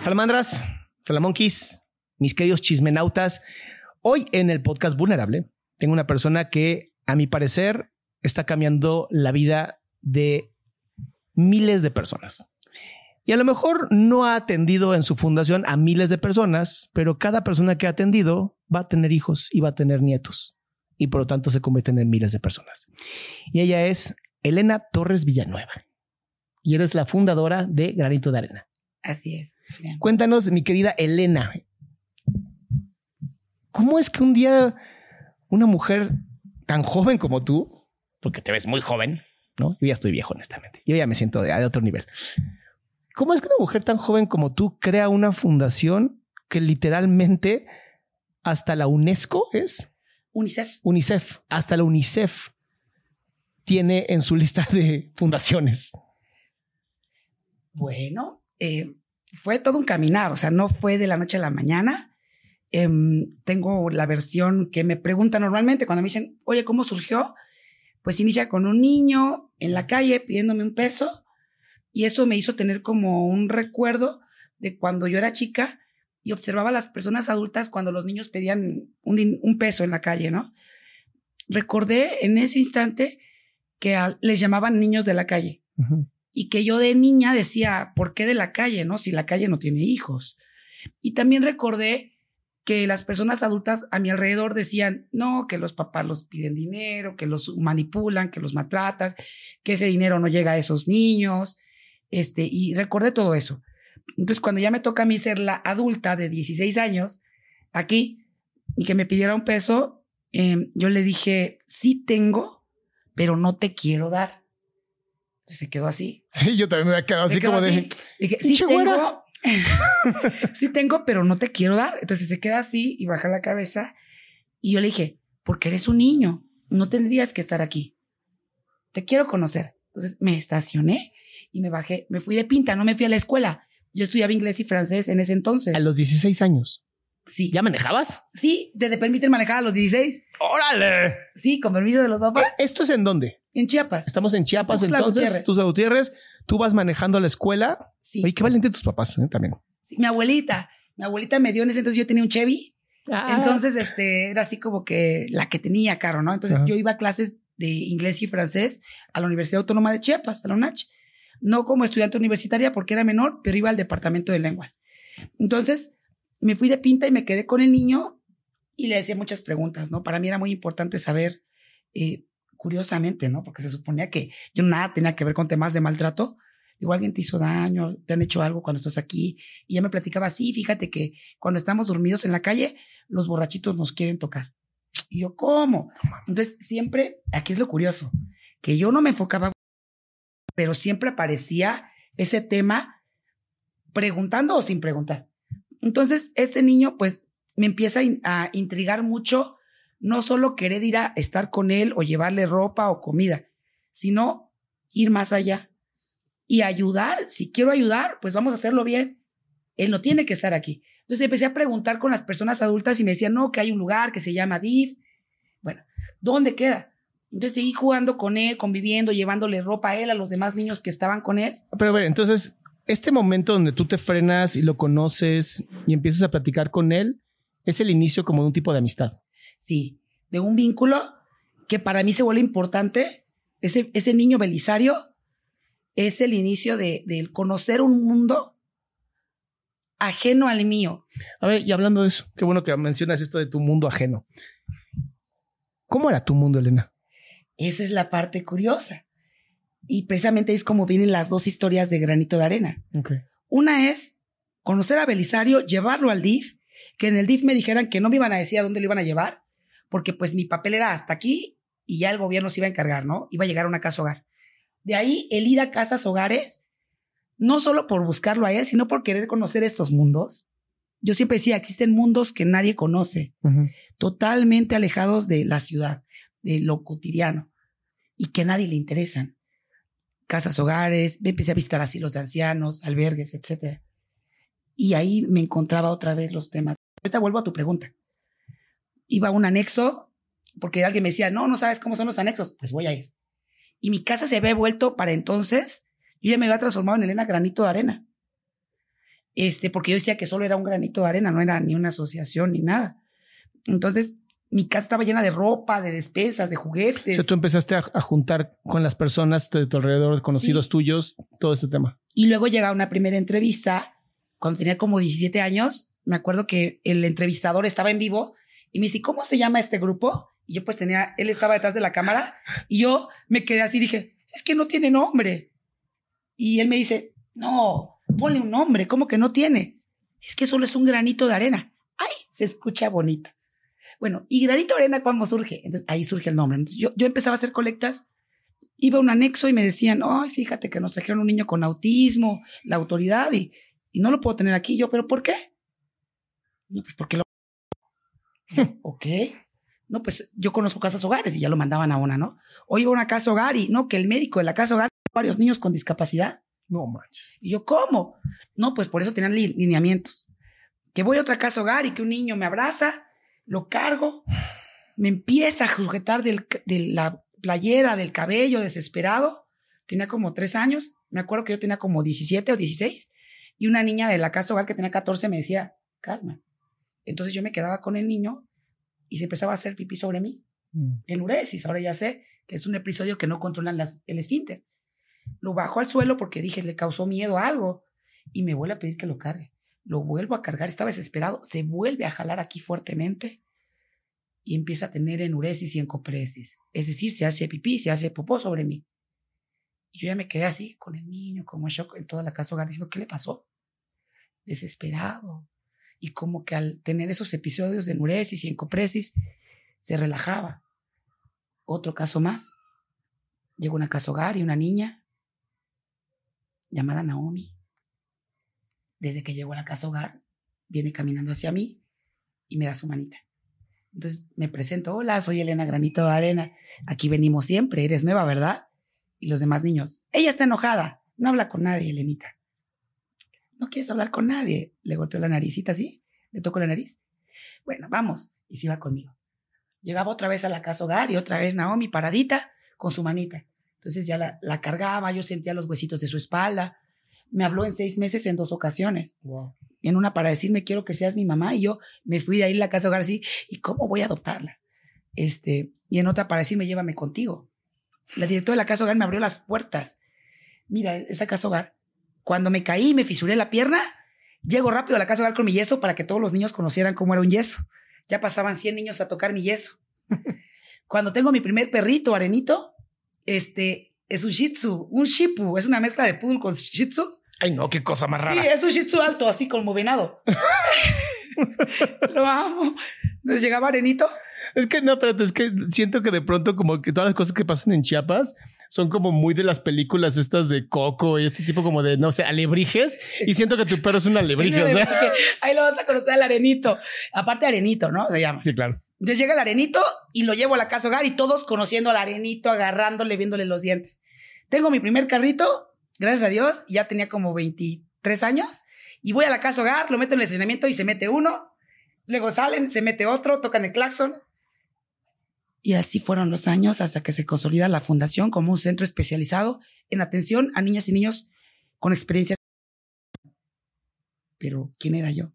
Salamandras, salamonquis, mis queridos chismenautas. Hoy en el podcast Vulnerable tengo una persona que, a mi parecer, está cambiando la vida de miles de personas. Y a lo mejor no ha atendido en su fundación a miles de personas, pero cada persona que ha atendido va a tener hijos y va a tener nietos. Y por lo tanto se convierten en miles de personas. Y ella es Elena Torres Villanueva. Y eres la fundadora de Granito de Arena. Así es. Bien. Cuéntanos, mi querida Elena, ¿cómo es que un día una mujer tan joven como tú, porque te ves muy joven, ¿no? Yo ya estoy viejo, honestamente. Yo ya me siento de, de otro nivel. ¿Cómo es que una mujer tan joven como tú crea una fundación que literalmente hasta la UNESCO es? UNICEF. UNICEF, hasta la UNICEF tiene en su lista de fundaciones. Bueno, eh, fue todo un caminar, o sea, no fue de la noche a la mañana. Em, tengo la versión que me preguntan normalmente cuando me dicen, oye, ¿cómo surgió? Pues inicia con un niño en la calle pidiéndome un peso y eso me hizo tener como un recuerdo de cuando yo era chica y observaba a las personas adultas cuando los niños pedían un, peso en la calle, ¿no? Recordé en ese instante que a- les llamaban niños de la calle Ujú. Y que yo de niña decía, ¿por qué de la calle, no? Si la calle no tiene hijos. Y también recordé que las personas adultas a mi alrededor decían, no, que los papás los piden dinero, que los manipulan, que los maltratan, que ese dinero no llega a esos niños, este, y recordé todo eso. Entonces, cuando ya me toca a mí ser la adulta de 16 años, aquí, y que me pidiera un peso, eh, yo le dije, sí tengo, pero no te quiero dar. Se quedó así. Sí, yo también me había quedado Se así quedó como de... así. Y que, sí tengo, sí tengo, pero no te quiero dar. Entonces se queda así y baja la cabeza. Y yo le dije, porque eres un niño, no tendrías que estar aquí. Te quiero conocer. Entonces me estacioné y me bajé. Me fui de pinta, no me fui a la escuela. Yo estudiaba inglés y francés en ese entonces. A los 16 años. Sí. ¿Ya manejabas? Sí, te, te permiten manejar a los 16. ¡Órale! Sí, con permiso de los papás. ¿Esto es en dónde? En Chiapas. Estamos en Chiapas, Tuxtla entonces. Gutiérrez. Tuxtla Gutiérrez. Tú vas manejando a la escuela. Sí. Oye, qué valiente tus papás ¿eh? también. Sí, Mi abuelita. Mi abuelita me dio en ese entonces, yo tenía un Chevy. Ah. Entonces, este, era así como que la que tenía carro, ¿no? Entonces, Ajá. yo iba a clases de inglés y francés a la Universidad Autónoma de Chiapas, a la UNACH. No como estudiante universitaria porque era menor, pero iba al departamento de lenguas. Entonces, me fui de pinta y me quedé con el niño y le decía muchas preguntas, ¿no? Para mí era muy importante saber, eh, curiosamente, ¿no? Porque se suponía que yo nada tenía que ver con temas de maltrato. Igual alguien te hizo daño, te han hecho algo cuando estás aquí. Y ella me platicaba así, fíjate que cuando estamos dormidos en la calle, los borrachitos nos quieren tocar. Y yo, ¿cómo? Entonces, siempre, aquí es lo curioso, que yo no me enfocaba, pero siempre aparecía ese tema preguntando o sin preguntar. Entonces, este niño, pues, me empieza a, in- a intrigar mucho, no solo querer ir a estar con él o llevarle ropa o comida, sino ir más allá y ayudar. Si quiero ayudar, pues vamos a hacerlo bien. Él no tiene que estar aquí. Entonces empecé a preguntar con las personas adultas y me decían, no, que hay un lugar que se llama DIF. Bueno, ¿Dónde queda? Entonces seguí jugando con él, conviviendo, llevándole ropa a él, a los demás niños que estaban con él. Pero a ver, entonces, este momento donde tú te frenas y lo conoces y empiezas a platicar con él, es el inicio como de un tipo de amistad. Sí, de un vínculo que para mí se vuelve importante. Ese, ese niño Belisario es el inicio de, del conocer un mundo ajeno al mío. A ver, y hablando de eso, qué bueno que mencionas esto de tu mundo ajeno. ¿Cómo era tu mundo, Elena? Esa es la parte curiosa. Y precisamente es como vienen las dos historias de granito de arena. Okay. Una es conocer a Belisario, llevarlo al DIF, que en el DIF me dijeran que no me iban a decir a dónde lo iban a llevar, porque pues mi papel era hasta aquí y ya el gobierno se iba a encargar, ¿no? Iba a llegar a una casa hogar. De ahí el ir a casas hogares, no solo por buscarlo a él, sino por querer conocer estos mundos. Yo siempre decía, existen mundos que nadie conoce, Uh -huh. totalmente alejados de la ciudad, de lo cotidiano, y que a nadie le interesan. Casas hogares, me empecé a visitar asilos de ancianos, albergues, etc. Y ahí me encontraba otra vez los temas. Ahorita vuelvo a tu pregunta. Iba a un anexo, porque alguien me decía, no, no sabes cómo son los anexos, pues voy a ir. Y mi casa se había vuelto para entonces, yo ya me había transformado en Elena Granito de Arena. Este, porque yo decía que solo era un granito de arena, no era ni una asociación ni nada. Entonces, mi casa estaba llena de ropa, de despensas, de juguetes. O sea, tú empezaste a, a juntar con las personas de tu alrededor, conocidos sí. tuyos, todo ese tema. Y luego llega una primera entrevista, cuando tenía como 17 años, me acuerdo que el entrevistador estaba en vivo y me dice, ¿cómo se llama este grupo? Y yo pues tenía, él estaba detrás de la cámara y yo me quedé así, dije, es que no tiene nombre. Y él me dice, no, ponle un nombre, ¿cómo que no tiene? Es que solo es un granito de arena. Ay, se escucha bonito. Bueno, y granito arena, ¿cómo surge? Entonces ahí surge el nombre. Entonces yo, yo empezaba a hacer colectas, iba a un anexo y me decían, ay, fíjate que nos trajeron un niño con autismo, la autoridad, y, y no lo puedo tener aquí. Yo, ¿pero por qué? No, pues porque lo... ok. No, pues yo conozco casas hogares y ya lo mandaban a una, ¿no? O iba a una casa hogar y no, que el médico de la casa hogar varios niños con discapacidad. No manches. Y yo, ¿cómo? No, pues por eso tenían li lineamientos. Que voy a otra casa hogar y que un niño me abraza, lo cargo, me empieza a sujetar del, de la playera, del cabello, desesperado. Tenía como tres años. Me acuerdo que yo tenía como 17 o 16. Y una niña de la casa hogar que tenía 14 me decía, calma. Entonces yo me quedaba con el niño y se empezaba a hacer pipí sobre mí. Mm. Enuresis. Ahora ya sé que es un episodio que no controlan las, el esfínter. Lo bajo al suelo porque dije, le causó miedo a algo. Y me vuelve a pedir que lo cargue. Lo vuelvo a cargar, estaba desesperado. Se vuelve a jalar aquí fuertemente y empieza a tener enuresis y encopresis. Es decir, se hace pipí, se hace popó sobre mí. Y yo ya me quedé así con el niño, como en shock en toda la casa hogar, diciendo, ¿qué le pasó? Desesperado. Y como que al tener esos episodios de enuresis y encopresis, se relajaba. Otro caso más. Llegó una casa hogar y una niña llamada Naomi. Desde que llegó a la casa hogar, viene caminando hacia mí y me da su manita. Entonces me presento, hola, soy Elena Granito de Arena, aquí venimos siempre, eres nueva, ¿verdad? Y los demás niños, ella está enojada, no habla con nadie, Elenita. ¿No quieres hablar con nadie? Le golpeó la naricita así, le tocó la nariz. Bueno, vamos, y se iba conmigo. Llegaba otra vez a la casa hogar y otra vez Naomi paradita con su manita. Entonces ya la, la, cargaba, yo sentía los huesitos de su espalda. Me habló en seis meses en dos ocasiones. Wow. En una para decirme quiero que seas mi mamá y yo me fui de ahí a la casa hogar así, ¿y cómo voy a adoptarla? Este, y en otra para decirme llévame contigo. La directora de la casa hogar me abrió las puertas. Mira, esa casa hogar, cuando me caí y me fisuré la pierna, llego rápido a la casa hogar con mi yeso para que todos los niños conocieran cómo era un yeso. Ya pasaban 100 niños a tocar mi yeso. cuando tengo mi primer perrito, Arenito, este, es un shih tzu, un shipu, es una mezcla de poodle con shih tzu. Ay, no, qué cosa más rara. Sí, es un shih tzu alto, así como venado. Lo amo. Entonces llegaba Arenito. Es que no, pero es que siento que de pronto como que todas las cosas que pasan en Chiapas son como muy de las películas estas de Coco y este tipo como de, no sé, alebrijes. Y siento que tu perro es un alebrije. o sea. Ahí lo vas a conocer al Arenito. Aparte Arenito, ¿no? Se llama. Sí, claro. Entonces llega el arenito y lo llevo a la casa hogar y todos conociendo al arenito, agarrándole, viéndole los dientes. Tengo mi primer carrito, gracias a Dios, ya tenía como 23 años y voy a la casa hogar, lo meto en el estacionamiento y se mete uno, luego salen, se mete otro, tocan el claxon. Y así fueron los años hasta que se consolida la fundación como un centro especializado en atención a niñas y niños con experiencias. Pero, ¿quién era yo?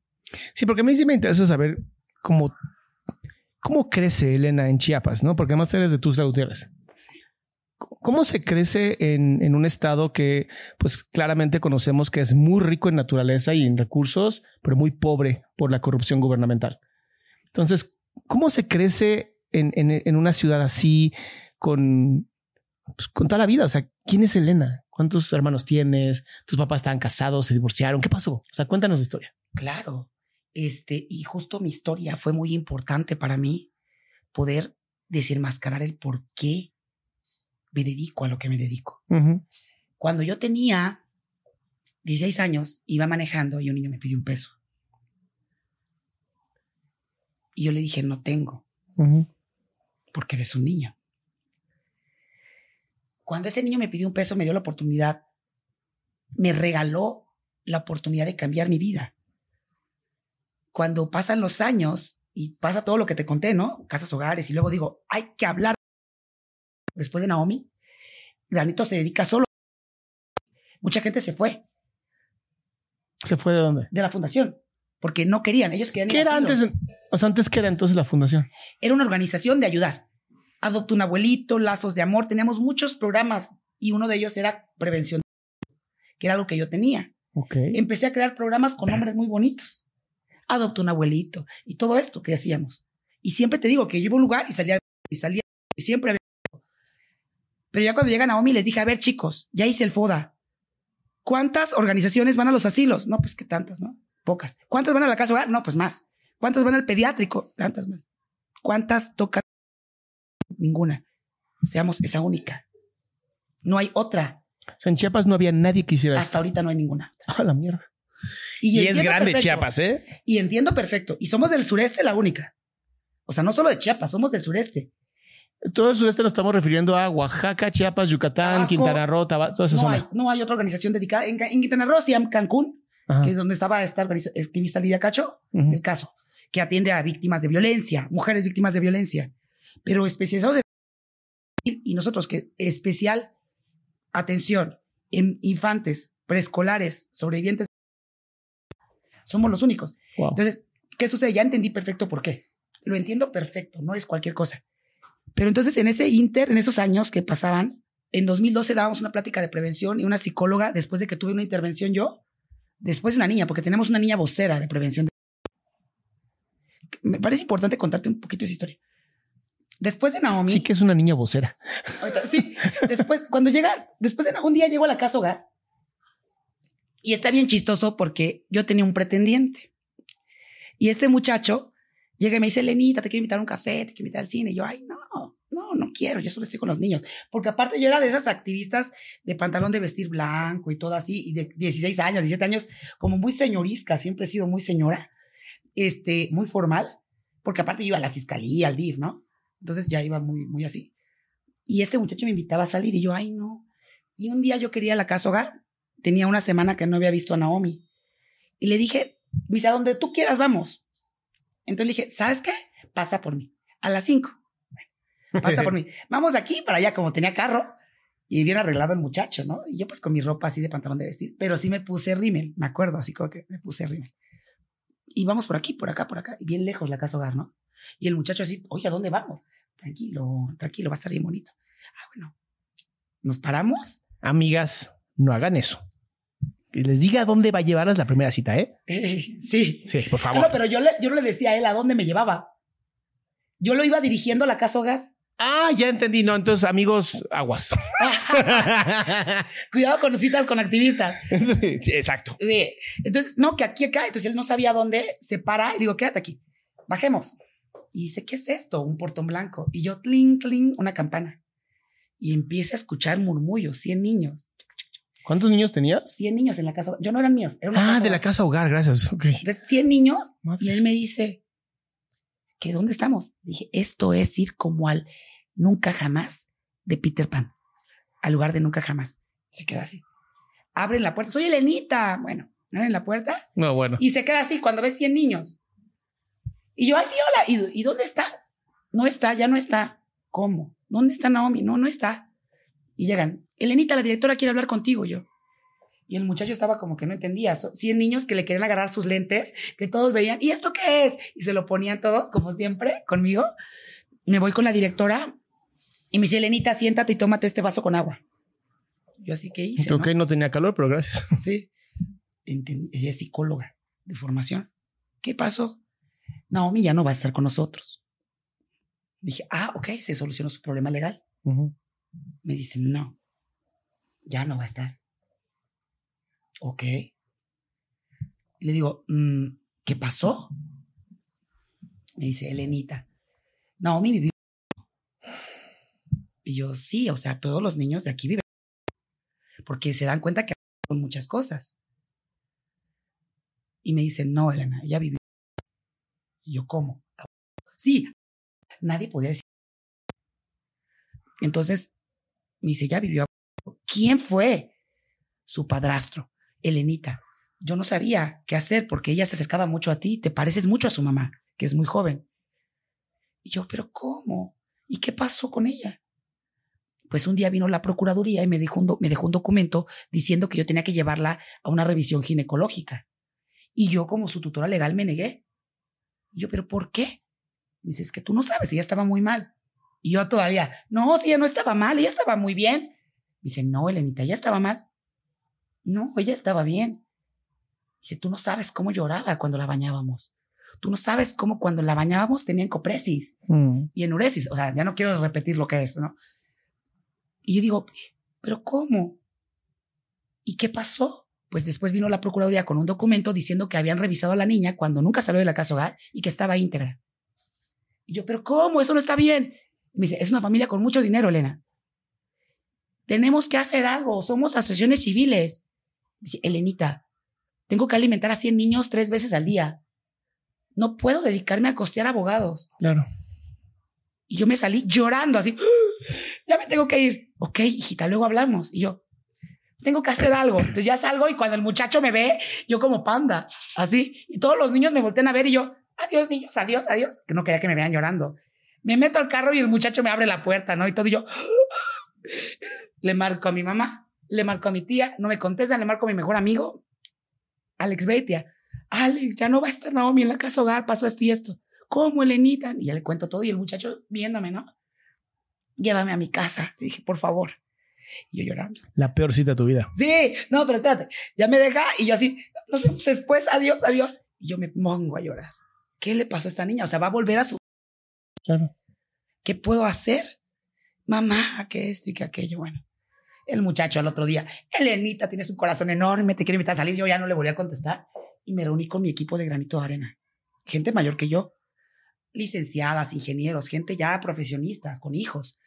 Sí, porque a mí sí me interesa saber cómo, cómo crece Elena en Chiapas, ¿no? Porque además eres de tus Gutiérrez. ¿Cómo se crece en, en, un estado que, pues claramente conocemos que es muy rico en naturaleza y en recursos, pero muy pobre por la corrupción gubernamental? Entonces, ¿cómo se crece en, en, en una ciudad así con, pues, con toda la vida? O sea, ¿quién es Elena? ¿Cuántos hermanos tienes? ¿Tus papás estaban casados? ¿Se divorciaron? ¿Qué pasó? O sea, cuéntanos la historia. Claro. Este, y justo mi historia fue muy importante para mí poder desenmascarar el por qué me dedico a lo que me dedico. Uh -huh. Cuando yo tenía 16 años, iba manejando y un niño me pidió un peso. Y yo le dije, no tengo, uh -huh. porque eres un niño. Cuando ese niño me pidió un peso, me dio la oportunidad, me regaló la oportunidad de cambiar mi vida. Cuando pasan los años y pasa todo lo que te conté, ¿no? Casas, hogares, y luego digo, hay que hablar. Después de Naomi, Granito se dedica solo. Mucha gente se fue. ¿Se fue de dónde? De la fundación. Porque no querían, ellos querían. ¿Qué era antes? O sea, antes qué era entonces la fundación? Era una organización de ayudar. Adopta un abuelito, lazos de amor. Teníamos muchos programas y uno de ellos era prevención, que era lo que yo tenía. Okay. Empecé a crear programas con nombres muy bonitos. Adopta un abuelito y todo esto que hacíamos. Y siempre te digo que yo iba a un lugar y salía y salía y siempre había pero ya cuando llega Naomi les dije, a ver chicos, ya hice el FODA. ¿Cuántas organizaciones van a los asilos? No, pues que tantas, ¿no? Pocas. ¿Cuántas van a la casa hogar? No, pues más. ¿Cuántas van al pediátrico? Tantas más. ¿Cuántas tocan? Ninguna. Seamos esa única. No hay otra. O sea, en Chiapas no había nadie que hiciera Hasta esto. ahorita no hay ninguna. A la mierda. Y, Y, es grande perfecto. Chiapas, ¿eh? Y entiendo perfecto. Y somos del sureste la única. O sea, no solo de Chiapas, somos del sureste. Todo el sureste nos estamos refiriendo a Oaxaca, Chiapas, Yucatán, Tabasco. Quintana Roo, Tabasco, toda esa No zona. hay, no hay otra organización dedicada. En, en Quintana Roo, sí, en Cancún, Ajá. que es donde estaba esta activista Lidia Cacho, Ujú. el caso, que atiende a víctimas de violencia, mujeres víctimas de violencia, pero especializados en... Y nosotros que especial atención en infantes, preescolares, sobrevivientes, somos los únicos. Wow. Entonces, ¿qué sucede? Ya entendí perfecto por qué. Lo entiendo perfecto, no es cualquier cosa. Pero entonces en ese inter, en esos años que pasaban, en 2012 dábamos una plática de prevención y una psicóloga, después de que tuve una intervención yo, después de una niña, porque tenemos una niña vocera de prevención. Me parece importante contarte un poquito esa historia. Después de Naomi, Sí que es una niña vocera. Ahorita, sí, después, cuando llega, después de un día llego a la casa hogar y está bien chistoso porque yo tenía un pretendiente y este muchacho llega y me dice, Lenita, te quiero invitar a un café, te quiero invitar al cine. Y yo, ay, no quiero, yo solo estoy con los niños. Porque aparte yo era de esas activistas de pantalón de vestir blanco y todo así, y de 16 años, 17 años, como muy señorisca, siempre he sido muy señora, este, muy formal, porque aparte yo iba a la fiscalía, al DIF, ¿no? Entonces ya iba muy, muy así. Y este muchacho me invitaba a salir y yo, ay, no. Y un día yo quería la casa hogar, tenía una semana que no había visto a Naomi. Y le dije, me dice, a donde tú quieras, vamos. Entonces le dije, ¿sabes qué? Pasa por mí. A las 5 pasa por mí. Vamos aquí para allá, como tenía carro. Y bien arreglado el muchacho, ¿no? Y yo pues con mi ropa así de pantalón de vestir. Pero sí me puse rímel, me acuerdo, así como que me puse rímel. Y vamos por aquí, por acá, por acá. Y bien lejos la casa hogar, ¿no? Y el muchacho así, oye, ¿a dónde vamos? Tranquilo, tranquilo, va a estar bien bonito. Ah, bueno. Nos paramos. Amigas, no hagan eso. Que les diga a dónde va a llevarlas la primera cita, ¿eh? Eh, sí. Sí, por favor. no, pero yo, le, yo no le decía a él a dónde me llevaba. Yo lo iba dirigiendo a la casa hogar. Ah, ya entendí. No, entonces, amigos, aguas. Cuidado con citas con activistas. sí, exacto. Sí. Entonces, no, que aquí acá. Entonces él no sabía dónde se para y digo, quédate aquí. Bajemos. Y dice, ¿qué es esto? Un portón blanco. Y yo, clink, clink, una campana. Y empieza a escuchar murmullos, 100 niños. ¿Cuántos niños tenías? 100 niños en la casa. Yo no eran míos. Era una Ah, casa de la casa hogar, gracias. Ok. Entonces, 100 niños. Madre. Y él me dice, ¿que dónde estamos? Dije, esto es ir como al nunca jamás de Peter Pan. Al lugar de nunca jamás. Se queda así. Abren la puerta. Soy Elenita. Bueno, abren la puerta No, bueno. y se queda así cuando ves 100 niños. Y yo, ay, sí, hola. ¿Y, y dónde está? No está, ya no está. ¿cómo? ¿Dónde está Naomi? No, no está. Y llegan, Elenita, la directora quiere hablar contigo. Yo, y el muchacho estaba como que no entendía. 100 niños que le querían agarrar sus lentes, que todos veían, ¿y esto qué es? Y se lo ponían todos, como siempre, conmigo. Me voy con la directora y me dice, Elenita, siéntate y tómate este vaso con agua. Yo así que hice. Ok, ¿no? tenía calor, pero gracias. Sí. Ella es psicóloga de formación. ¿Qué pasó? Naomi ya no va a estar con nosotros. Dije, ah, ok, se solucionó su problema legal. Me dice, no, ya no va a estar. Ok. le digo, mm, ¿qué pasó? Me dice, Elenita, Naomi vivió. Y yo, sí, o sea, todos los niños de aquí viven. Porque se dan cuenta que con muchas cosas. Y me dice, no, Elena, ella vivió. Y yo, ¿cómo? Sí, nadie podía decir. Entonces, me dice, ella vivió. ¿Quién fue? Su padrastro. Elenita, yo no sabía qué hacer porque ella se acercaba mucho a ti, te pareces mucho a su mamá, que es muy joven. Y yo, pero ¿cómo? ¿Y qué pasó con ella? Pues un día vino la Procuraduría y me dejó, un documento diciendo que yo tenía que llevarla a una revisión ginecológica. Y yo, como su tutora legal, me negué. Y yo, ¿pero por qué? Me dice, es que tú no sabes, ella estaba muy mal. Y yo todavía, no, si ella no estaba mal, ella estaba muy bien. Me dice, no, Elenita, ella estaba mal. No, ella estaba bien. Dice, tú no sabes cómo lloraba cuando la bañábamos. Tú no sabes cómo cuando la bañábamos tenía encopresis mm. y enuresis. O sea, ya no quiero repetir lo que es, ¿no? Y yo digo, ¿pero cómo? ¿Y qué pasó? Pues después vino la Procuraduría con un documento diciendo que habían revisado a la niña cuando nunca salió de la casa hogar y que estaba íntegra. Y yo, ¿pero cómo? Eso no está bien. me dice, es una familia con mucho dinero, Elena. Tenemos que hacer algo. Somos asociaciones civiles. Dice, Elenita, tengo que alimentar a 100 niños tres veces al día. No puedo dedicarme a costear abogados. Claro. Y yo me salí llorando así. Ya me tengo que ir. Ok, hijita, luego hablamos. Y yo, tengo que hacer algo. Entonces ya salgo y cuando el muchacho me ve, yo como panda, así. Y todos los niños me voltean a ver y yo, adiós niños, adiós, adiós. Que no quería que me vean llorando. Me meto al carro y el muchacho me abre la puerta, ¿no? Y todo y yo le marco a mi mamá le marco a mi tía, no me contesta, le marco a mi mejor amigo, Alex Betia. Alex, ya no va a estar Naomi en la casa hogar, pasó esto y esto. ¿Cómo, Elenita? Y ya le cuento todo y el muchacho viéndome, ¿no? Llévame a mi casa. Le dije, por favor. Y yo llorando. La peor cita de tu vida. Sí, no, pero espérate. Ya me deja y yo así, después, adiós, adiós. Y yo me pongo a llorar. ¿Qué le pasó a esta niña? O sea, va a volver a su... Claro. ¿Qué puedo hacer? Mamá, que esto y que aquello. Bueno, el muchacho al otro día, Elenita, tienes un corazón enorme, te quiere invitar a salir. Yo ya no le volví a contestar y me reuní con mi equipo de granito de arena. Gente mayor que yo, licenciadas, ingenieros, gente ya profesionistas, con hijos,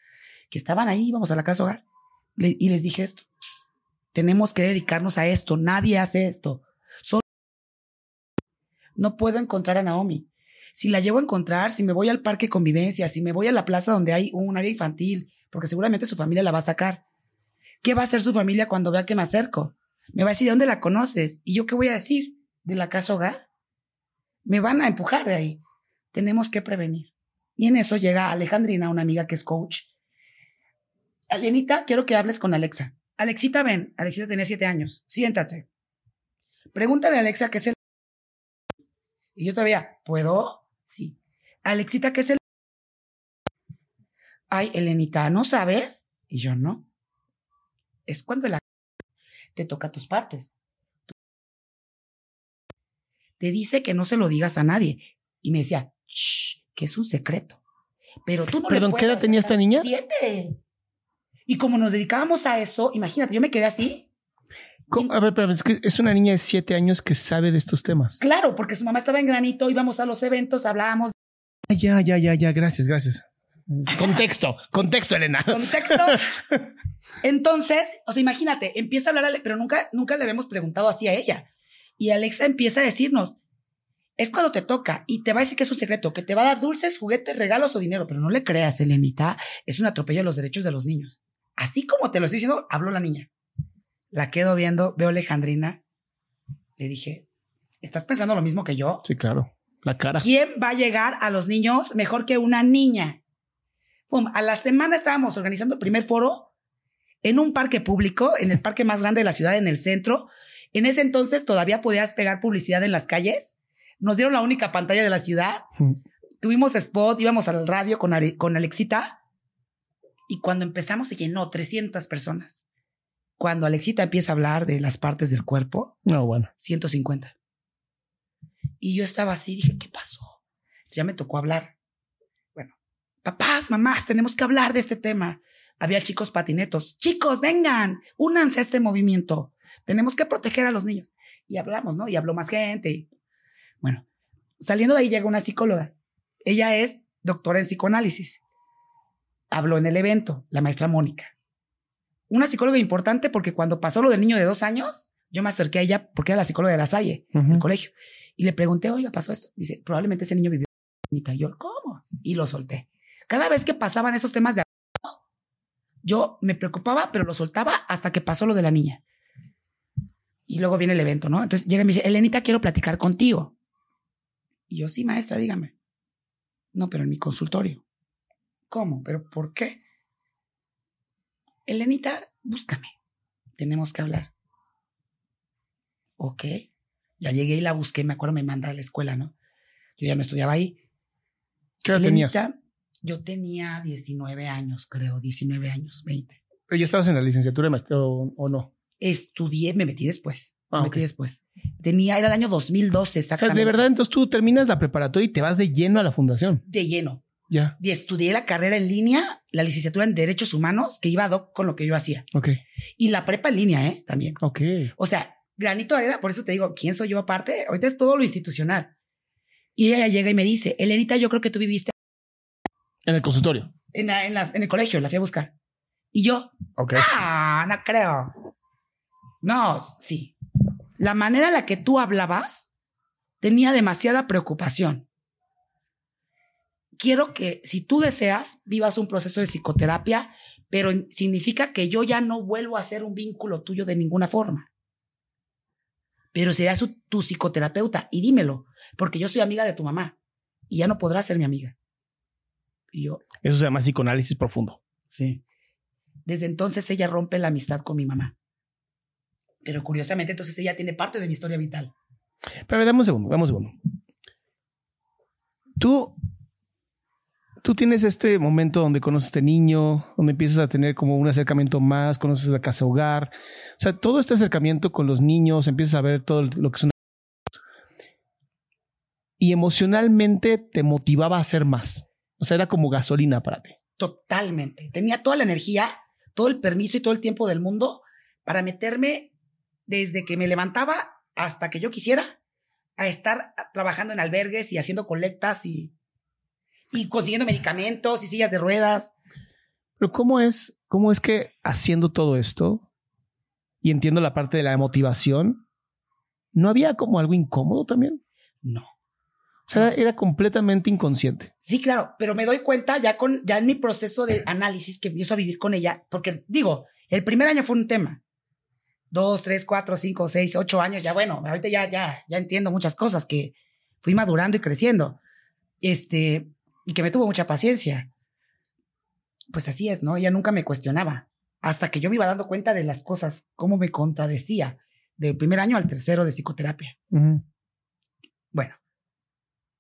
que estaban ahí, íbamos a la casa hogar. y les dije esto. Tenemos que dedicarnos a esto. Nadie hace esto. Solo no puedo encontrar a Naomi. Si la llevo a encontrar, si me voy al parque convivencia, si me voy a la plaza donde hay un área infantil, porque seguramente su familia la va a sacar. ¿Qué va a hacer su familia cuando vea que me acerco? Me va a decir, ¿de dónde la conoces? ¿Y yo qué voy a decir? ¿De la casa hogar? Me van a empujar de ahí. Tenemos que prevenir. Y en eso llega Alejandrina, una amiga que es coach. Alenita, quiero que hables con Alexa. Alexita, ven. Alexita tenía siete años. Siéntate. Pregúntale a Alexa qué es el... Y yo todavía, ¿puedo? Sí. Alexita, ¿qué es el... Ay, Elenita, ¿no sabes? Y yo no es cuando la te toca tus partes. Te dice que no se lo digas a nadie. Y me decía, Shh, que es un secreto. Pero tú no Perdón, ¿qué edad tenía esta niña? Siete. Y como nos dedicábamos a eso, imagínate, yo me quedé así. A ver, pero es que es una niña de siete años que sabe de estos temas. Claro, porque su mamá estaba en granito, íbamos a los eventos, hablábamos. Ya, ya, ya, ya, gracias, gracias. Contexto, contexto, Elena. Contexto. Entonces, o sea, imagínate, empieza a hablar, pero nunca, nunca le habíamos preguntado así a ella. Y Alexa empieza a decirnos, es cuando te toca y te va a decir que es un secreto, que te va a dar dulces, juguetes, regalos o dinero, pero no le creas, Elenita, es un atropello a los derechos de los niños. Así como te lo estoy diciendo, habló la niña. La quedo viendo, veo a Alejandrina, le dije, ¿estás pensando lo mismo que yo? Sí, claro. La cara. ¿Quién va a llegar a los niños mejor que una niña? Pum, a la semana estábamos organizando el primer foro en un parque público, en el parque más grande de la ciudad, en el centro. En ese entonces todavía podías pegar publicidad en las calles. Nos dieron la única pantalla de la ciudad. Tuvimos spot, íbamos al radio con, con Alexita. Y cuando empezamos se llenó 300 personas. Cuando Alexita empieza a hablar de las partes del cuerpo, No, bueno. 150. Y yo estaba así, dije, ¿qué pasó? Ya me tocó hablar. Papás, mamás, tenemos que hablar de este tema. Había chicos patinetos. Chicos, vengan, únanse a este movimiento. Tenemos que proteger a los niños. Y hablamos, ¿no? Y habló más gente. Bueno, saliendo de ahí llega una psicóloga. Ella es doctora en psicoanálisis. Habló en el evento, la maestra Mónica. Una psicóloga importante porque cuando pasó lo del niño de dos años, yo me acerqué a ella porque era la psicóloga de la Salle, Ujú. del colegio. Y le pregunté, oiga, pasó esto. Dice, probablemente ese niño vivió. Y yo, ¿cómo? Y lo solté. Cada vez que pasaban esos temas de yo me preocupaba, pero lo soltaba hasta que pasó lo de la niña. Y luego viene el evento, ¿no? Entonces llega y me dice, Elenita, quiero platicar contigo. Y yo, sí, maestra, dígame. No, pero en mi consultorio. ¿Cómo? ¿Pero por qué? Elenita, búscame. Tenemos que hablar. Ok. Ya llegué y la busqué, me acuerdo, me manda a la escuela, ¿no? Yo ya no estudiaba ahí. ¿Qué edad tenías? Yo tenía 19 años, creo, 19 años, 20. ¿Pero ¿Ya estabas en la licenciatura de maestría o, o no? Estudié, me metí después. Ah, me metí ok. después. Tenía, era el año 2012, O sea, exactamente. de verdad, entonces tú terminas la preparatoria y te vas de lleno a la fundación. De lleno. Ya. Y estudié la carrera en línea, la licenciatura en Derechos Humanos, que iba a doc con lo que yo hacía. Ok. Y la prepa en línea, ¿eh? También. Ok. O sea, granito de arena, por eso te digo, ¿quién soy yo aparte? Ahorita es todo lo institucional. Y ella llega y me dice, Elenita, yo creo que tú viviste En el consultorio. en, la- en las- en el colegio, la fui a buscar. Y yo, Ok. ah, no creo. No, sí. La manera en la que tú hablabas tenía demasiada preocupación. Quiero que, si tú deseas, vivas un proceso de psicoterapia, pero significa que yo ya no vuelvo a ser un vínculo tuyo de ninguna forma. Pero serás su- tu psicoterapeuta y dímelo, porque yo soy amiga de tu mamá y ya no podrás ser mi amiga. Y yo, Eso se llama psicoanálisis profundo. Sí. Desde entonces ella rompe la amistad con mi mamá. Pero curiosamente, entonces ella tiene parte de mi historia vital. Pero dame un segundo, dame un segundo. Tú, tú tienes este momento donde conoces a este niño, donde empiezas a tener como un acercamiento más, conoces la casa hogar. O sea, todo este acercamiento con los niños, empiezas a ver todo lo que es una... Y emocionalmente te motivaba a hacer más. O sea, era como gasolina para ti. Totalmente. Tenía toda la energía, todo el permiso y todo el tiempo del mundo para meterme desde que me levantaba hasta que yo quisiera a estar trabajando en albergues y haciendo colectas y, y consiguiendo medicamentos y sillas de ruedas. Pero ¿cómo es, cómo es que haciendo todo esto, y entiendo la parte de la motivación, ¿no había como algo incómodo también? No. O sea, era completamente inconsciente. Sí, claro, pero me doy cuenta ya con ya en mi proceso de análisis que empiezo a vivir con ella, porque digo, el primer año fue un tema. Dos, tres, cuatro, cinco, seis, ocho años, ya bueno, ahorita ya, ya, ya entiendo muchas cosas que fui madurando y creciendo. Este, y que me tuvo mucha paciencia. Pues así es, ¿no? Ella nunca me cuestionaba. Hasta que yo me iba dando cuenta de las cosas, cómo me contradecía del primer año al tercero de psicoterapia. Bueno,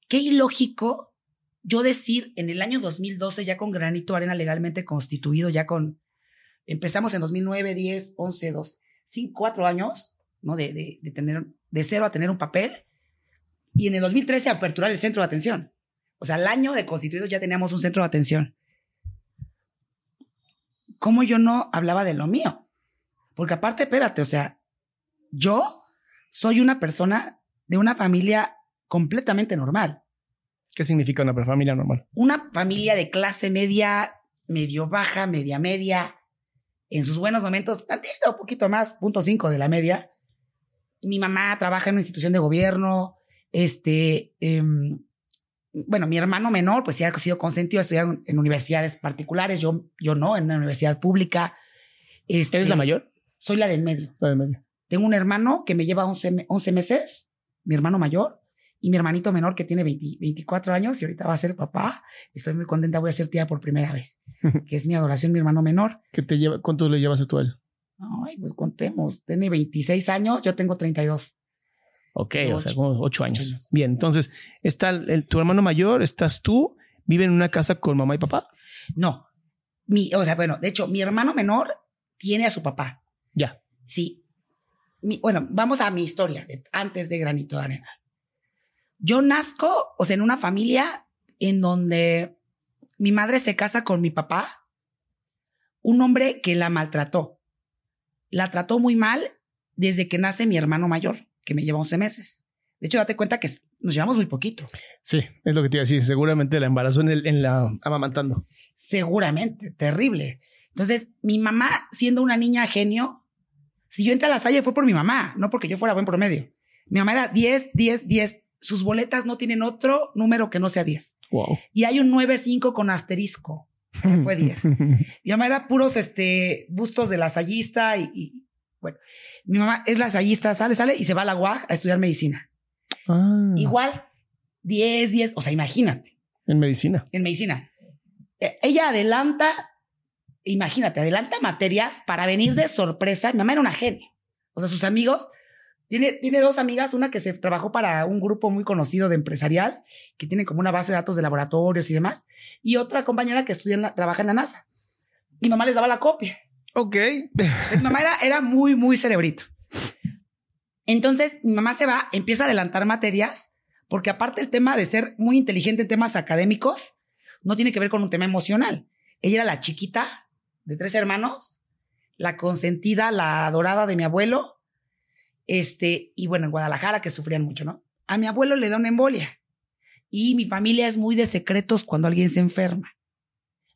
qué ilógico yo decir en el año 2012, ya con granito arena legalmente constituido, ya con. Empezamos en 2009, 10, 11, 12, 5, 4 años, ¿no? De, de, tener, de cero a tener un papel. Y en el 2013 aperturar el centro de atención. O sea, al año de constituidos ya teníamos un centro de atención. ¿Cómo yo no hablaba de lo mío? Porque aparte, espérate, o sea, yo soy una persona de una familia completamente normal. ¿Qué significa una familia normal? Una familia de clase media, medio baja, media media, en sus buenos momentos, tantito, un poquito más, punto cinco de la media. Mi mamá trabaja en una institución de gobierno, este, em, bueno, mi hermano menor, pues sí ha sido consentido, ha estudiado en, universidades particulares, yo, yo no, en una universidad pública. Este, ¿Eres la mayor? Soy la del medio. La de medio. Tengo un hermano que me lleva 11, me- 11 meses, mi hermano mayor, y mi hermanito menor que tiene 20 24 años y ahorita va a ser papá. Estoy muy contenta, voy a ser tía por primera vez, que es mi adoración, mi hermano menor. ¿Qué te lleva, ¿Cuánto le llevas a tu él? Ay, pues contemos, tiene 26 años, yo tengo 32. Ok, o sea, como ocho años. Ocho años. Bien, entonces, está el- tu hermano mayor, estás tú, vive en una casa con mamá y papá. No, mi, o sea, bueno, de hecho, mi hermano menor tiene a su papá. Ya. Sí. Mi- bueno, vamos a mi historia de- antes de Granito de Arena. Yo nazco, o sea, en una familia en donde mi madre se casa con mi papá, un hombre que la maltrató. La trató muy mal desde que nace mi hermano mayor, que me lleva 11 meses. De hecho, date cuenta que nos llevamos muy poquito. Sí, es lo que te iba a decir. Seguramente la embarazó en, el, en la amamantando. Seguramente, terrible. Entonces, mi mamá, siendo una niña genio, si yo entré a la salle fue por mi mamá, no porque yo fuera buen promedio. Mi mamá era 10, 10, 10. Sus boletas no tienen otro número que no sea 10. Wow. Y hay un 9-5 con asterisco, que fue 10. Mi mamá era puros este, bustos de lasallista y, y, bueno, mi mamá es lasallista, sale, sale y se va a la UAG a estudiar medicina. Ah, Igual, 10, 10, o sea, imagínate En medicina. en medicina. Eh, Ella adelanta, imagínate, adelanta materias para venir de sorpresa. Mi mamá era una genia. O sea, sus amigos, tiene, tiene dos amigas, una que se trabajó para un grupo muy conocido de empresarial, que tiene como una base de datos de laboratorios y demás, y otra compañera que estudia en la- trabaja en la NASA. Mi mamá les daba la copia. Ok. Mi mamá era, era muy, muy cerebrito. Entonces, mi mamá se va, empieza a adelantar materias, porque aparte el tema de ser muy inteligente en temas académicos, no tiene que ver con un tema emocional. Ella era la chiquita de tres hermanos, la consentida, la adorada de mi abuelo, este, y bueno, en Guadalajara que sufrían mucho, ¿no? A mi abuelo le da una embolia y mi familia es muy de secretos cuando alguien se enferma.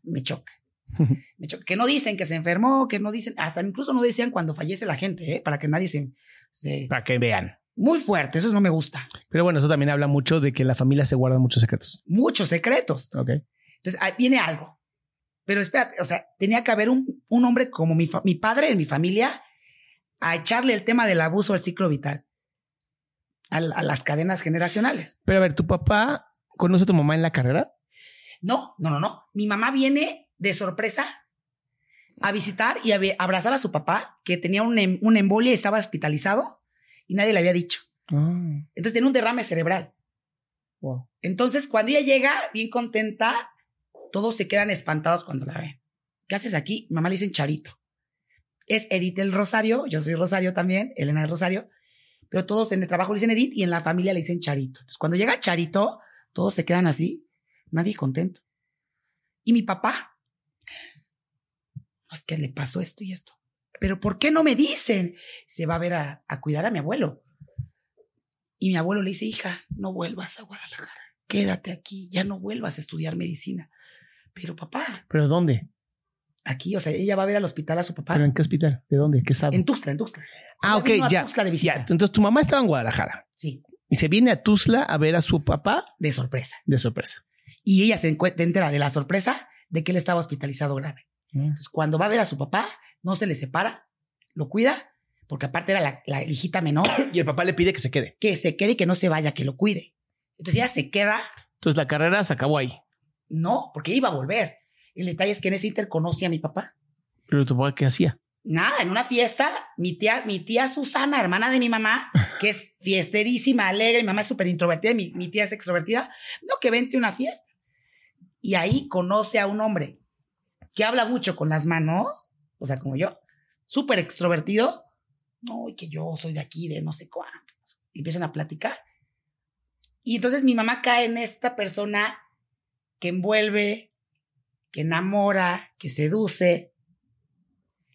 Me choca. Me choca. Que no dicen que se enfermó, que no dicen, hasta incluso no decían cuando fallece la gente, ¿eh? para que nadie se, se... Para que vean. Muy fuerte, eso no me gusta. Pero bueno, eso también habla mucho de que la familia se guardan muchos secretos. Muchos secretos. Ok. Entonces, ahí viene algo. Pero espérate, o sea, tenía que haber un, un hombre como mi, mi padre en mi familia a echarle el tema del abuso al ciclo vital, al- a, las cadenas generacionales. Pero a ver, ¿tu papá conoce a tu mamá en la carrera? No, no, no, no. Mi mamá viene de sorpresa a visitar y a abrazar a su papá, que tenía un em- una embolia y estaba hospitalizado y nadie le había dicho. Ah, Entonces tiene un derrame cerebral. wow. Entonces, cuando ella llega, bien contenta, todos se quedan espantados cuando la ven. ¿Qué haces aquí? Mamá le dicen Charito. Es Edith del Rosario, yo soy Rosario también, Elena del Rosario, pero todos en el trabajo le dicen Edith y en la familia le dicen Charito. Entonces, cuando llega Charito, todos se quedan así, nadie contento. Y mi papá, no es que le pasó esto y esto. Pero ¿por qué no me dicen? Se va a ver a, a cuidar a mi abuelo. Y mi abuelo le dice, hija, no vuelvas a Guadalajara quédate aquí, ya no vuelvas a estudiar medicina. Pero papá, ¿Pero dónde? Aquí, o sea, ella va a ver al hospital a su papá. ¿Pero en qué hospital? ¿De dónde? ¿Qué estado? En Tuxtla, en Tuxtla. ah, ok, ya. Tuxtla de visita. ya. Entonces tu mamá estaba en Guadalajara Sí, y se viene a Tuzla a ver a su papá de sorpresa. de sorpresa. Y ella se entera de la sorpresa de que él estaba hospitalizado grave. Mm. Entonces, cuando va a ver a su papá, no se le separa, lo cuida, porque aparte era la, la hijita menor, Y el papá le pide que se quede. que se quede y que no se vaya, que lo cuide. Entonces ella se queda, Entonces la carrera se acabó ahí. no, porque iba a volver. El detalle es que en ese inter conoce a mi papá. Pero tu papá, ¿qué hacía? Nada, en una fiesta, mi tía, mi tía Susana, hermana de mi mamá, que es fiesterísima, alegre, mi mamá es súper introvertida, mi, mi tía es extrovertida, no, que vente a una fiesta. Y ahí conoce a un hombre que habla mucho con las manos, o sea, como yo, súper extrovertido, no, y que yo soy de aquí, de no sé cuántos. Y empiezan a platicar. Y entonces mi mamá cae en esta persona que envuelve, que enamora, que seduce,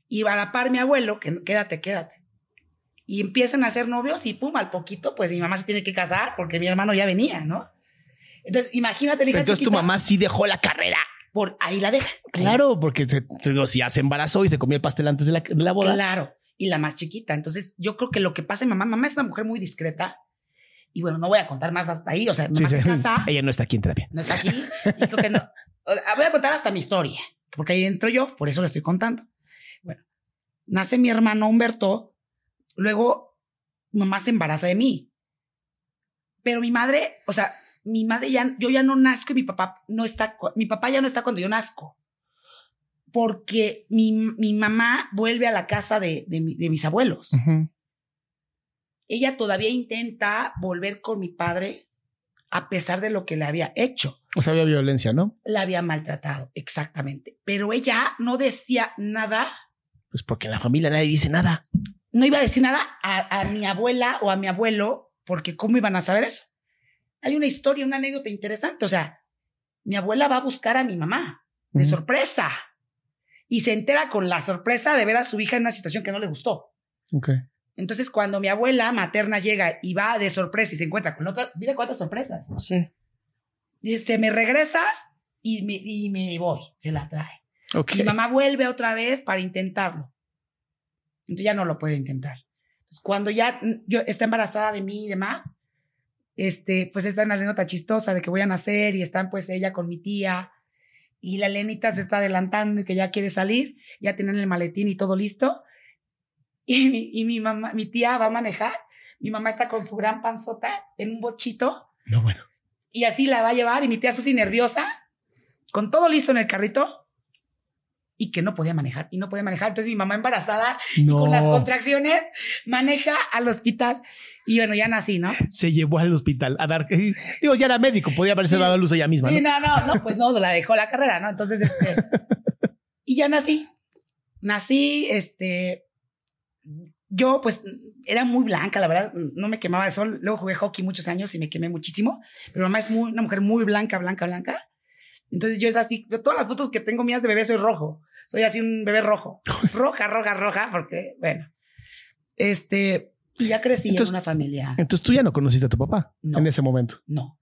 y a la par mi abuelo, que quédate, quédate. Y empiezan a ser novios y pum, al poquito, pues mi mamá se tiene que casar porque mi hermano ya venía, ¿no? Entonces, imagínate, la hija Entonces tu mamá sí dejó la carrera. por ahí la deja. Claro, porque se, si ya se embarazó y se comió el pastel antes de la, de la boda. Claro. Y la más chiquita. Entonces, yo creo que lo que pasa en mamá, mamá es una mujer muy discreta. Y bueno, no voy a contar más hasta ahí. O sea, mamá sí. se casa, Ella no está aquí en terapia. no está aquí. Y creo que no. Voy a contar hasta mi historia, porque ahí entro yo, por eso le estoy contando. Bueno, nace mi hermano Humberto, luego mamá se embaraza de mí. Pero mi madre, o sea, mi madre ya, yo ya no nazco y mi papá no está, mi papá ya no está cuando yo nazco. Porque mi, mi mamá vuelve a la casa de, de, de mis abuelos. Ella todavía intenta volver con mi padre a pesar de lo que le había hecho. O sea, había violencia, ¿no? La había maltratado, exactamente. Pero ella no decía nada, Pues porque en la familia nadie dice nada. no iba a decir nada a, a mi abuela o a mi abuelo, porque ¿cómo iban a saber eso? Hay una historia, una anécdota interesante. O sea, mi abuela va a buscar a mi mamá de sorpresa y se entera con la sorpresa de ver a su hija en una situación que no le gustó. Ok. Entonces, cuando mi abuela materna llega y va de sorpresa y se encuentra con otra, mira cuántas sorpresas. Sí. Dice, me regresas y me, y me voy. Se la trae. Ok. Mi mamá vuelve otra vez para intentarlo. Entonces ya no lo puede intentar. Entonces, cuando ya mm, yo está embarazada de mí y demás, este, pues está una anécdota chistosa de que voy a nacer y están pues ella con mi tía y la Lenita se está adelantando y que ya quiere salir, ya tienen el maletín y todo listo. Y mi, y mi mamá, mi tía va a manejar. Mi mamá está con su gran panzota en un bochito No, bueno. y así la va a llevar y mi tía Susi nerviosa, con todo listo en el carrito y que no podía manejar y no podía manejar. Entonces mi mamá embarazada y con las contracciones maneja al hospital y bueno, ya nací, ¿no? Se llevó al hospital a dar. Digo, ya era médico, podía haberse Sí. dado a luz ella misma. No, no, no, pues no, la dejó la carrera, ¿no? Entonces, este, y ya nací. Nací, este, yo pues era muy blanca, la verdad, no me quemaba de sol. Luego jugué hockey muchos años y me quemé muchísimo, pero mamá es muy, una mujer muy blanca, blanca, blanca. Entonces yo es así, yo todas las fotos que tengo mías de bebé soy rojo. Soy así un bebé rojo. Roja, roja, roja, porque, bueno. Este, y ya crecí Entonces- en una familia. Entonces tú ya no conociste a tu papá No. en ese momento. No,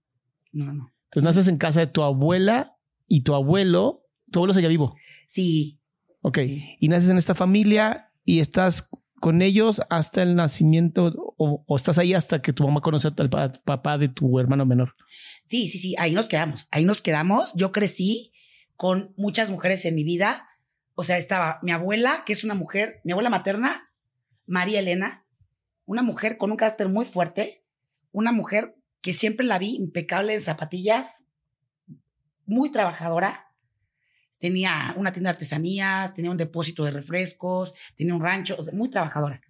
no, no. Entonces naces en casa de tu abuela y tu abuelo, tu abuelo seguía vivo. Sí, Ok. Sí. Y naces en esta familia y estás con ellos hasta el nacimiento o, estás ahí hasta que tu mamá conoce al pa- papá de tu hermano menor. Sí, sí, sí, ahí nos quedamos, ahí nos quedamos. Yo crecí con muchas mujeres en mi vida. O sea, estaba mi abuela, que es una mujer, mi abuela materna, María Elena, una mujer con un carácter muy fuerte, una mujer que siempre la vi impecable en zapatillas, muy trabajadora. Tenía una tienda de artesanías, tenía un depósito de refrescos, tenía un rancho, o sea, muy trabajadora.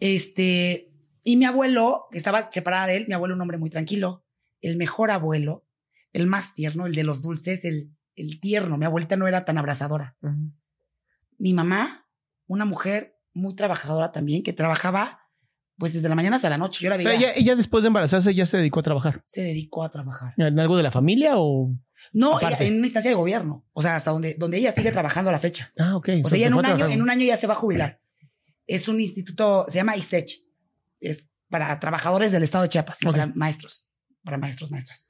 Este, y mi abuelo, que estaba separada de él, mi abuelo un hombre muy tranquilo, el mejor abuelo, el más tierno, el de los dulces, el, el tierno. Mi abuelita no era tan abrazadora. Mi mamá, una mujer muy trabajadora también, que trabajaba pues desde la mañana hasta la noche. Yo la O sea, ella, ella después de embarazarse ya se dedicó a trabajar. Se dedicó a trabajar. ¿En algo de la familia o...? No, ella- en una instancia de gobierno. O sea, hasta donde, donde ella sigue trabajando a la fecha. Ah, ok. O sea, ella en un, año, en un año ya se va a jubilar. Es un instituto, se llama ISTECH. Es para trabajadores del estado de Chiapas, para maestros, para maestros, maestras.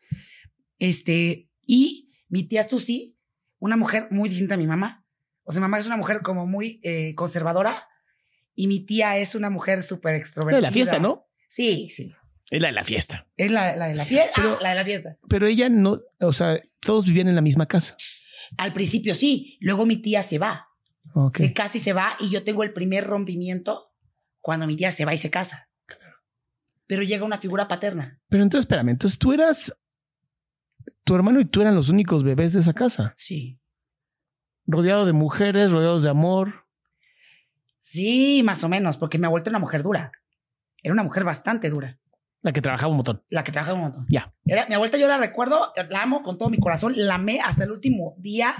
Este, y mi tía Susi, una mujer muy distinta a mi mamá. O sea, mi mamá es una mujer como muy eh, conservadora y mi tía es una mujer súper extrovertida. de la fiesta, ¿no? Sí, sí. Es la de la fiesta. Es la, la de la fiesta. Pero- ah, la de la fiesta. Pero ella no, o sea, todos vivían en la misma casa. Al principio sí, luego mi tía se va. Ok. se casi se va y yo tengo el primer rompimiento cuando mi tía se va y se casa. Pero llega una figura paterna. Pero entonces, espérame, entonces tú eras, tu hermano y tú eran los únicos bebés de esa casa, Sí. rodeado de mujeres, rodeados de amor. Sí, más o menos, porque mi abuela era una mujer dura. Era una mujer bastante dura, La que trabajaba un montón. la que trabajaba un montón. Ya. Era, mi abuela yo la recuerdo, la amo con todo mi corazón, la amé hasta el último día.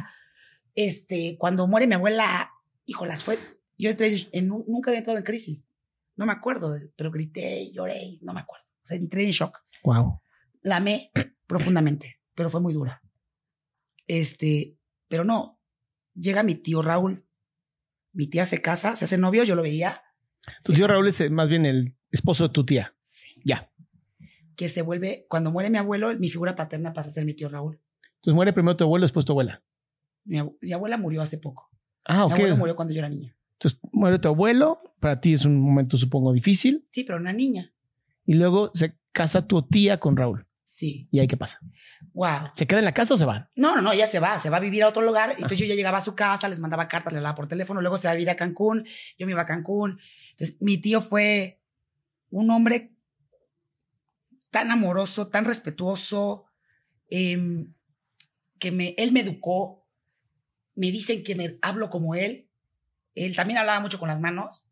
Este, cuando muere mi abuela, híjolas, fue, yo entré en, nunca había entrado en crisis. No me acuerdo, pero grité, lloré, no me acuerdo. O sea, entré en shock. Wow. la amé profundamente, pero fue muy dura. Este, pero no, llega mi tío Raúl. Mi tía se casa, se hace novio, yo lo veía. Tu tío casa- Raúl es eh, más bien el esposo de tu tía. Sí. Que se vuelve, cuando muere mi abuelo, mi figura paterna pasa a ser mi tío Raúl. Entonces muere primero tu abuelo, después tu abuela. Mi, abu- mi abuela murió hace poco. Ah, Mi ok. abuelo murió cuando yo era niña. Entonces muere tu abuelo. Para ti es un momento, supongo, difícil. Sí, pero una niña. Y luego se casa tu tía con Raúl. Sí. ¿Y ahí qué pasa? Wow. ¿Se queda en la casa o se van? No, no, no, ella se va, se va a vivir a otro lugar. Entonces yo ya llegaba a su casa, les mandaba cartas, le hablaba por teléfono, luego se va a vivir a Cancún, yo me iba a Cancún. Entonces mi tío fue un hombre tan amoroso, tan respetuoso, em, que me, él me educó. Me dicen que me hablo como él. Él también hablaba mucho con las manos.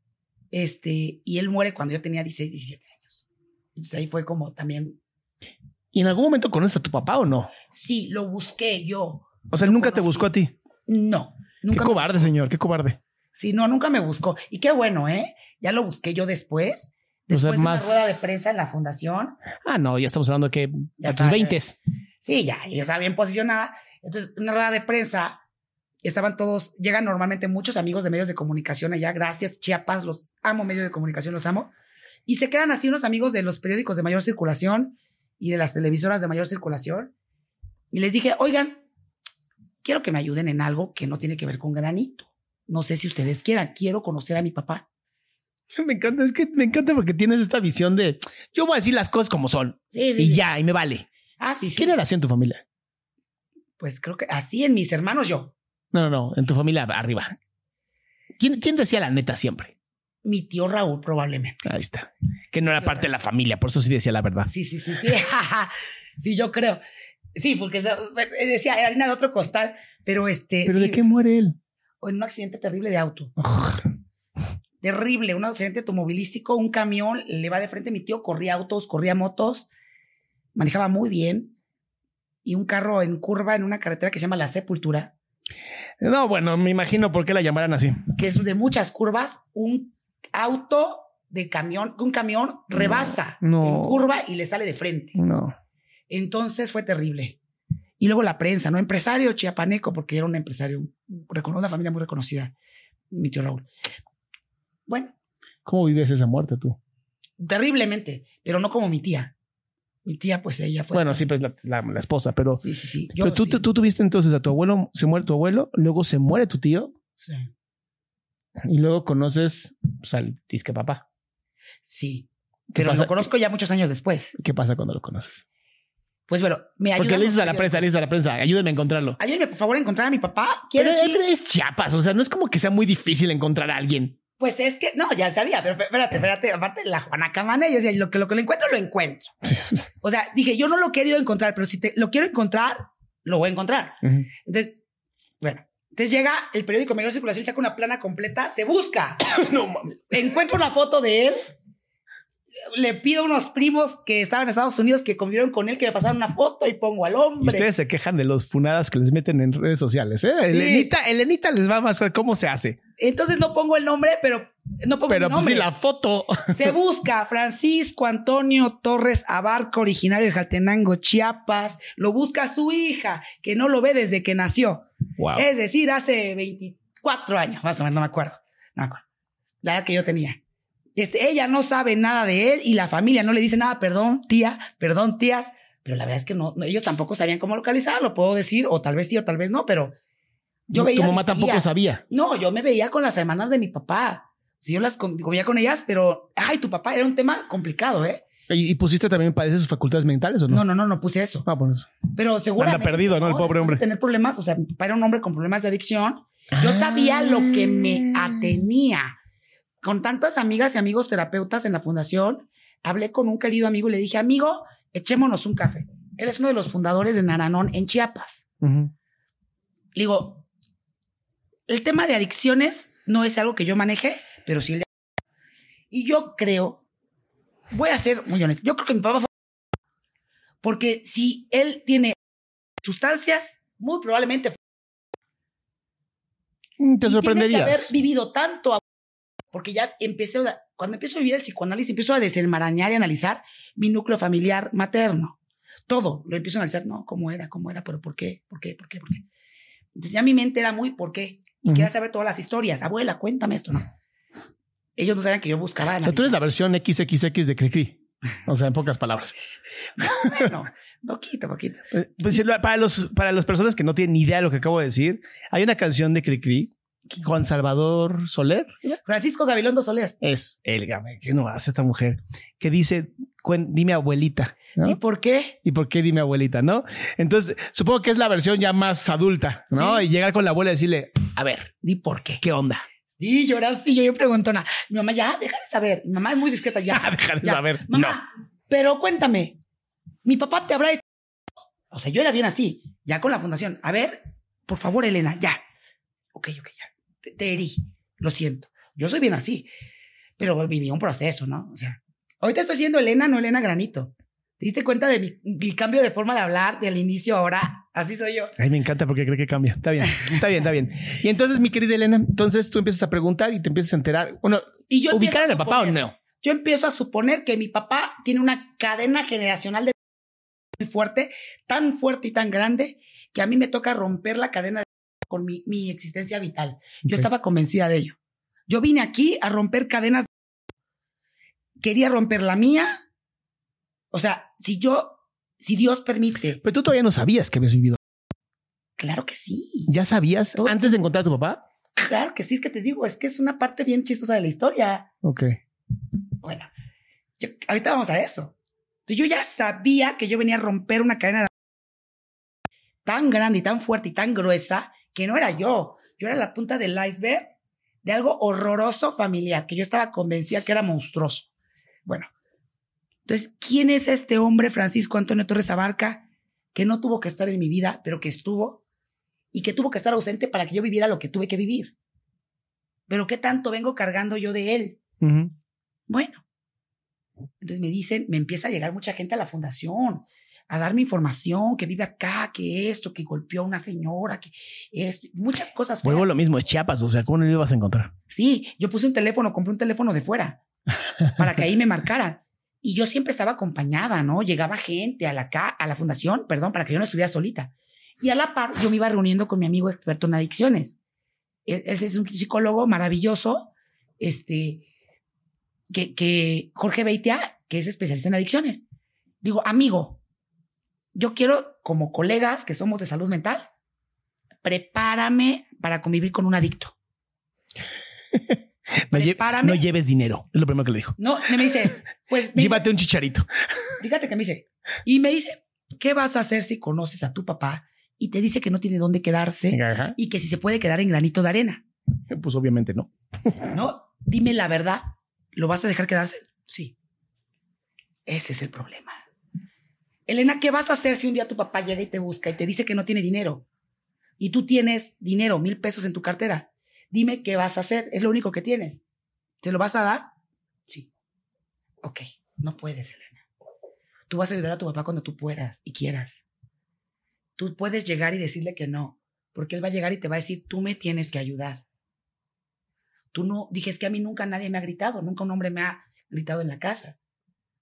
Este, y él muere cuando yo tenía 16, 17 años. Entonces ahí fue como también. ¿Y en algún momento conoces a tu papá o no? Sí, lo busqué yo. O sea, él nunca te conocí. buscó a ti. No. Nunca qué cobarde, señor, qué cobarde. Sí, no, nunca me buscó. Y qué bueno, ¿eh? Ya lo busqué yo después. O sea, Después más- una rueda de prensa en la fundación. Ah, no, ya estamos hablando de que Ya a tus está, ya- 20 Sí, ya, yo estaba bien posicionada. Entonces, una rueda de prensa, estaban todos, llegan normalmente muchos amigos de medios de comunicación allá, gracias, Chiapas, los amo, medios de comunicación, los amo. Y se quedan así unos amigos de los periódicos de mayor circulación y de las televisoras de mayor circulación. Y les dije, oigan, quiero que me ayuden en algo que no tiene que ver con granito. No sé si ustedes quieran, quiero conocer a mi papá. Me encanta, es que me encanta porque tienes esta visión de yo voy a decir las cosas como son Sí, sí, y sí. ya, y me vale. Ah, sí, sí. ¿Quién era así en tu familia? Pues creo que así en mis hermanos yo. No, no, no, en tu familia arriba. ¿Quién, quién decía la neta siempre? Mi tío Raúl probablemente. Ahí está. Que no era parte de la familia, por eso sí decía la verdad. Sí, sí, sí, sí. sí, yo creo. Sí, porque se- decía, era harina de otro costal, pero este. ¿Pero sí, de qué muere él? En un accidente terrible de auto. Terrible, un accidente automovilístico, un camión le va de frente. Mi tío corría autos, corría motos, manejaba muy bien. Y un carro en curva en una carretera que se llama La Sepultura, No, bueno, me imagino por qué la llamaran así. que es de muchas curvas, un auto de camión, un camión rebasa no. en curva y le sale de frente. No. Entonces fue terrible. Y luego la prensa, ¿no? Empresario chiapaneco, porque era un empresario, una familia muy reconocida, mi tío Raúl. Bueno, ¿Cómo vives esa muerte tú? terriblemente, pero no como mi tía. Mi tía, pues ella fue. Bueno, sí, pues la, la- la esposa, pero, Sí, sí, sí. Yo pero tú, sí. tú, tú tuviste entonces a tu abuelo, se muere tu abuelo, luego se muere tu tío Sí. y luego conoces pues, al disque papá. Sí. ¿Qué Pero pasa? lo conozco ya muchos años después. ¿Qué pasa cuando lo conoces? Pues bueno, me ayuda. Porque le dices a la prensa, le dices a la prensa, ayúdeme a encontrarlo. Ayúdenme, por favor, a encontrar a mi papá. Pero, ¿Quieres ir? pero es Chiapas, o sea, no es como que sea muy difícil encontrar a alguien. Pues es que, no, ya sabía, pero espérate, espérate, aparte la Juana Camana, yo decía, lo que, lo que lo encuentro, lo encuentro. O sea, dije, yo no lo he querido encontrar, pero si te, lo quiero encontrar, lo voy a encontrar. Entonces, bueno, entonces llega el periódico Mayor Circulación y saca una plana completa, se busca. no mames. Encuentro una foto de él, le pido a unos primos que estaban en Estados Unidos que convivieron con él que me pasaron una foto y pongo al Y hombre. ustedes se quejan de los funadas que les meten en redes sociales, ¿eh? Elenita, Elenita les va más a cómo se hace. Entonces no pongo el nombre, pero no pongo Pero mi pues sí, nombre. la foto. Se busca Francisco Antonio Torres Abarca, originario de Jaltenango, Chiapas. Lo busca su hija, que no lo ve desde que nació. Wow. Es decir, hace 24 años, más o menos, no me acuerdo. No me acuerdo. La edad que yo tenía. Este, ella no sabe nada de él y la familia no le dice nada, perdón, tía, perdón, tías. Pero la verdad es que no, no, ellos tampoco sabían cómo localizarlo, puedo decir, o tal vez sí, o tal vez no, pero yo veía. tu mamá tampoco sabía. No, yo me veía con las hermanas de mi papá. Sí, yo las convivía con ellas, pero, ay, tu papá era un tema complicado, ¿eh? ¿Y, y pusiste también padece sus facultades mentales o no? No, no, no, no puse eso. Ah, por eso. Pero seguramente. perdido, ¿no? El pobre hombre. Tener problemas, o sea, mi papá era un hombre con problemas de adicción. Yo sabía lo que me Ah. atenía. Con tantas amigas y amigos terapeutas en la fundación, hablé con un querido amigo y le dije, amigo, echémonos un café. Él es uno de los fundadores de Naranón en Chiapas. Le digo, el tema de adicciones no es algo que yo maneje, pero sí el de... Y yo creo, voy a ser muy honesto, yo creo que mi papá fue... Porque si él tiene sustancias, muy probablemente... fue- Mm, Te y Tiene que haber sorprenderías. vivido tanto, porque ya empecé, cuando empiezo a vivir el psicoanálisis, empiezo a desenmarañar y analizar mi núcleo familiar materno. Todo, lo empiezo a analizar, no, cómo era, cómo era, pero por qué, por qué, por qué, por qué. Entonces ya mi mente era muy por qué. Y Ujú. quería saber todas las historias. Abuela, cuéntame esto, ¿no? Ellos no sabían que yo buscaba. O sea, tú eres la versión XXX de Cricri. O sea, en pocas palabras. Bueno, poquito, poquito. Eh, pues, para, los, para las personas que no tienen ni idea de lo que acabo de decir, hay una canción de Cricri, Juan Salvador Soler, Francisco Gabilondo Soler. es el que no hace esta mujer, que dice, "Cuen- dime abuelita. ¿no? ¿Y por qué? ¿Y por qué dime abuelita? ¿No? Entonces, supongo que es la versión ya más adulta, ¿no? Sí. Y llegar con la abuela y decirle, a ver, ¿Y por qué? ¿qué onda? Sí, llorar, sí, yo, yo preguntona. Mi mamá, ya, deja de saber. Mi mamá es muy discreta, ya. Deja de ya. saber. Mamá, pero cuéntame, mi papá te habrá hecho. O sea, yo era bien así, ya con la fundación. A ver, por favor, Elena, ya. Ok, ok, ya. Te, te herí. Lo siento. Yo soy bien así. Pero viví un proceso, ¿no? O sea, ahorita estoy siendo Elena, no Elena Granito. ¿Te diste cuenta de mi, mi cambio de forma de hablar del inicio ahora? Así soy yo. Ay, me encanta porque cree que cambia. Está bien, está bien, está bien. Y entonces, mi querida Elena, entonces tú empiezas a preguntar y te empiezas a enterar. Bueno, Y yo ¿ubicar a papá o suponer- no? Yo empiezo a suponer que mi papá tiene una cadena generacional de muy fuerte, tan fuerte y tan grande, que a mí me toca romper la cadena de con mi, mi existencia vital. Yo estaba convencida de ello. Yo vine aquí a romper cadenas. Quería romper la mía. O sea, si yo, si Dios permite, Pero tú todavía no sabías que habías vivido. claro que sí. ¿Ya sabías Todo- antes de encontrar a tu papá? Claro que sí, es que te digo, es que es una parte bien chistosa de la historia. Ok. Bueno, yo- ahorita vamos a eso. Yo ya sabía que yo venía a romper una cadena de- tan grande y tan fuerte y tan gruesa que no era yo. Yo era la punta del iceberg de algo horroroso familiar que yo estaba convencida que era monstruoso. Bueno, entonces, ¿quién es este hombre, Francisco Antonio Torres Abarca, que no tuvo que estar en mi vida, pero que estuvo y que tuvo que estar ausente para que yo viviera lo que tuve que vivir? Pero ¿qué tanto vengo cargando yo de él? Bueno, entonces me dicen, me empieza a llegar mucha gente a la fundación a darme información, que vive acá, que esto, que golpeó a una señora, que esto, muchas cosas. Vuelvo a lo mismo, es Chiapas, o sea, ¿cómo no lo ibas a encontrar? Sí, yo puse un teléfono, compré un teléfono de fuera para que ahí me marcaran. Y yo siempre estaba acompañada, ¿no? Llegaba gente a la, a la fundación, perdón, para que yo no estuviera solita. Y a la par, yo me iba reuniendo con mi amigo experto en adicciones. Él, él es un psicólogo maravilloso, este, que, que Jorge Beitia, que es especialista en adicciones. Digo, amigo, yo quiero, como colegas que somos de salud mental, prepárame para convivir con un adicto. No, Prepárame. no lleves dinero, es lo primero que le dijo. No, me dice, pues, me dice, Llévate un chicharito. fíjate que me dice, y me dice, ¿qué vas a hacer si conoces a tu papá y te dice que no tiene dónde quedarse Ajá. y que si se puede quedar en granito de arena? Pues obviamente no. No, dime la verdad, ¿lo vas a dejar quedarse? Sí. Ese es el problema. Elena, ¿qué vas a hacer si un día tu papá llega y te busca y te dice que no tiene dinero? Y tú tienes dinero, mil pesos en tu cartera. Dime qué vas a hacer. Es lo único que tienes. ¿Se lo vas a dar? Sí. Ok, no puedes, Elena. Tú vas a ayudar a tu papá cuando tú puedas y quieras. Tú puedes llegar y decirle que no, porque él va a llegar y te va a decir, tú me tienes que ayudar. Tú no, dije, es que a mí nunca nadie me ha gritado, nunca un hombre me ha gritado en la casa.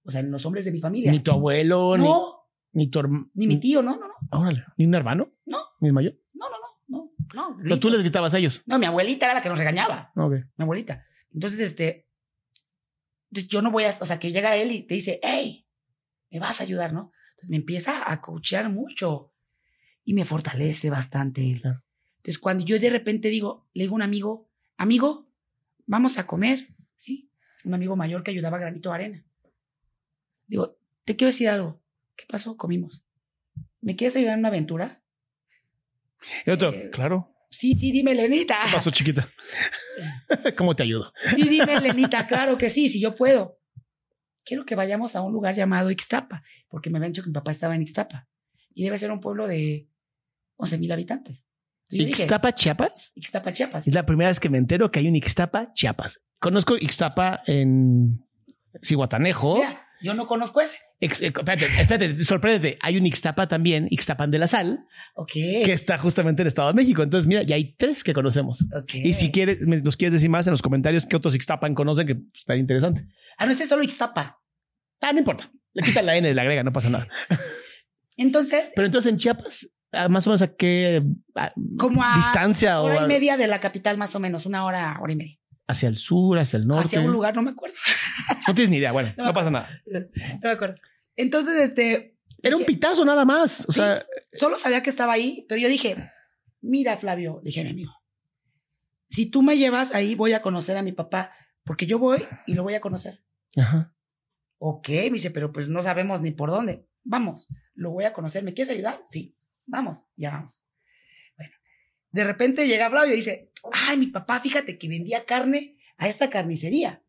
O sea, en los hombres de mi familia. Ni tu abuelo, no, ni, ni tu hermano. ni mi tío, no, no, no, Órale, ni un hermano. No. Ni el mayor. no, no, no, no, no. Pero tú les gritabas a ellos. No, mi abuelita era la que nos regañaba, Ok. mi abuelita. Entonces, este, yo no voy a, o sea, que llega él y te dice, hey, me vas a ayudar, ¿no? Entonces me empieza a coachear mucho y me fortalece bastante él. Claro. Entonces, cuando yo de repente digo, le digo a un amigo, amigo, vamos a comer, ¿sí? Un amigo mayor que ayudaba a Granito Arena. Digo, te quiero decir algo. ¿Qué pasó? Comimos. ¿Me quieres ayudar en una aventura? Y otro, Eh, claro. Sí, sí, dime, Lenita. ¿Qué pasó, chiquita? ¿Cómo te ayudo? Sí, dime, Lenita, claro que sí, si yo puedo. Quiero que vayamos a un lugar llamado Ixtapa, porque me habían dicho que mi papá estaba en Ixtapa. Y debe ser un pueblo de 11 mil habitantes. Entonces yo dije, ¿Ixtapa, Chiapas? Ixtapa, Chiapas. Es la primera vez que me entero que hay un Ixtapa, Chiapas. Conozco Ixtapa en Cihuatanejo. Mira, yo no conozco ese. Ex- eh, espérate, espérate, sorpréndete. Hay un Ixtapa también, Ixtapan de la Sal, que está justamente en el Estado de México. Entonces, mira, ya hay tres que conocemos. Y si quieres, nos quieres decir más en los comentarios qué otros Ixtapan conocen, que estaría interesante. Ah, no, este es solo Ixtapa. Ah, no importa. Le quitan la N la agrega, no pasa nada. Entonces, Pero entonces en Chiapas, ah, más o menos a qué ah, como a distancia o hora y a- media de la capital, más o menos, una hora, hora y media. hacia el sur, hacia el norte. Hacia un lugar, no me acuerdo. No tienes ni idea. Bueno, No. no pasa nada. No me acuerdo. Entonces, este. Era un pitazo nada más. O Sí. sea, Solo sabía que estaba ahí, pero yo dije, mira, Flavio, dije a mi amigo, si tú me llevas ahí, voy a conocer a mi papá, porque yo voy y lo voy a conocer. ajá. Ok, me dice, pero pues no sabemos ni por dónde. Vamos, lo voy a conocer. ¿Me quieres ayudar? Sí, vamos, ya vamos. Bueno, de repente llega Flavio y dice, ay, mi papá, fíjate que vendía carne a esta carnicería,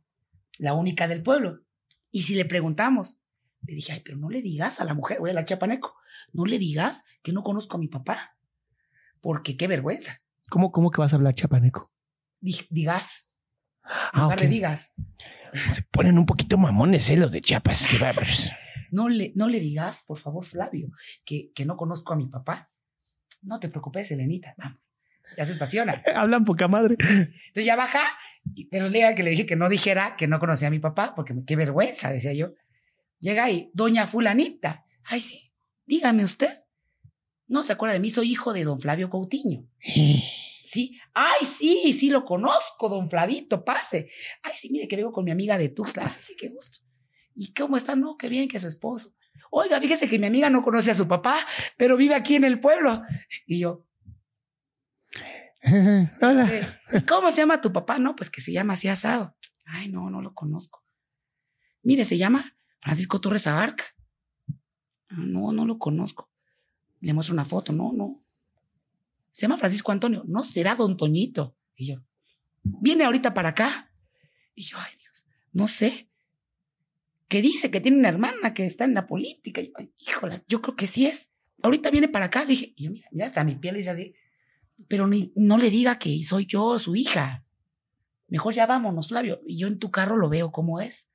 la única del pueblo. Y si le preguntamos, Le dije, ay, pero no le digas a la mujer, güey, a la chapaneco, no le digas que no conozco a mi papá. Porque qué vergüenza. ¿Cómo, cómo que vas a hablar chapaneco? Digas. Ah, ok. digas. Se ponen un poquito mamones, ¿eh? Los de Chiapas. Qué bárbaros. No le, no le digas, por favor, Flavio, que, que no conozco a mi papá. No te preocupes, Elenita, vamos. Ya se estaciona. Hablan poca madre. Entonces ya baja, pero llega que le dije que no dijera que no conocía a mi papá, porque qué vergüenza, decía yo. Llega ahí, doña fulanita. Ay, sí, dígame usted. No se acuerda de mí, soy hijo de don Flavio Coutinho. Sí, ay, sí, sí lo conozco, don Flavito, pase. Ay, sí, mire que vengo con mi amiga de Tuxtla. Ay, sí, qué gusto. ¿Y cómo está? No, qué bien que su esposo. Oiga, fíjese que mi amiga no conoce a su papá, pero vive aquí en el pueblo. Y yo, Hola. este, ¿y ¿cómo se llama tu papá? No, pues que se llama así asado. Ay, no, no lo conozco. Mire, se llama Francisco Torres Abarca. "Ah, No, no lo conozco. Le muestro una foto. No, no. Se llama Francisco Antonio. No será Don Toñito. Y yo, viene ahorita para acá. Y yo, ay Dios, no sé. Que dice que tiene una hermana que está en la política. Y yo, "Ay, híjola, yo creo que sí es. Ahorita viene para acá. Le dije, y yo, mira, mira, hasta mi piel dice así. Pero ni, no le diga que soy yo, su hija. Mejor ya vámonos, Flavio. Y yo en tu carro lo veo como es.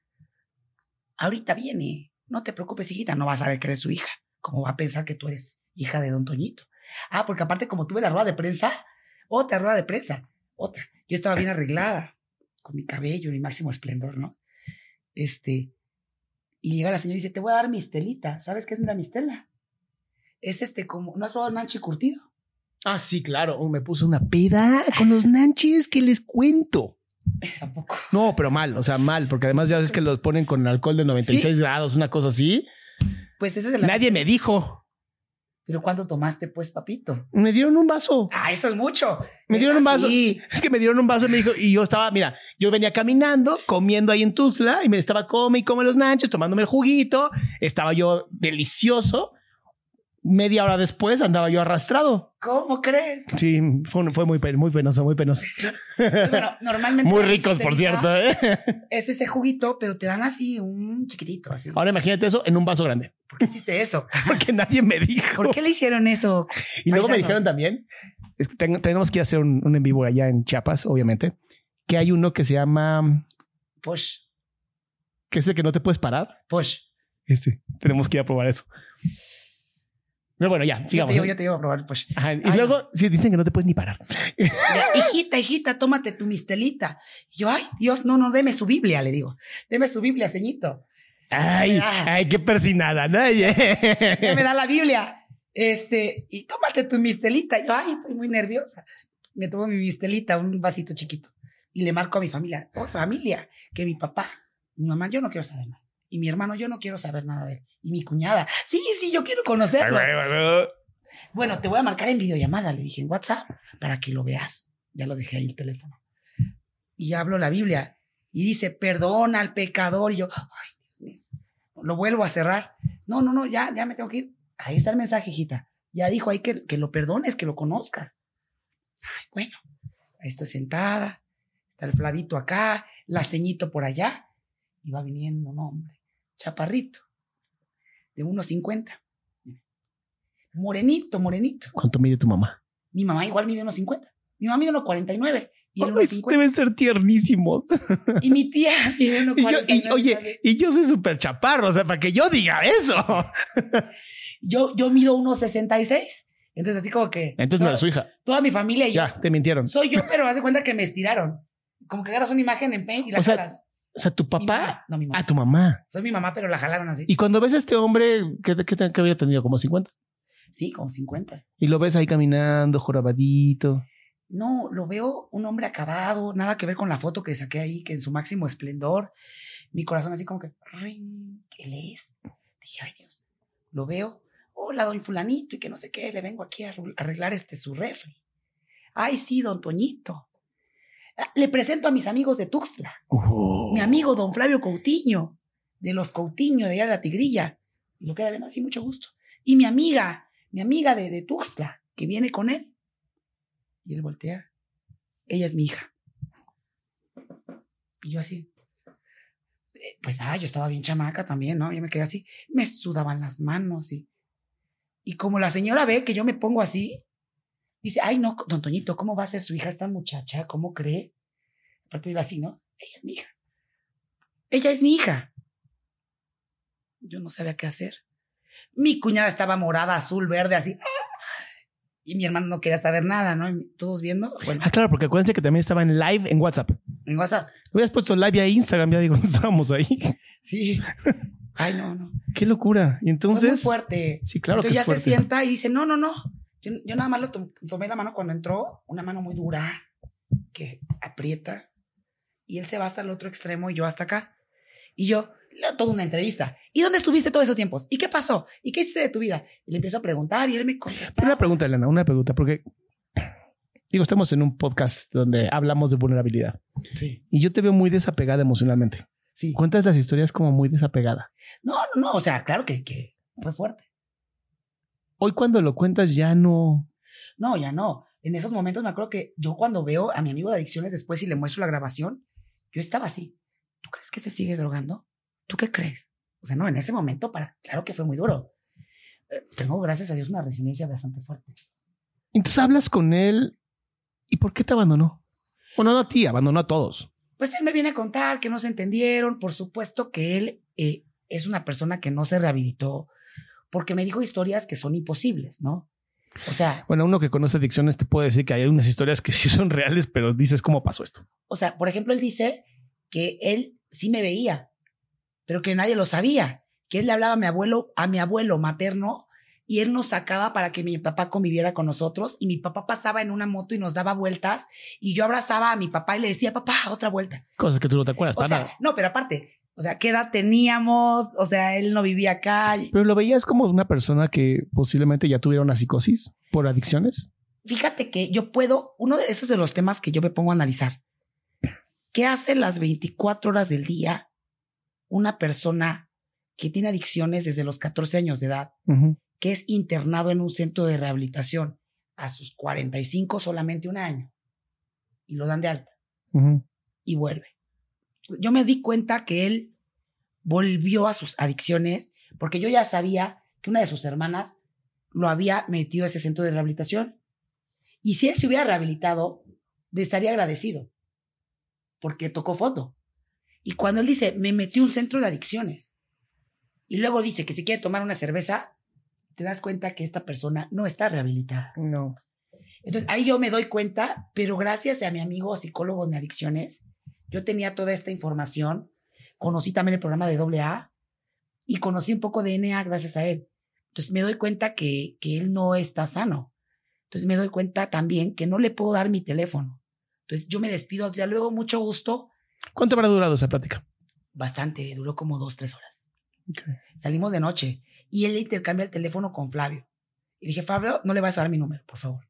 Ahorita viene. No te preocupes, hijita. No vas a ver que eres su hija. ¿Cómo va a pensar que tú eres hija de don Toñito? Ah, porque aparte, como tuve la rueda de prensa, otra rueda de prensa, otra. Yo estaba bien arreglada, con mi cabello, mi máximo esplendor, ¿no? Este. Y llega la señora y dice: Te voy a dar mistelita. ¿Sabes qué es una mistela? Es este, como. ¿No has probado Nanchi curtido? Ah, sí, claro. Oh, me puso una peda con los nanches que les cuento. Tampoco. No, pero mal, o sea, mal, porque además ya ves que los ponen con alcohol de 96 grados, una cosa así. Pues ese es el. Nadie me dijo. Pero ¿cuánto tomaste, pues, papito? Me dieron un vaso. Ah, eso es mucho. Me Es dieron un vaso. Es que me dieron un vaso y me dijo, y yo estaba, mira, yo venía caminando, comiendo ahí en Tuzla y me estaba come y come los nanches, tomándome el juguito. Estaba yo delicioso. Media hora después andaba yo arrastrado. ¿Cómo crees? Sí, fue, fue muy, pe- muy penoso, muy penoso. Bueno, normalmente. Muy ricos, por cierto. ¿eh? Es ese juguito, pero te dan así un chiquitito, así. Ahora imagínate eso en un vaso grande, ¿Por qué hiciste eso? porque nadie me dijo. ¿Por qué le hicieron eso? Y luego me dijeron también, es que ten- tenemos que hacer un, un en vivo allá en Chiapas, obviamente, que hay uno que se llama, Push, que es el que no te puedes parar. push. Ese, tenemos que ir a probar eso. Pero bueno, ya, Yo te, sigamos. digo, ¿eh? yo te a probar push. Ajá, y Ay, luego sí, dicen que no te puedes ni parar. Ya, hijita, hijita, tómate tu mistelita. Y yo, ay, Dios, no, no, deme su Biblia, le digo. Deme su Biblia, ceñito. Ay, Ah. ay, qué persinada, ¿no? Ya me da la Biblia. Este, y tómate tu mistelita. Yo, ay, estoy muy nerviosa. Me tomo mi mistelita, un vasito chiquito. Y le marco a mi familia, oh, familia, que mi papá, mi mamá, yo no quiero saber nada. Y mi hermano, yo no quiero saber nada de él. Y mi cuñada, sí, sí, yo quiero conocerlo. Bueno, te voy a marcar en videollamada, le dije en WhatsApp, para que lo veas. Ya lo dejé ahí el teléfono. Y hablo la Biblia y dice, perdona al pecador. Y yo, ay, Dios mío, lo vuelvo a cerrar. No, no, no, ya, ya me tengo que ir. Ahí está el mensaje, hijita. Ya dijo ahí que, que lo perdones, que lo conozcas. Ay, bueno, ahí estoy sentada, está el Flavito acá, la ceñito por allá, y va viniendo un hombre, chaparrito, de unos 50. Morenito, morenito. ¿Cuánto mide tu mamá? Mi mamá igual mide unos 50. Mi mamá mide unos 49 y 50. deben ser tiernísimos. Y mi tía mide Y yo, 49. y, oye, ¿sabes? y yo soy súper chaparro, o sea, para que yo diga eso. yo, yo mido unos 66. Entonces, así como que. Entonces no toda, era su hija. toda mi familia y yo. Ya, te mintieron. Soy yo, pero haz de cuenta que me estiraron. Como que agarras una imagen en Paint y la O sea. O sea, tu papá. No, mi mamá. Ah, tu mamá. Soy mi mamá, pero la jalaron así. Y cuando ves a este hombre, ¿qué, qué, qué habría tenido? ¿Como 50? Sí, como 50. Y lo ves ahí caminando, jorobadito. No, lo veo un hombre acabado, nada que ver con la foto que saqué ahí, que en su máximo esplendor, mi corazón así como que, ring, ¿él es? Dije, ay Dios, lo veo, hola, don fulanito, y que no sé qué, le vengo aquí a arreglar este su refri. Ay, sí, don Toñito. Ah, Le presento a mis amigos de Tuxtla, Mi amigo don Flavio Coutinho, de los Coutinho, de allá de la Tigrilla. Y lo queda viendo así, mucho gusto. Y mi amiga, mi amiga de, de Tuxtla, que viene con él. Y él voltea. Ella es mi hija. Y yo así. eh, pues, ah, yo estaba bien chamaca también, ¿no? Yo me quedé así, me sudaban las manos y, y como la señora ve que yo me pongo así, dice, ay, no, don Toñito, ¿cómo va a ser su hija esta muchacha? ¿Cómo cree? Aparte de así, ¿no? Ella es mi hija. Ella es mi hija. Yo no sabía qué hacer. Mi cuñada estaba morada, azul, verde, así. Y mi hermano no quería saber nada, ¿no? Y todos viendo. Bueno, Ah, claro, porque acuérdense que también estaba en live en WhatsApp. en WhatsApp. Hubieras puesto live a Instagram, ya digo, estábamos ahí. Sí. Ay, no, no. Qué locura. Y Fue muy entonces, fuerte. sí, claro que Entonces ya es fuerte. se sienta y dice, no, no, no. Yo, yo nada más lo tom- tomé la mano cuando entró, una mano muy dura, que aprieta. Y él se va hasta el otro extremo y yo hasta acá. Y yo, leo toda una entrevista. ¿Y dónde estuviste todos esos tiempos? ¿Y qué pasó? ¿Y qué hiciste de tu vida? Y le empiezo a preguntar y él me contesta. Una pregunta, Elena, una pregunta, porque digo, estamos en un podcast donde hablamos de vulnerabilidad Sí, y yo te veo muy desapegada emocionalmente. sí. Cuentas las historias como muy desapegada. No, no, no. O sea, claro que, que fue fuerte. Hoy cuando lo cuentas ya no. No, ya no. En esos momentos me acuerdo que yo cuando veo a mi amigo de adicciones después y le muestro la grabación, yo estaba así. ¿Tú crees que se sigue drogando? ¿Tú qué crees? O sea, no, en ese momento, para, claro que fue muy duro. Eh, tengo, gracias a Dios, una resiliencia bastante fuerte. Entonces hablas con él y ¿por qué te abandonó? Bueno, no a ti, abandonó a todos. Pues él me viene a contar que no se entendieron. Por supuesto que él eh, es una persona que no se rehabilitó porque me dijo historias que son imposibles, ¿no? O sea, Bueno, uno que conoce adicciones te puede decir que hay unas historias que sí son reales, pero dices cómo pasó esto. O sea, por ejemplo, él dice que él sí me veía, pero que nadie lo sabía. Que él le hablaba a mi abuelo, a mi abuelo materno, y él nos sacaba para que mi papá conviviera con nosotros. Y mi papá pasaba en una moto y nos daba vueltas. Y yo abrazaba a mi papá y le decía, papá, otra vuelta. Cosas que tú no te acuerdas. O para sea, nada. no, pero aparte, o sea, ¿qué edad teníamos? O sea, él no vivía acá. Pero lo veías como una persona que posiblemente ya tuviera una psicosis por adicciones. Fíjate que yo puedo, uno de esos de los temas que yo me pongo a analizar. ¿Qué hace las 24 horas del día una persona que tiene adicciones desde los 14 años de edad, que es internado en un centro de rehabilitación a sus 45 solamente un año y lo dan de alta y vuelve? Yo me di cuenta que él volvió a sus adicciones porque yo ya sabía que una de sus hermanas lo había metido a ese centro de rehabilitación. Y si él se hubiera rehabilitado, le estaría agradecido porque tocó foto. Y cuando él dice, me metí un centro de adicciones, y luego dice que si quiere tomar una cerveza, te das cuenta que esta persona no está rehabilitada. No. Entonces ahí yo me doy cuenta, pero gracias a mi amigo psicólogo en adicciones, yo tenía toda esta información, conocí también el programa de AA y conocí un poco de NA gracias a él. Entonces me doy cuenta que, que él no está sano. Entonces me doy cuenta también que no le puedo dar mi teléfono. Entonces yo me despido, ya luego mucho gusto, ¿Cuánto habrá durado esa plática? bastante, duró como dos, tres horas. Salimos de noche y él intercambia el teléfono con Flavio. Y dije, Flavio, no le vas a dar mi número, por favor.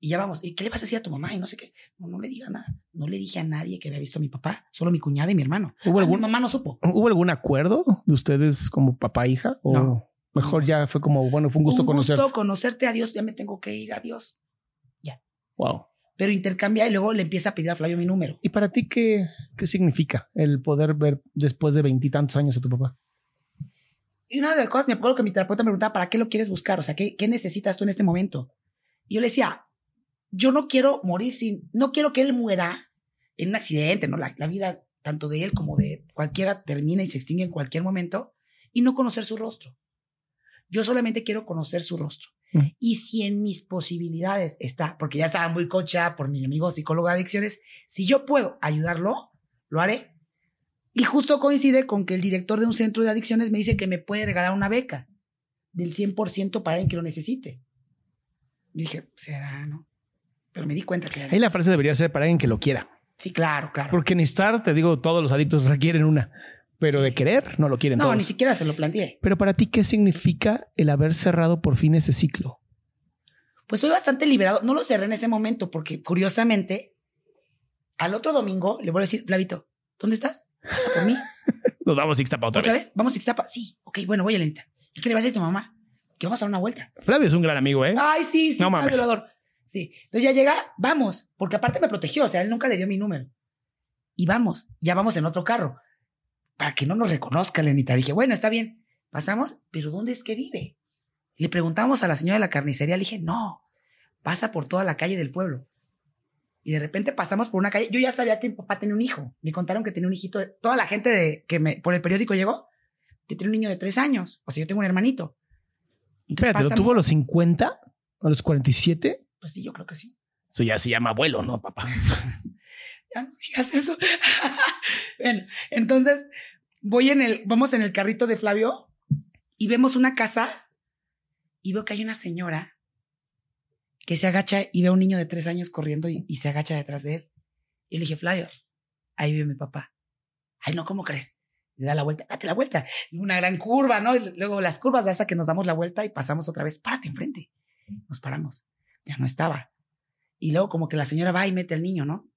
Y ya vamos. ¿Y qué le vas a decir a tu mamá? Y no sé qué. No, no le diga nada. No le dije a nadie que había visto a mi papá, solo mi cuñada y mi hermano. ¿Hubo Ah, algún- Mi mamá no supo. ¿Hubo algún acuerdo de ustedes como papá e hija? ¿O No. mejor ya fue como, bueno, fue un gusto Un conocerte? gusto conocerte. Adiós, ya me tengo que ir. Adiós. Wow. Pero intercambia y luego le empieza a pedir a Flavio mi número. ¿Y para ti qué, qué significa el poder ver después de veintitantos años a tu papá? Y una de las cosas, me acuerdo que mi terapeuta me preguntaba, ¿para qué lo quieres buscar? O sea, ¿qué, qué necesitas tú en este momento? Y yo le decía, yo no quiero morir sin, no quiero que él muera en un accidente, ¿no? La, la vida, tanto de él como de cualquiera, termina y se extingue en cualquier momento y no conocer su rostro. Yo solamente quiero conocer su rostro. Mm. Y si en mis posibilidades está, porque ya estaba muy cocha por mi amigo psicólogo de adicciones, si yo puedo ayudarlo, lo haré. Y justo coincide con que el director de un centro de adicciones me dice que me puede regalar una beca del 100% para alguien que lo necesite. Y dije, será, ¿no? Pero me di cuenta que... Ahí la frase debería ser para alguien que lo quiera. Sí, claro, claro. Porque necesitar, te digo, todos los adictos requieren una, pero de querer no lo quieren no, todos. ni siquiera se lo planteé. Pero para ti, ¿qué significa el haber cerrado por fin ese ciclo? Pues fui bastante liberado. No lo cerré en ese momento porque, curiosamente, al otro domingo le voy a decir, Flavito, ¿dónde estás? ¿Pasa por mí? Nos vamos a Ixtapa otra, ¿Otra vez. vez? ¿Vamos a Ixtapa? Sí. Ok, bueno, voy, Elenita. ¿Y qué le vas a decir a tu mamá? Que vamos a dar una vuelta. Flavio es un gran amigo, ¿eh? Ay, sí, sí, No no mames. violador. Sí. Entonces ya llega, vamos, porque aparte me protegió, o sea, él nunca le dio mi número. Y vamos, ya vamos en otro carro. Para que no nos reconozca, Lenita. Dije, bueno, está bien. Pasamos, pero ¿dónde es que vive? Le preguntamos a la señora de la carnicería, le dije, no, pasa por toda la calle del pueblo. Y de repente pasamos por una calle. Yo ya sabía que mi papá tenía un hijo. Me contaron que tenía un hijito. Toda la gente de, que me, por el periódico llegó, que tiene un niño de tres años. O sea, yo tengo un hermanito. Entonces, Espérate, ¿lo tuvo a los 50? ¿A los 47? Pues sí, yo creo que sí. Eso ya se llama abuelo, ¿no, papá? Ya no eso. bueno, entonces voy en el, vamos en el carrito de Flavio y vemos una casa y veo que hay una señora que se agacha y ve a un niño de tres años corriendo y, se agacha detrás de él. Y le dije, Flavio, ahí vive mi papá. Ay, no, ¿cómo crees? Le da la vuelta, date la vuelta. Una gran curva, ¿no? Y luego las curvas hasta que nos damos la vuelta y pasamos otra vez. Párate enfrente. Nos paramos. Ya no estaba. Y luego como que la señora va y mete al niño, ¿no?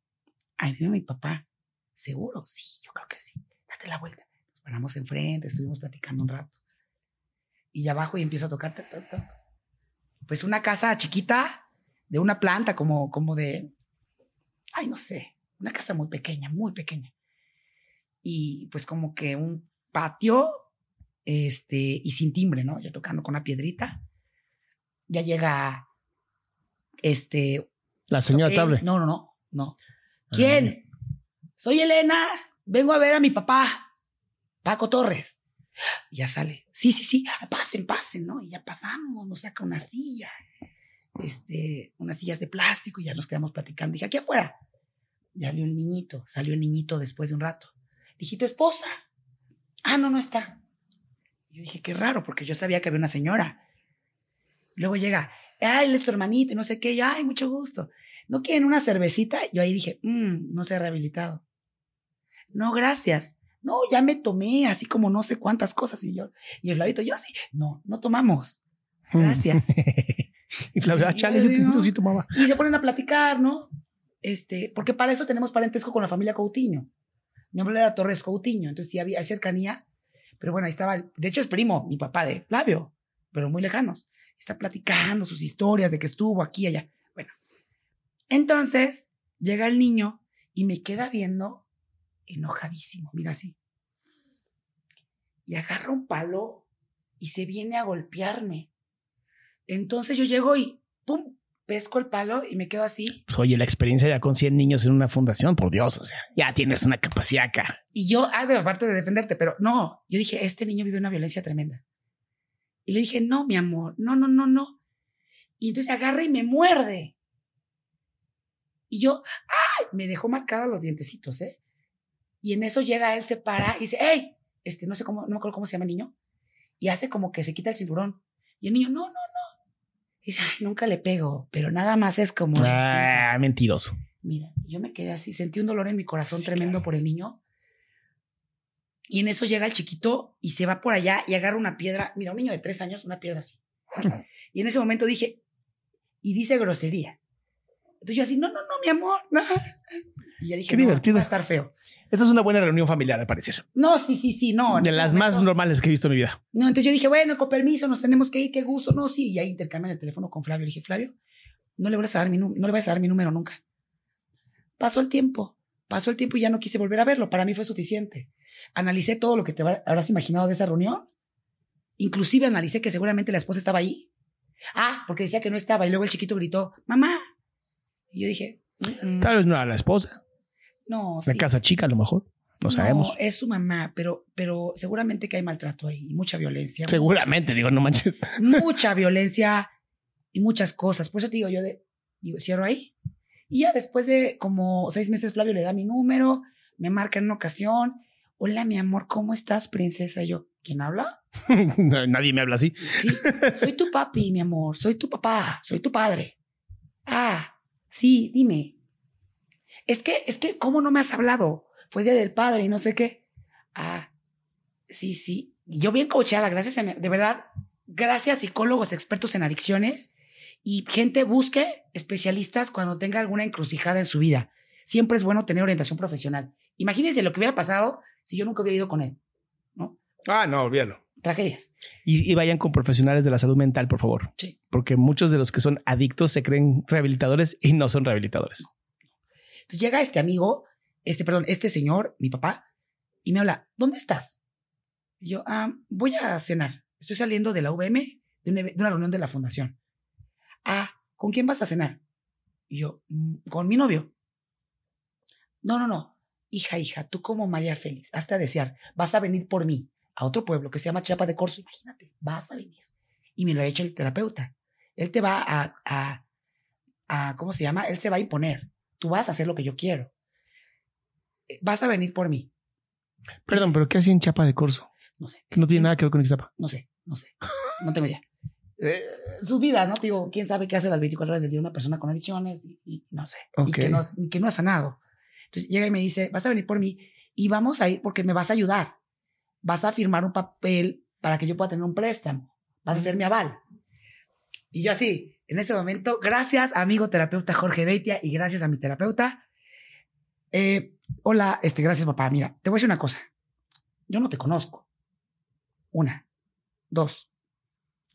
Ahí vive mi papá. ¿Seguro? Sí, yo creo que sí. Date la vuelta. Nos paramos enfrente, estuvimos platicando un rato. Y ya abajo y empiezo a tocar. toc, toc, toc. Pues una casa chiquita, de una planta como, como de, ay, no sé, una casa muy pequeña, muy pequeña. Y pues como que un patio, este, y sin timbre, ¿no? Yo tocando con una piedrita. Ya llega, este, La señora Table. No, no, no, no. ¿Quién? Soy Elena. Vengo a ver a mi papá, Paco Torres. Y ya sale. Sí, sí, sí. Pasen, pasen, ¿no? Y ya pasamos. Nos saca una silla. Este, unas sillas de plástico y ya nos quedamos platicando. Dije, aquí afuera. Ya salió el niñito. Salió el niñito después de un rato. Dije, ¿tu esposa? Ah, no, no está. Yo dije, qué raro, porque yo sabía que había una señora. Luego llega, ay, él es tu hermanito y no sé qué. Y, ay, mucho gusto. ¿No quieren una cervecita? Yo ahí dije, "Mm, no se ha rehabilitado. No, gracias. No, ya me tomé así como no sé cuántas cosas. Y yo, y el lavito, yo sí. No, no tomamos. Gracias. y Flavio, ah, chale, yo no. sí tomaba. Y se ponen a platicar, ¿no? Este, porque para eso tenemos parentesco con la familia Coutinho. Mi abuelo era Torres Coutinho, entonces sí había cercanía. Pero bueno, ahí estaba, de hecho es primo, mi papá de Flavio, pero muy lejanos. Está platicando sus historias de que estuvo aquí y allá. Entonces llega el niño y me queda viendo enojadísimo, mira así. Y agarra un palo y se viene a golpearme. Entonces yo llego y pum, pesco el palo y me quedo así. Pues oye, la experiencia ya con 100 niños en una fundación, por Dios, o sea, ya tienes una capacidad acá. Y yo, ah, de aparte de defenderte, pero no, yo dije, este niño vive una violencia tremenda. Y le dije, no, mi amor, no, no, no, no. Y entonces agarra y me muerde. Y yo, ay, me dejó marcados los dientecitos, ¿eh? Y en eso llega él, se para y dice, hey, este, no sé cómo, no me acuerdo cómo se llama el niño. Y hace como que se quita el cinturón. Y el niño, no, no, no. Y dice, ay, nunca le pego, pero nada más es como. Ah, mentiroso. Mira, yo me quedé así, sentí un dolor en mi corazón Sí, tremendo claro. por el niño. Y en eso llega el chiquito y se va por allá y agarra una piedra. Mira, un niño de tres años, una piedra así. Y en ese momento dije, y dice groserías. Entonces yo así, no, no, mi amor, no. Y ya dije, Qué no, divertido. va a estar feo. Esta es una buena reunión familiar, al parecer. No, sí, sí, sí, no. De las más normales que he visto en mi vida. No, entonces yo dije, bueno, con permiso, nos tenemos que ir, qué gusto. No, sí, y ahí intercambian el teléfono con Flavio. Le dije, Flavio, no le vas a dar mi, no le vas a dar mi número nunca. Pasó el tiempo, pasó el tiempo y ya no quise volver a verlo. Para mí fue suficiente. Analicé todo lo que te habrás imaginado de esa reunión. Inclusive analicé que seguramente la esposa estaba ahí. Ah, porque decía que no estaba y luego el chiquito gritó, mamá. Y yo dije, "Mm, mm, Tal vez no era la esposa, no, la sí. casa chica a lo mejor. No sabemos. es su mamá, pero, pero seguramente que hay maltrato ahí, mucha violencia. Seguramente, digo, no manches. mucha violencia y muchas cosas. Por eso te digo, yo de, digo, cierro ahí. Y ya después de como seis meses, Flavio le da mi número, me marca en una ocasión. Hola, mi amor, ¿cómo estás, princesa? Y yo, ¿quién habla? Nadie me habla así. Sí, soy tu papi, mi amor, soy tu papá, soy tu padre. Ah, sí, dime. Es que, es que, ¿cómo no me has hablado? Fue día del padre y no sé qué. Ah, sí, sí. Y yo bien coachada, gracias a mi- de verdad, gracias psicólogos expertos en adicciones y gente busque especialistas cuando tenga alguna encrucijada en su vida. Siempre es bueno tener orientación profesional. Imagínense lo que hubiera pasado si yo nunca hubiera ido con él. Ah, no, olvídalo. Tragedias. Y, y vayan con profesionales de la salud mental, por favor. Sí. Porque muchos de los que son adictos se creen rehabilitadores y no son rehabilitadores. Entonces llega este amigo, este, perdón, este señor, mi papá, Y me habla, ¿dónde estás? Y yo, ah, voy a cenar. Estoy saliendo de la UVM, de una, de una reunión de la fundación. Ah, ¿con quién vas a cenar? Y yo, "Mm, con mi novio. No, no, no. Hija, hija, tú como María Félix, hasta desear, vas a venir por mí a otro pueblo que se llama Chiapa de Corzo. Imagínate, vas a venir. Y me lo ha hecho el terapeuta. Él te va a, a, a, ¿cómo se llama? Él se va a imponer. Tú vas a hacer lo que yo quiero. Eh, Vas a venir por mí. Perdón, pero ¿qué hacía en Chapa de Corso? No sé, Que no tiene nada que ver con Ixtapa. no sé, no sé. No tengo idea. Eh, su vida, ¿no? Digo, quién sabe qué hace las 24 horas del día una persona con adicciones y, y no sé. Y Ok. que no, y que no ha sanado. Entonces llega y me dice, vas a venir por mí y vamos a ir porque me vas a ayudar. Vas a firmar un papel para que yo pueda tener un préstamo. Vas a ser mi aval. Y yo así, en ese momento, gracias amigo terapeuta Jorge Beitia y gracias a mi terapeuta. Eh, hola, este, gracias papá. Mira, te voy a decir una cosa. Yo no te conozco. Una. Dos.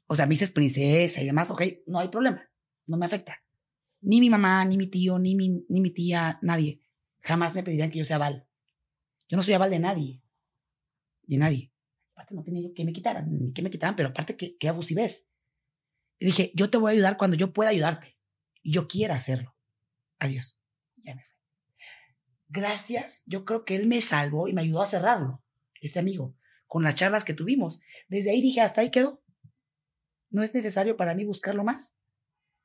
O sea, me dices princesa y demás, ok, no hay problema. No me afecta. Ni mi mamá, ni mi tío, ni mi, ni mi tía, nadie. Jamás me pedirían que yo sea aval. Yo no soy aval de nadie. De nadie. Aparte, no tenía yo que me quitaran, ni que me quitaran, pero aparte, que, que abusivez. Le dije, yo te voy a ayudar cuando yo pueda ayudarte. Y yo quiera hacerlo. Adiós. Ya me fui. Gracias. Yo creo que él me salvó y me ayudó a cerrarlo. Este amigo. Con las charlas que tuvimos. Desde ahí dije, hasta ahí quedó. No es necesario para mí buscarlo más.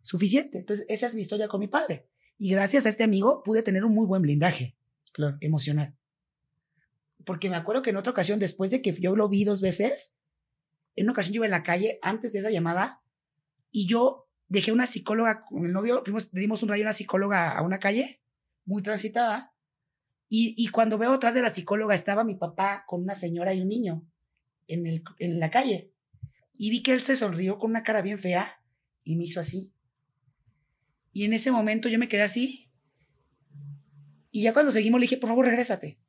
Suficiente. Entonces, esa es mi historia con mi padre. Y gracias a este amigo pude tener un muy buen blindaje Claro. emocional. Porque me acuerdo que en otra ocasión, después de que yo lo vi dos veces, en una ocasión yo iba en la calle antes de esa llamada y yo dejé una psicóloga con el novio, fuimos, le dimos un rayo a una psicóloga a una calle muy transitada. Y, y cuando veo atrás de la psicóloga estaba mi papá con una señora y un niño en, el, en la calle. Y vi que él se sonrió con una cara bien fea y me hizo así. Y en ese momento yo me quedé así. Y ya cuando seguimos le dije, por favor, regrésate.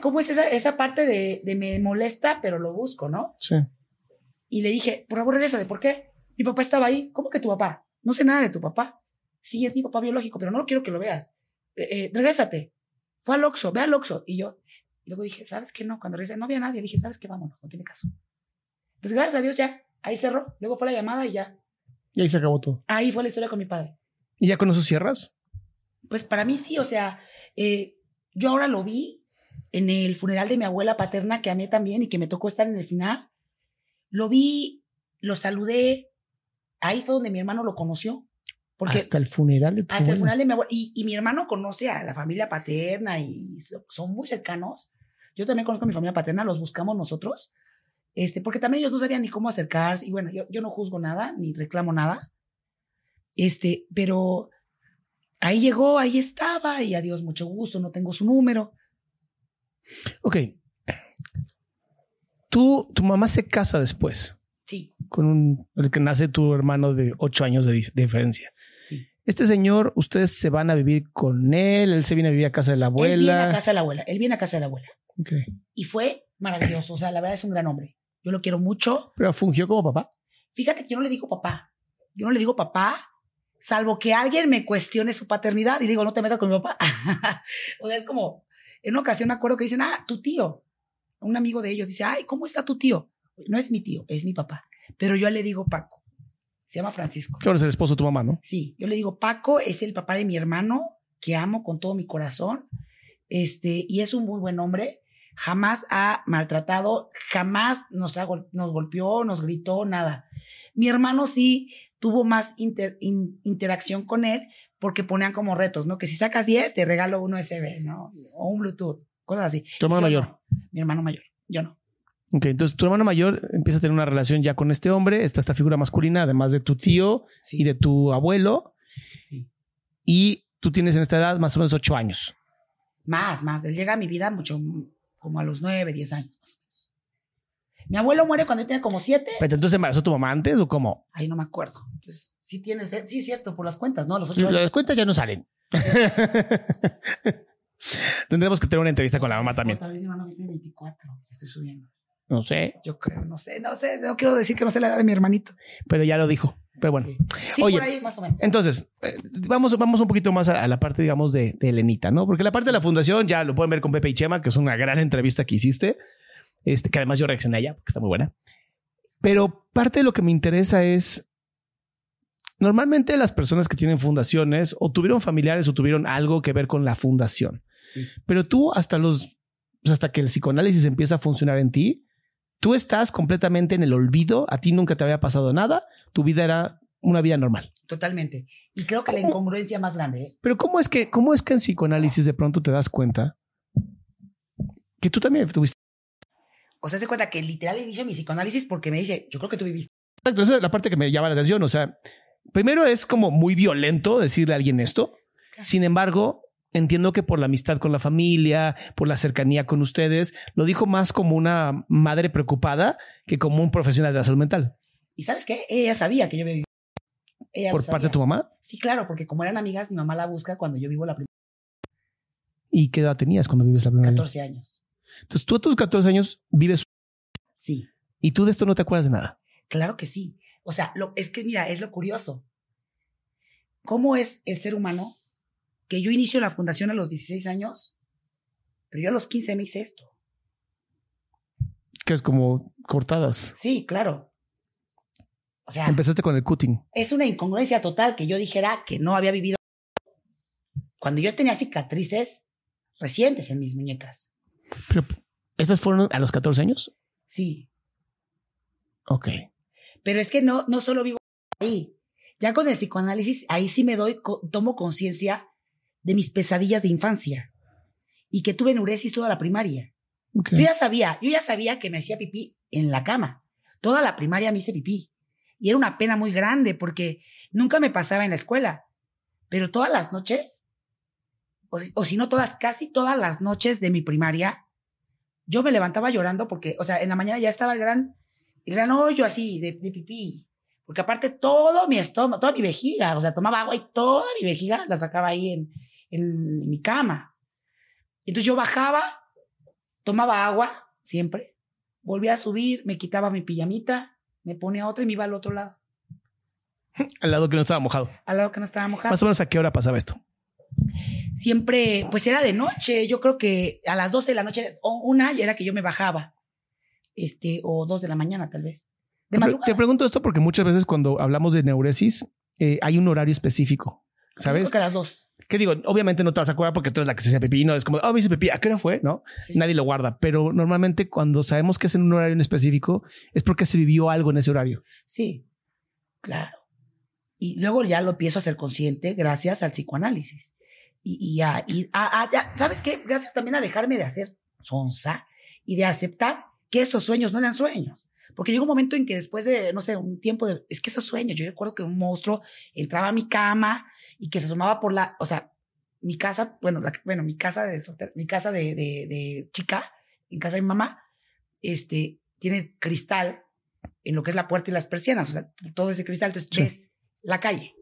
Cómo es esa, esa parte de, de me molesta, pero lo busco, ¿no? Sí. Y le dije, por favor, regrésate. ¿Por qué? Mi papá estaba ahí. ¿Cómo que tu papá? No sé nada de tu papá. Sí, es mi papá biológico, pero no lo quiero que lo veas. Eh, eh, regrésate. Fue al Oxxo, ve al Oxxo. Y yo, y luego dije, ¿sabes qué? No, cuando regresé no había nadie. Dije, ¿sabes qué? Vámonos, no tiene caso. Pues gracias a Dios ya, ahí cerró. Luego fue la llamada y ya. Y ahí se acabó todo. Ahí fue la historia con mi padre. ¿Y ya con eso cierras? Pues para mí sí, o sea, eh, yo ahora lo vi en el funeral de mi abuela paterna, que amé también y que me tocó estar en el final. Lo vi, lo saludé. Ahí fue donde mi hermano lo conoció. Porque hasta el funeral de tu hasta el abuela. funeral de mi abuela. Y, y mi hermano conoce a la familia paterna y so- son muy cercanos. Yo también conozco a mi familia paterna, los buscamos nosotros. Este, porque también ellos no sabían ni cómo acercarse. Y bueno, yo, yo no juzgo nada, ni reclamo nada. Este, pero ahí llegó, ahí estaba, y adiós, mucho gusto, no tengo su número. Ok. Tú, tu mamá se casa después Sí, con un, el que nace tu hermano de ocho años de, dif- de diferencia. sí. Este señor, ustedes se van a vivir con él, él se viene a vivir a casa de la Él viene a abuela. casa de la abuela, él viene a casa de la abuela. Ok. Y fue maravilloso, o sea, la verdad es un gran hombre. Yo lo quiero mucho. Pero fungió como papá. Fíjate que yo no le digo papá. Yo no le digo papá, salvo que alguien me cuestione su paternidad y digo, no te metas con mi papá. o sea, es como, en una ocasión me acuerdo que dicen, ah, tu tío. Un amigo de ellos dice, ay, ¿cómo está tu tío? No es mi tío, es mi papá. Pero yo le digo Paco. Se llama Francisco. Claro, es el esposo de tu mamá, ¿no? Sí, yo le digo, Paco es el papá de mi hermano, que amo con todo mi corazón, este, y es un muy buen hombre. Jamás ha maltratado, jamás nos, ha, nos golpeó, nos gritó, nada. Mi hermano sí tuvo más inter- in- interacción con él porque ponían como retos, ¿no? Que si sacas 10, te regalo un USB, ¿no? O un Bluetooth, cosas así. Tu hermano Yo mayor. no, mi hermano mayor, yo no. Ok, entonces tu hermano mayor empieza a tener una relación ya con este hombre, está esta figura masculina, además de tu tío Sí, y de tu abuelo, sí. y tú tienes en esta edad más o menos ocho años. Más, más. Él llega a mi vida mucho, como a los 9, 10 años. Mi abuelo muere cuando yo tenía como 7. Pero entonces embarazó tu mamá antes o cómo? Ahí no me acuerdo. Entonces, sí tienes, sí es cierto, por las cuentas, ¿no? Los ocho Las años. cuentas ya no salen. Tendremos que tener una entrevista con la mamá también. Tal vez mi hermano tiene 24, estoy subiendo. No sé, Yo creo, no sé, no sé, no quiero decir que no sé la edad de mi hermanito. pero ya lo dijo. Pero bueno. Sí, Sí, Oye, por ahí más o menos. Entonces, eh, vamos, vamos un poquito más a, a la parte, digamos, de, de Elenita, ¿no? Porque la parte de la fundación ya lo pueden ver con Pepe y Chema, que es una gran entrevista que hiciste, este, que además yo reaccioné a ella, porque está muy buena. Pero parte de lo que me interesa es, normalmente las personas que tienen fundaciones o tuvieron familiares o tuvieron algo que ver con la fundación, Sí. pero tú hasta los, hasta que el psicoanálisis empieza a funcionar en ti, tú estás completamente en el olvido, a ti nunca te había pasado nada, tu vida era una vida normal. Totalmente. Y creo que la incongruencia más grande, ¿eh? Pero ¿cómo es que, cómo es que en psicoanálisis de pronto te das cuenta que tú también tuviste? O sea, se cuenta que literal inicio mi psicoanálisis porque me dice, yo creo que tú viviste. Exacto, esa es la parte que me llama la atención. O sea, primero es como muy violento decirle a alguien esto. Sin embargo, entiendo que por la amistad con la familia, por la cercanía con ustedes, lo dijo más como una madre preocupada que como un profesional de la salud mental. ¿Y sabes qué? Ella sabía que yo. Ella lo Por parte de tu mamá. Sí, claro, porque como eran amigas, mi mamá la busca cuando yo vivo la primera ¿Y qué edad tenías cuando vives la primera vez? 14 años. Entonces tú a tus 14 años vives Sí, y tú de esto no te acuerdas de nada. claro que sí. O sea, lo, es que mira, es lo curioso. ¿Cómo es el ser humano que yo inicio la fundación a los 16 años, pero yo a los 15 me hice esto? Que es como cortadas. Sí, claro. O sea, Empezaste con el cutting. es una incongruencia total que yo dijera que no había vivido. Cuando yo tenía cicatrices recientes en mis muñecas. Pero ¿esas fueron a los 14 años? Sí, Ok. pero es que no, no solo vivo ahí. Ya con el psicoanálisis, ahí sí me doy, tomo conciencia de mis pesadillas de infancia y que tuve enuresis toda la primaria. Yo ya sabía, yo ya sabía que me hacía pipí en la cama. Toda la primaria me hice pipí. Y era una pena muy grande porque nunca me pasaba en la escuela. Pero todas las noches, o, o si no todas, casi todas las noches de mi primaria, yo me levantaba llorando porque, o sea, en la mañana ya estaba el gran, el gran hoyo así de, de pipí. Porque aparte todo mi estómago, toda mi vejiga, o sea, tomaba agua y toda mi vejiga la sacaba ahí en, en mi cama. Entonces yo bajaba, tomaba agua, siempre, volvía a subir, me quitaba mi pijamita, me ponía otra y me iba al otro lado, Al lado que no estaba mojado. al lado que no estaba mojado. Más o menos a qué hora pasaba esto. Siempre, pues era de noche, yo creo que a las 12 de la noche, o una, era que yo me bajaba, este, o dos de la mañana tal vez. De madrugada. te pregunto esto porque muchas veces cuando hablamos de neuresis eh, hay un horario específico. Yo ¿Sabes? creo que a las dos. ¿Qué digo? Obviamente no te vas a acordar porque tú eres la que se hace pipí. No es como, oh, me hice pipí. ¿A qué hora fue? No, Sí. nadie lo guarda. Pero normalmente cuando sabemos que es en un horario en específico es porque se vivió algo en ese horario. Sí, claro. Y luego ya lo empiezo a ser consciente gracias al psicoanálisis. Y, y, a, y a- a- ¿sabes qué? Gracias también a dejarme de hacer sonsa y de aceptar que esos sueños no eran sueños. Porque llegó un momento en que después de, no sé, un tiempo de, es que esos sueños, yo recuerdo que un monstruo entraba a mi cama y que se asomaba por la, o sea, mi casa, bueno, la- bueno, mi casa de mi casa de, de, de chica, en casa de mi mamá, este, tiene cristal en lo que es la puerta y las persianas, o sea, todo ese cristal, entonces Sí. ves la calle.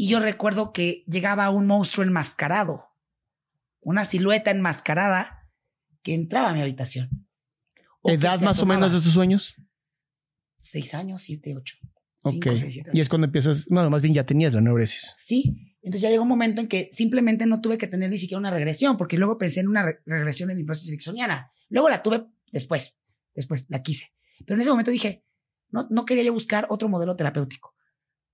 Y yo recuerdo que llegaba un monstruo enmascarado, una silueta enmascarada que entraba a mi habitación. ¿Edad más o menos de tus sueños? Seis años, siete, ocho. Ok. Cinco, seis, siete, y es cuando empiezas, no, más bien ya tenías la neuresis. Sí. Entonces ya llegó un momento en que simplemente no tuve que tener ni siquiera una regresión, porque luego pensé en una re- regresión en hipnosis ericksoniana. Luego la tuve después, después la quise. Pero en ese momento dije, no, no quería yo buscar otro modelo terapéutico.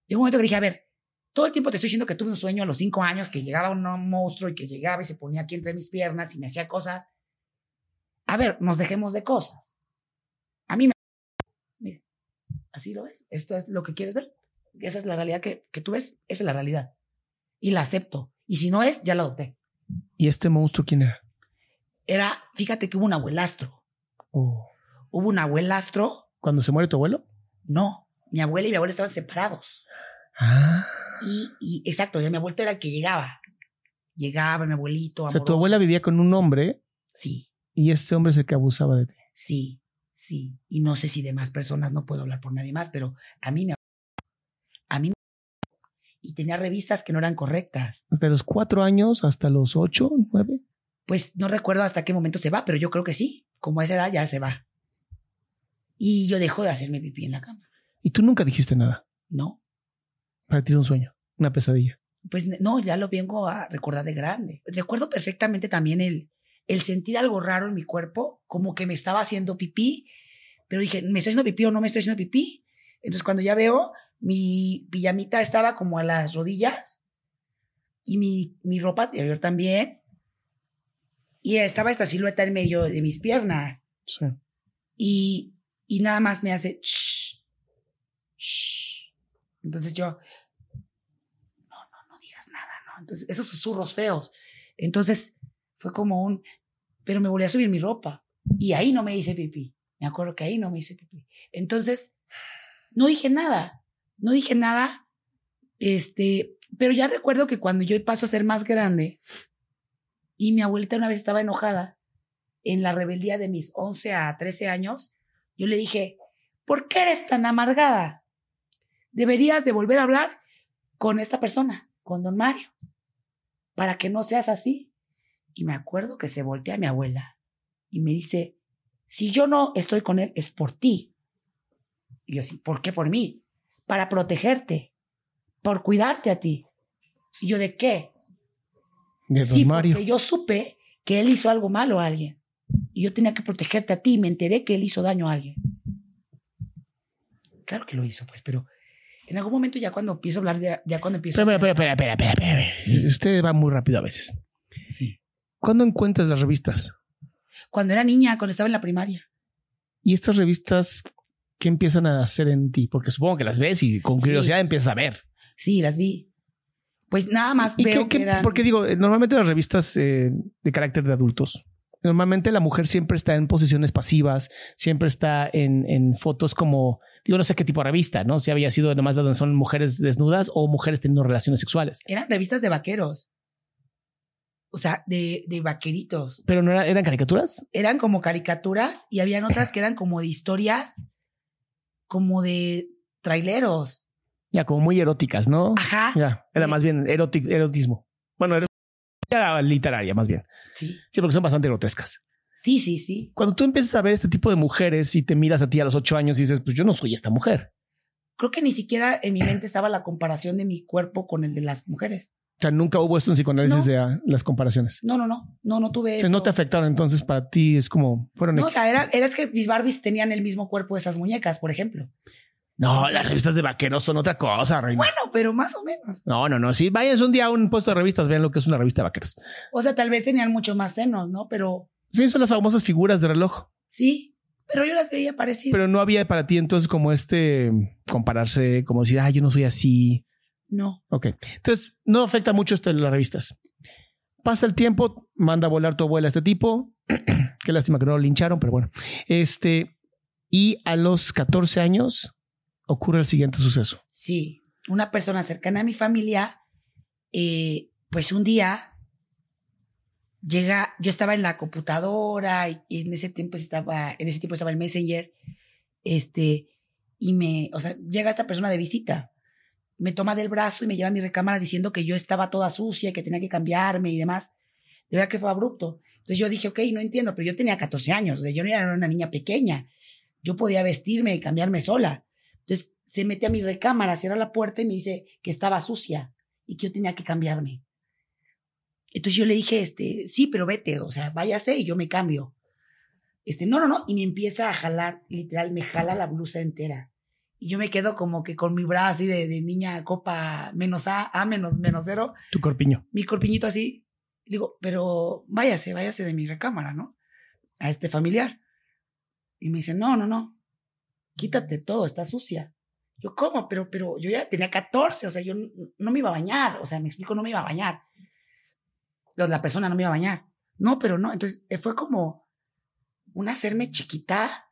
Llegó un momento que dije, a ver, todo el tiempo te estoy diciendo que tuve un sueño a los cinco años, que llegaba un monstruo y que llegaba y se ponía aquí entre mis piernas y me hacía cosas. A ver, nos dejemos de cosas. A mí me... Mira, así lo ves. Esto es lo que quieres ver. Esa es la realidad que, que tú ves. Esa es la realidad. Y la acepto. Y si no es, ya la adopté. ¿Y este monstruo quién era? Era, fíjate que hubo un abuelastro. Oh. Hubo un abuelastro. ¿Cuando se muere tu abuelo? No, mi abuela y mi abuela estaban separados. Ah. Y, y exacto, ya mi abuelo era el que llegaba. Llegaba mi abuelito. O sea, tu amoroso. abuela vivía con un hombre Sí, y este hombre es el que abusaba de ti. sí, sí. Y no sé si de más personas, no puedo hablar por nadie más, pero a mí me. A mí me. Y tenía revistas que no eran correctas. Desde los cuatro años hasta los ocho, nueve. Pues no recuerdo hasta qué momento se va, pero yo creo que sí. Como a esa edad ya se va. Y yo dejo de hacerme pipí en la cama. Y tú nunca dijiste nada. No. Para ti era un sueño, una pesadilla. Pues no, ya lo vengo a recordar de grande. Recuerdo perfectamente también el, el sentir algo raro en mi cuerpo, como que me estaba haciendo pipí, pero dije, ¿me estoy haciendo pipí o no me estoy haciendo pipí? Entonces cuando ya veo, mi pijamita estaba como a las rodillas y mi, mi ropa interior también. Y estaba esta silueta en medio de mis piernas. Sí. Y, y nada más me hace... Entonces yo... No, no, no digas nada, ¿no? Entonces, esos susurros feos. Entonces fue como un... Pero me volví a subir mi ropa. Y ahí no me hice pipí. Me acuerdo que ahí no me hice pipí. Entonces, no dije nada. No dije nada. Este, pero ya recuerdo que cuando yo paso a ser más grande y mi abuelita una vez estaba enojada en la rebeldía de mis 11 a 13 años, yo le dije, ¿por qué eres tan amargada? Deberías de volver a hablar con esta persona, con don Mario, para que no seas así. Y me acuerdo que se voltea a mi abuela y me dice, si yo no estoy con él, es por ti. Y yo sí, ¿por qué por mí? Para protegerte, por cuidarte a ti. Y yo, ¿de qué? De don sí, Mario. porque yo supe que él hizo algo malo a alguien. Y yo tenía que protegerte a ti y me enteré que él hizo daño a alguien. Claro que lo hizo, pues, pero en algún momento ya cuando empiezo a hablar, de, ya cuando empiezo Espera, espera, espera, espera, espera, espera, espera. Sí. Usted va muy rápido a veces. Sí. ¿Cuándo encuentras las revistas? Cuando era niña, cuando estaba en la primaria. Y estas revistas, ¿qué empiezan a hacer en ti? Porque supongo que las ves y con Sí. curiosidad empiezas a ver. Sí, las vi. Pues nada más ¿Y veo qué- qué- que eran... Porque digo, eh, normalmente las revistas eh, de carácter de adultos, normalmente la mujer siempre está en posiciones pasivas, siempre está en, en fotos como, digo, no sé qué tipo de revista, ¿no? Si había sido nomás donde son mujeres desnudas o mujeres teniendo relaciones sexuales. Eran revistas de vaqueros. O sea, de, de vaqueritos. Pero no era- eran caricaturas. Eran como caricaturas y habían otras que eran como de historias, como de traileros. Ya, como muy eróticas, ¿no? Ajá. Ya, era Sí. más bien erótico, erotismo. Bueno, era literaria, más bien. Sí. Sí, porque son bastante grotescas. Sí, sí, sí. Cuando tú empiezas a ver este tipo de mujeres y te miras a ti a los ocho años y dices, pues yo no soy esta mujer. Creo que ni siquiera en mi mente estaba la comparación de mi cuerpo con el de las mujeres. O sea, nunca hubo esto en psicoanálisis No. de ah, las comparaciones. No, no, no. No, no tuve O eso. no te afectaron, entonces para ti es como fueron No, o sea, era, era es que mis Barbies tenían el mismo cuerpo de esas muñecas, por ejemplo. No, las revistas de vaqueros son otra cosa, reina. Bueno, pero más o menos. No, no, no. Si vayan un día a un puesto de revistas, vean lo que es una revista de vaqueros. O sea, tal vez tenían mucho más senos, ¿no? Pero Sí, son las famosas figuras de reloj. sí, pero yo las veía parecidas. Pero no había para ti entonces como este compararse, como decir, ah, yo no soy así. No. Ok. Entonces, no afecta mucho esto de las revistas. Pasa el tiempo, manda a volar tu abuela a este tipo. Qué lástima que no lo lincharon, pero bueno. Este, y a los 14 años ocurre el siguiente suceso. Sí, una persona cercana a mi familia, eh, pues un día llega, yo estaba en la computadora y, en ese tiempo estaba, en ese tiempo estaba el Messenger, este, y me, o sea, llega esta persona de visita, me toma del brazo y me lleva a mi recámara diciendo que yo estaba toda sucia y que tenía que cambiarme y demás. De verdad que fue abrupto. Entonces yo dije, ok, no entiendo, pero yo tenía 14 años, yo no era una niña pequeña. Yo podía vestirme y cambiarme sola. Entonces se mete a mi recámara, cierra la puerta y me dice que estaba sucia y que yo tenía que cambiarme. Entonces yo le dije, este, sí, pero vete, o sea, váyase y yo me cambio. Este, no, no, no, y me empieza a jalar, literal, me jala la blusa entera. Y yo me quedo como que con mi brazo así de, de niña copa menos A, A menos, menos cero, Tu corpiño. mi corpiñito así. Digo, pero váyase, váyase de mi recámara, ¿no? A este familiar. Y me dice, no, no, no, quítate todo, está sucia. Yo, ¿cómo? Pero, pero yo ya tenía 14, o sea, yo no me iba a bañar, o sea, me explico, no me iba a bañar. Los- La persona no me iba a bañar. No, pero no, entonces eh, fue como un hacerme chiquita.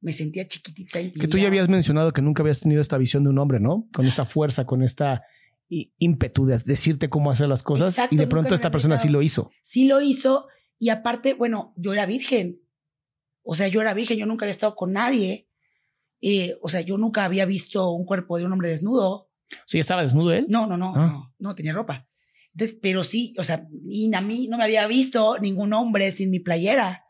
Me sentía chiquitita. Que tú ya habías mencionado que nunca habías tenido esta visión de un hombre, ¿no? Con esta fuerza, con esta ímpetu de decirte cómo hacer las cosas. Exacto, y de pronto esta persona sí lo hizo. sí lo hizo y aparte, bueno, yo era virgen. O sea, yo era virgen, yo nunca había estado con nadie. Eh, o sea, yo nunca había visto un cuerpo de un hombre desnudo. Sí, estaba desnudo él. No, no, no, Ah. no, no tenía ropa. Entonces, pero sí, o sea, y a mí no me había visto ningún hombre sin mi playera.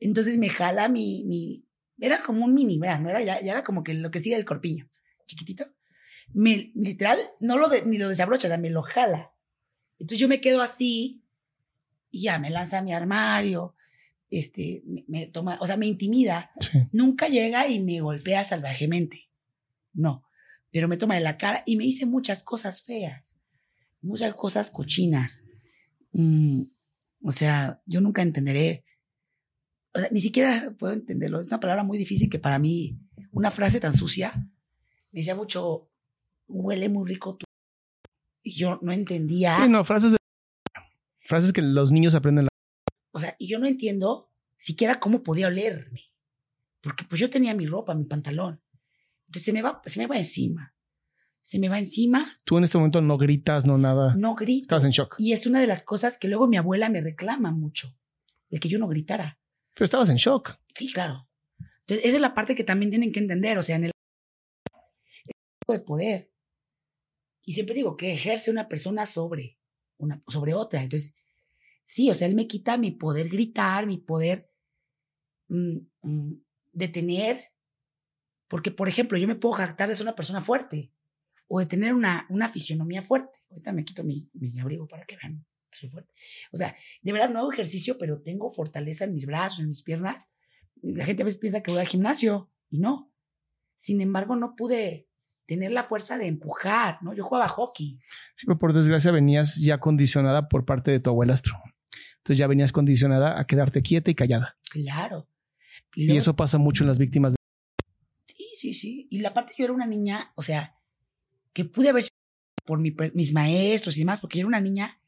Entonces me jala mi, mi, era como un mini bra, ¿no? Era, ya, ya era como que lo que sigue el corpiño, chiquitito. Me, literal, no lo de- ni lo desabrocha, me lo jala. Entonces yo me quedo así y ya me lanza a mi armario, este, me, toma, o sea, me intimida. Sí. Nunca llega y me golpea salvajemente. No. Pero me toma de la cara y me dice muchas cosas feas, muchas cosas cochinas. Mm, o sea, yo nunca entenderé. O sea, ni siquiera puedo entenderlo. Es una palabra muy difícil que para mí, una frase tan sucia, me decía mucho, huele muy rico tu. Y yo no entendía. Sí, no, frases de... Frases que los niños aprenden. O sea, y yo no entiendo siquiera cómo podía olerme. Porque pues yo tenía mi ropa, mi pantalón. Entonces se me va, se me va encima. Se me va encima, Tú en este momento no gritas, no nada. no grito. Estás en shock. Y es una de las cosas que luego mi abuela me reclama mucho. De que yo no gritara. Pero estabas en shock. Sí, claro. Entonces, esa es la parte que también tienen que entender. O sea, en el de poder. Y siempre digo que ejerce una persona sobre, una, sobre otra. Entonces, sí, o sea, él me quita mi poder gritar, mi poder mm, mm, detener. Porque, por ejemplo, yo me puedo jactar de ser una persona fuerte o de tener una, una fisionomía fuerte. Ahorita me quito mi, mi abrigo para que vean que soy fuerte. O sea, de verdad no hago ejercicio, pero tengo fortaleza en mis brazos, en mis piernas. La gente a veces piensa que voy al gimnasio y no. Sin embargo, no pude tener la fuerza de empujar, ¿no? Yo jugaba hockey. Sí, pero por desgracia venías ya condicionada por parte de tu abuelastro. Entonces ya venías condicionada a quedarte quieta y callada. Claro. Y, luego- eso pasa mucho en las víctimas. de- Sí, sí, sí. Y la parte yo era una niña, o sea, que pude haber sido por mi mis maestros y demás, porque yo era una niña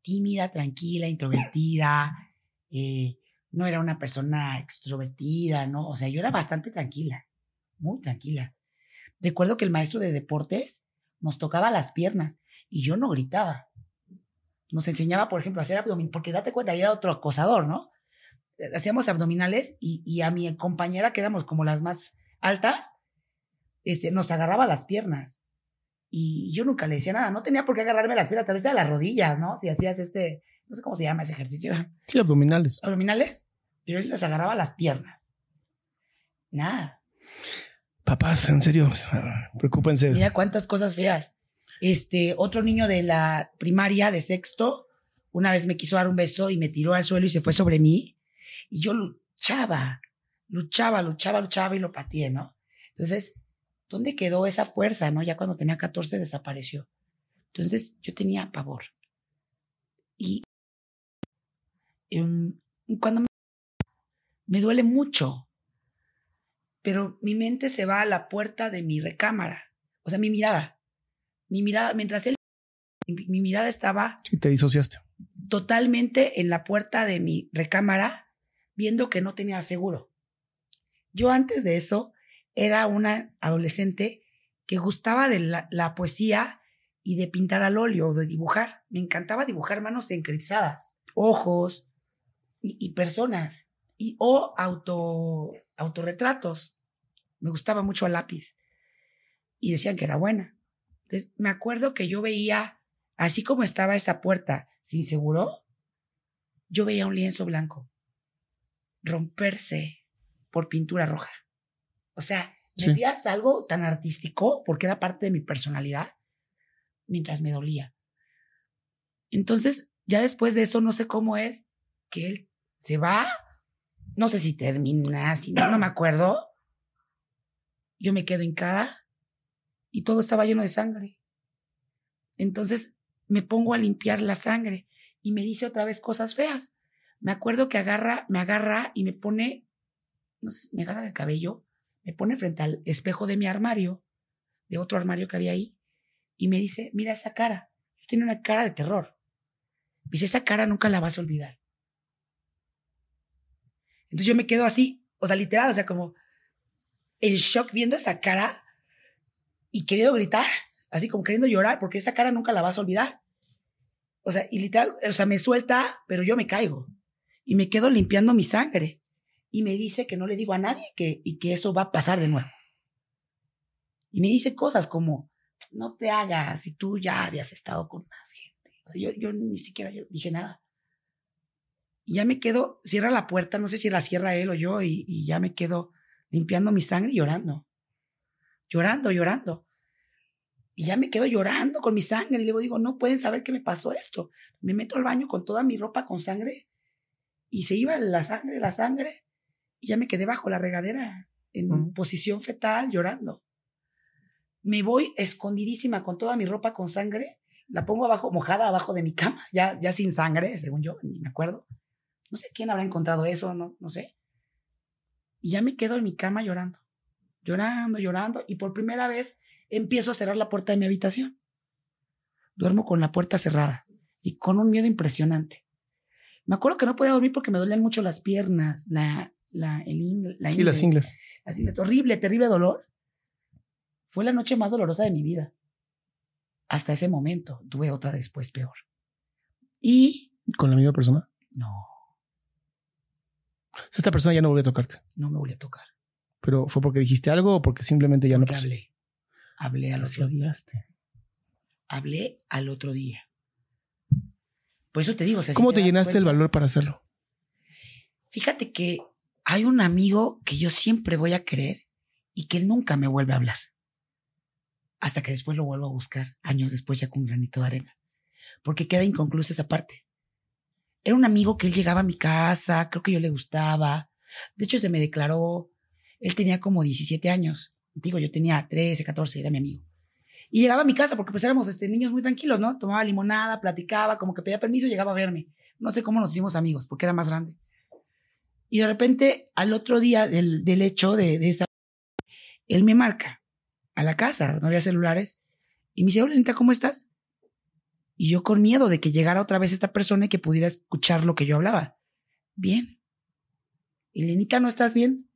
tímida, tranquila, introvertida, eh, no era una persona extrovertida, ¿no? O sea, yo era bastante tranquila, muy tranquila. Recuerdo que el maestro de deportes nos tocaba las piernas y yo no gritaba. Nos enseñaba, por ejemplo, a hacer abdominales, porque date cuenta, ahí era otro acosador, ¿no? Eh, Hacíamos abdominales y, y a mi compañera, que éramos como las más altas, este, nos agarraba las piernas. Y yo nunca le decía nada, no tenía por qué agarrarme las piernas, tal vez a las rodillas, ¿no? Si hacías ese, no sé cómo se llama ese ejercicio, Sí, abdominales. abdominales, pero él nos agarraba las piernas. Nada. Papás, en serio, preocúpense. Mira cuántas cosas feas. Este, otro niño de la primaria, de sexto, una vez me quiso dar un beso y me tiró al suelo y se fue sobre mí. Y yo luchaba, luchaba, luchaba, luchaba y lo pateé, ¿no? Entonces, ¿dónde quedó esa fuerza, no? Ya cuando tenía 14 desapareció. Entonces, yo tenía pavor. Y em, cuando me, me duele mucho, pero mi mente se va a la puerta de mi recámara. O sea, mi mirada. Mi mirada, mientras él, mi, mi mirada estaba Sí, te disociaste. totalmente en la puerta de mi recámara, viendo que no tenía seguro. Yo antes de eso era una adolescente que gustaba de la, la poesía y de pintar al óleo o de dibujar. Me encantaba dibujar manos encripsadas, ojos y, y personas y o auto autorretratos. Me gustaba mucho el lápiz y decían que era buena. Entonces, me acuerdo que yo veía así como estaba esa puerta sin seguro, yo veía un lienzo blanco romperse por pintura roja. O sea, me Sí. veías algo tan artístico porque era parte de mi personalidad mientras me dolía. Entonces, ya después de eso, no sé cómo es que él se va. No sé si termina, si no, no me acuerdo. Yo me quedo hincada y todo estaba lleno de sangre. Entonces me pongo a limpiar la sangre y me dice otra vez cosas feas. Me acuerdo que agarra, me agarra y me pone, no sé, me agarra del cabello, me pone frente al espejo de mi armario, de otro armario que había ahí, y me dice, mira esa cara. Tiene una cara de terror. Me dice, esa cara nunca la vas a olvidar. Entonces yo me quedo así, o sea, literal, o sea, como en shock viendo esa cara y queriendo gritar, así como queriendo llorar, porque esa cara nunca la vas a olvidar. O sea, y literal, o sea, me suelta, pero yo me caigo y me quedo limpiando mi sangre. Y me dice que no le digo a nadie que, y que eso va a pasar de nuevo. Y me dice cosas como, no te hagas si tú ya habías estado con más gente. Yo, yo ni siquiera dije nada. Y ya me quedo, cierra la puerta, no sé si la cierra él o yo, y ya me quedo limpiando mi sangre y llorando. Llorando, llorando. Y ya me quedo llorando con mi sangre. Y luego digo, no pueden saber que me pasó esto. Me meto al baño con toda mi ropa con sangre. Y se iba la sangre, la sangre. Y ya me quedé bajo la regadera, en posición fetal, llorando. Me voy escondidísima con toda mi ropa con sangre. La pongo abajo, mojada abajo de mi cama, ya, ya sin sangre, según yo, ni me acuerdo. No sé quién habrá encontrado eso, no, no sé. Y ya me quedo en mi cama llorando, llorando, llorando. Y por primera vez empiezo a cerrar la puerta de mi habitación. Duermo con la puerta cerrada y con un miedo impresionante. Me acuerdo que no podía dormir porque me dolían mucho las piernas, la, la, el la Sí, las ingles. Las ingles. Horrible, terrible dolor. Fue la noche más dolorosa de mi vida. Hasta ese momento. Tuve otra después peor. Y. ¿Con la misma persona? No. Esta persona ya no volvió a tocarte. No me volvió a tocar. ¿Pero fue porque dijiste algo o porque simplemente ya Porque no pasó? hablé. Hablé al Así otro día. Hablé al otro día. Por eso te digo. o sea, si ¿Cómo te llenaste el valor para hacerlo? Fíjate que hay un amigo que yo siempre voy a querer y que él nunca me vuelve a hablar. Hasta que después lo vuelvo a buscar, años después ya con granito de arena. Porque queda inconclusa esa parte. Era un amigo que él llegaba a mi casa, creo que yo le gustaba. De hecho, se me declaró, él tenía como 17 años. Digo, yo tenía 13, 14, era mi amigo. Y llegaba a mi casa porque pues éramos este, niños muy tranquilos, ¿no? Tomaba limonada, platicaba, como que pedía permiso y llegaba a verme. No sé cómo nos hicimos amigos, porque era más grande. Y de repente, al otro día del, del hecho de, de esa, él me marca a la casa, no había celulares, y me dice, hola, ¿cómo estás? Y yo con miedo de que llegara otra vez esta persona y que pudiera escuchar lo que yo hablaba. Bien. Elenita, ¿no estás bien?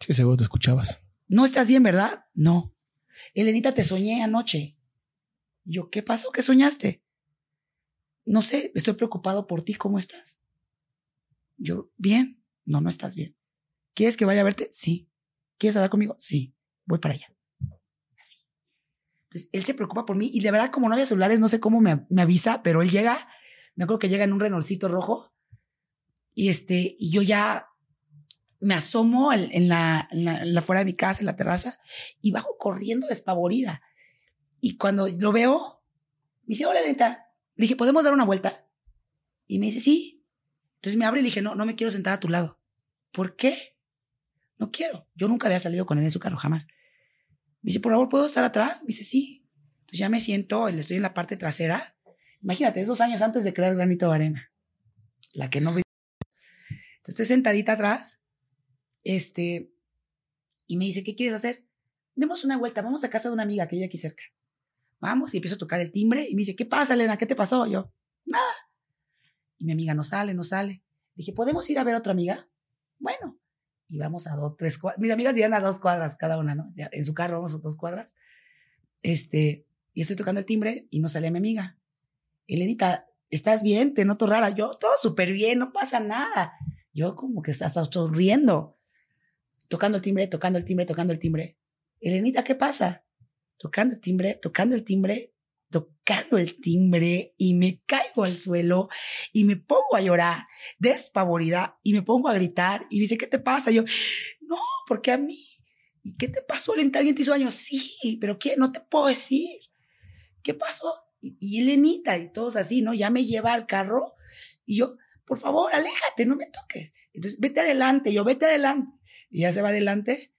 Sí, seguro te escuchabas. ¿No estás bien, verdad? No. Elenita, te soñé anoche. Yo, ¿qué pasó? ¿Qué soñaste? No sé, estoy preocupado por ti. ¿Cómo estás? Yo, bien. No, no estás bien. ¿Quieres que vaya a verte? Sí. ¿Quieres hablar conmigo? Sí. Voy para allá. Así. Entonces, él se preocupa por mí y de verdad, como no había celulares, no sé cómo me, me avisa, pero él llega, me acuerdo que llega en un renorcito rojo y este, y yo ya me asomo en, la, en la, en la fuera de mi casa, en la terraza, y bajo corriendo despavorida. Y cuando lo veo, me dice, hola, Lenta. Le dije, ¿podemos dar una vuelta? Y me dice, sí. Entonces me abre y le dije, no, no me quiero sentar a tu lado. ¿Por qué? No quiero. Yo nunca había salido con él en su carro, jamás. Me dice, por favor, ¿puedo estar atrás? Me dice, sí. Entonces ya me siento, estoy en la parte trasera. Imagínate, es dos años antes de crear Granito de Arena. La que no vi. Entonces estoy sentadita atrás este, y me dice, ¿qué quieres hacer? Demos una vuelta, vamos a casa de una amiga que vive aquí cerca. Vamos y empiezo a tocar el timbre y me dice, ¿qué pasa, Elena? ¿Qué te pasó? Yo, nada. Y mi amiga no sale, no sale. Dije, ¿podemos ir a ver a otra amiga? Bueno, y vamos a dos, tres cuadras. Mis amigas iban a dos cuadras cada una, ¿no? En su carro vamos a dos cuadras. Este, y estoy tocando el timbre y no sale mi amiga. Elenita, ¿estás bien? Te noto rara. Yo, todo súper bien, no pasa nada. Yo como que estás sonriendo tocando el timbre, tocando el timbre, tocando el timbre. Elenita, ¿qué pasa? Tocando el timbre, tocando el timbre, tocando el timbre y me caigo al suelo y me pongo a llorar despavorida y me pongo a gritar y dice, ¿qué te pasa? Yo, no, porque a mí. ¿Y qué te pasó, Elenita? ¿Alguien te hizo daño? Sí, pero ¿qué? No te puedo decir. ¿Qué pasó? Y, y Elenita y todos así, ¿no? Ya me lleva al carro y yo, por favor, aléjate, no me toques. Entonces, vete adelante, yo, vete adelante y ya se va adelante.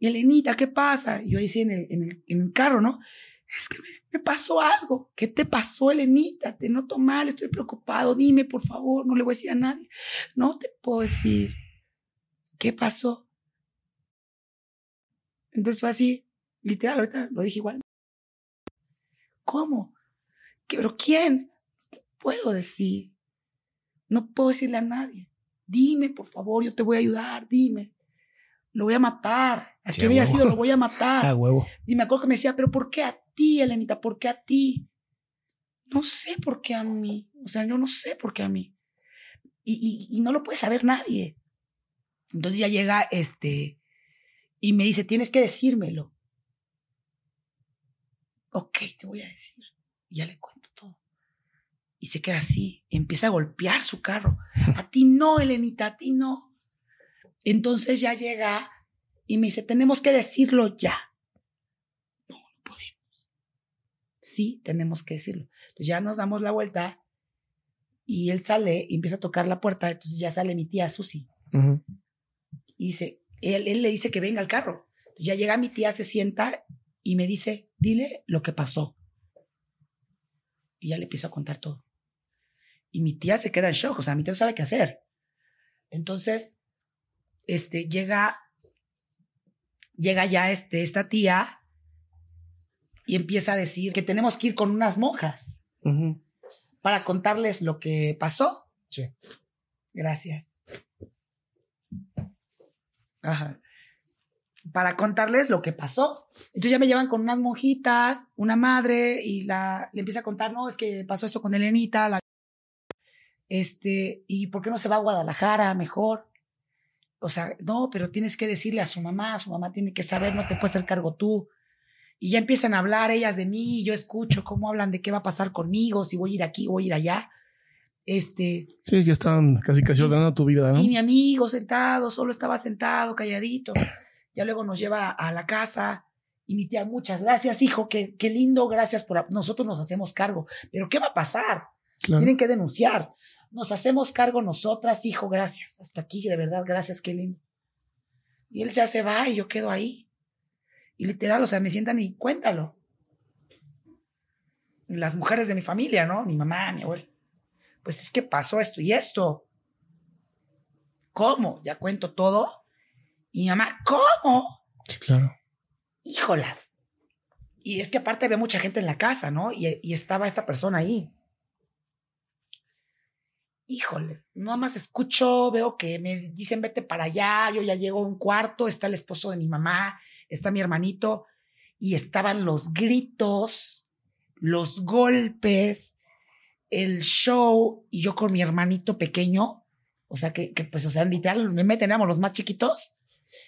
Y Elenita, ¿qué pasa? Yo ahí sí en el, en el, en el carro, ¿no? Es que me, pasó algo. ¿Qué te pasó, Elenita? Te noto mal, estoy preocupado. Dime, por favor, no le voy a decir a nadie. No te puedo decir. ¿Qué pasó? Entonces fue así, literal, ahorita lo dije igual. ¿Cómo? ¿Qué, ¿Pero quién? No puedo decir. No puedo decirle a nadie. Dime, por favor, yo te voy a ayudar, dime lo voy a matar. A Sí, quien haya sido, lo voy a matar. Huevo. Y me acuerdo que me decía, pero ¿por qué a ti, Elenita? ¿Por qué a ti? No sé por qué a mí. O sea, yo no sé por qué a mí. Y, y, y no lo puede saber nadie. Entonces ya llega este y me dice, tienes que decírmelo. Ok, te voy a decir. Y ya le cuento todo. Y se queda así. Empieza a golpear su carro. A ti no, Elenita, a ti no. Entonces ya llega Y me dice, tenemos que decirlo ya. No, no podemos. Sí, tenemos que decirlo. Entonces ya nos damos la vuelta y él sale y empieza a tocar la puerta. Entonces ya sale mi tía Susi. Y dice, él, él le dice que venga al carro. Ya llega mi tía, se sienta y me dice, dile lo que pasó. Y ya le empiezo a contar todo. Y mi tía se queda en shock, o sea, mi tía no sabe qué hacer. Entonces, este, llega, llega ya este, esta tía y empieza a decir que tenemos que ir con unas monjas para contarles lo que pasó. Sí. Gracias. Ajá. Para contarles lo que pasó. Entonces ya me llevan con unas monjitas, una madre, y la, le empieza a contar, no, es que pasó esto con Elenita, la, este, y ¿por qué no se va a Guadalajara mejor? O sea, no, pero tienes que decirle a su mamá, su mamá tiene que saber, no te puedes hacer cargo tú. Y ya empiezan a hablar ellas de mí, y yo escucho cómo hablan de qué va a pasar conmigo, si voy a ir aquí, voy a ir allá. Este, Sí, ya estaban casi casi ordenando tu vida, ¿no? y mi amigo sentado, solo estaba sentado, calladito. Ya luego nos lleva a la casa y mi tía, muchas gracias, hijo, qué, qué lindo, gracias por... Nosotros nos hacemos cargo. Pero ¿qué va a pasar? Claro. Tienen que denunciar. Nos hacemos cargo nosotras, hijo, gracias. Hasta aquí, de verdad, gracias, qué lindo. Y él ya se va y yo quedo ahí. Y literal, o sea, me sientan y cuéntalo. Las mujeres de mi familia, ¿no? Mi mamá, mi abuelo. Pues es que pasó esto y esto. ¿Cómo? Ya cuento todo. Y mi mamá, ¿cómo? Sí, claro. Híjolas. Y es que aparte había mucha gente en la casa, ¿no? Y, y estaba esta persona ahí. Híjoles, nada más escucho, veo que me dicen vete para allá, yo ya llego a un cuarto, está el esposo de mi mamá, está mi hermanito, y estaban los gritos, los golpes, el show, y yo con mi hermanito pequeño, o sea que, que pues, o sea, literal, me teníamos los más chiquitos,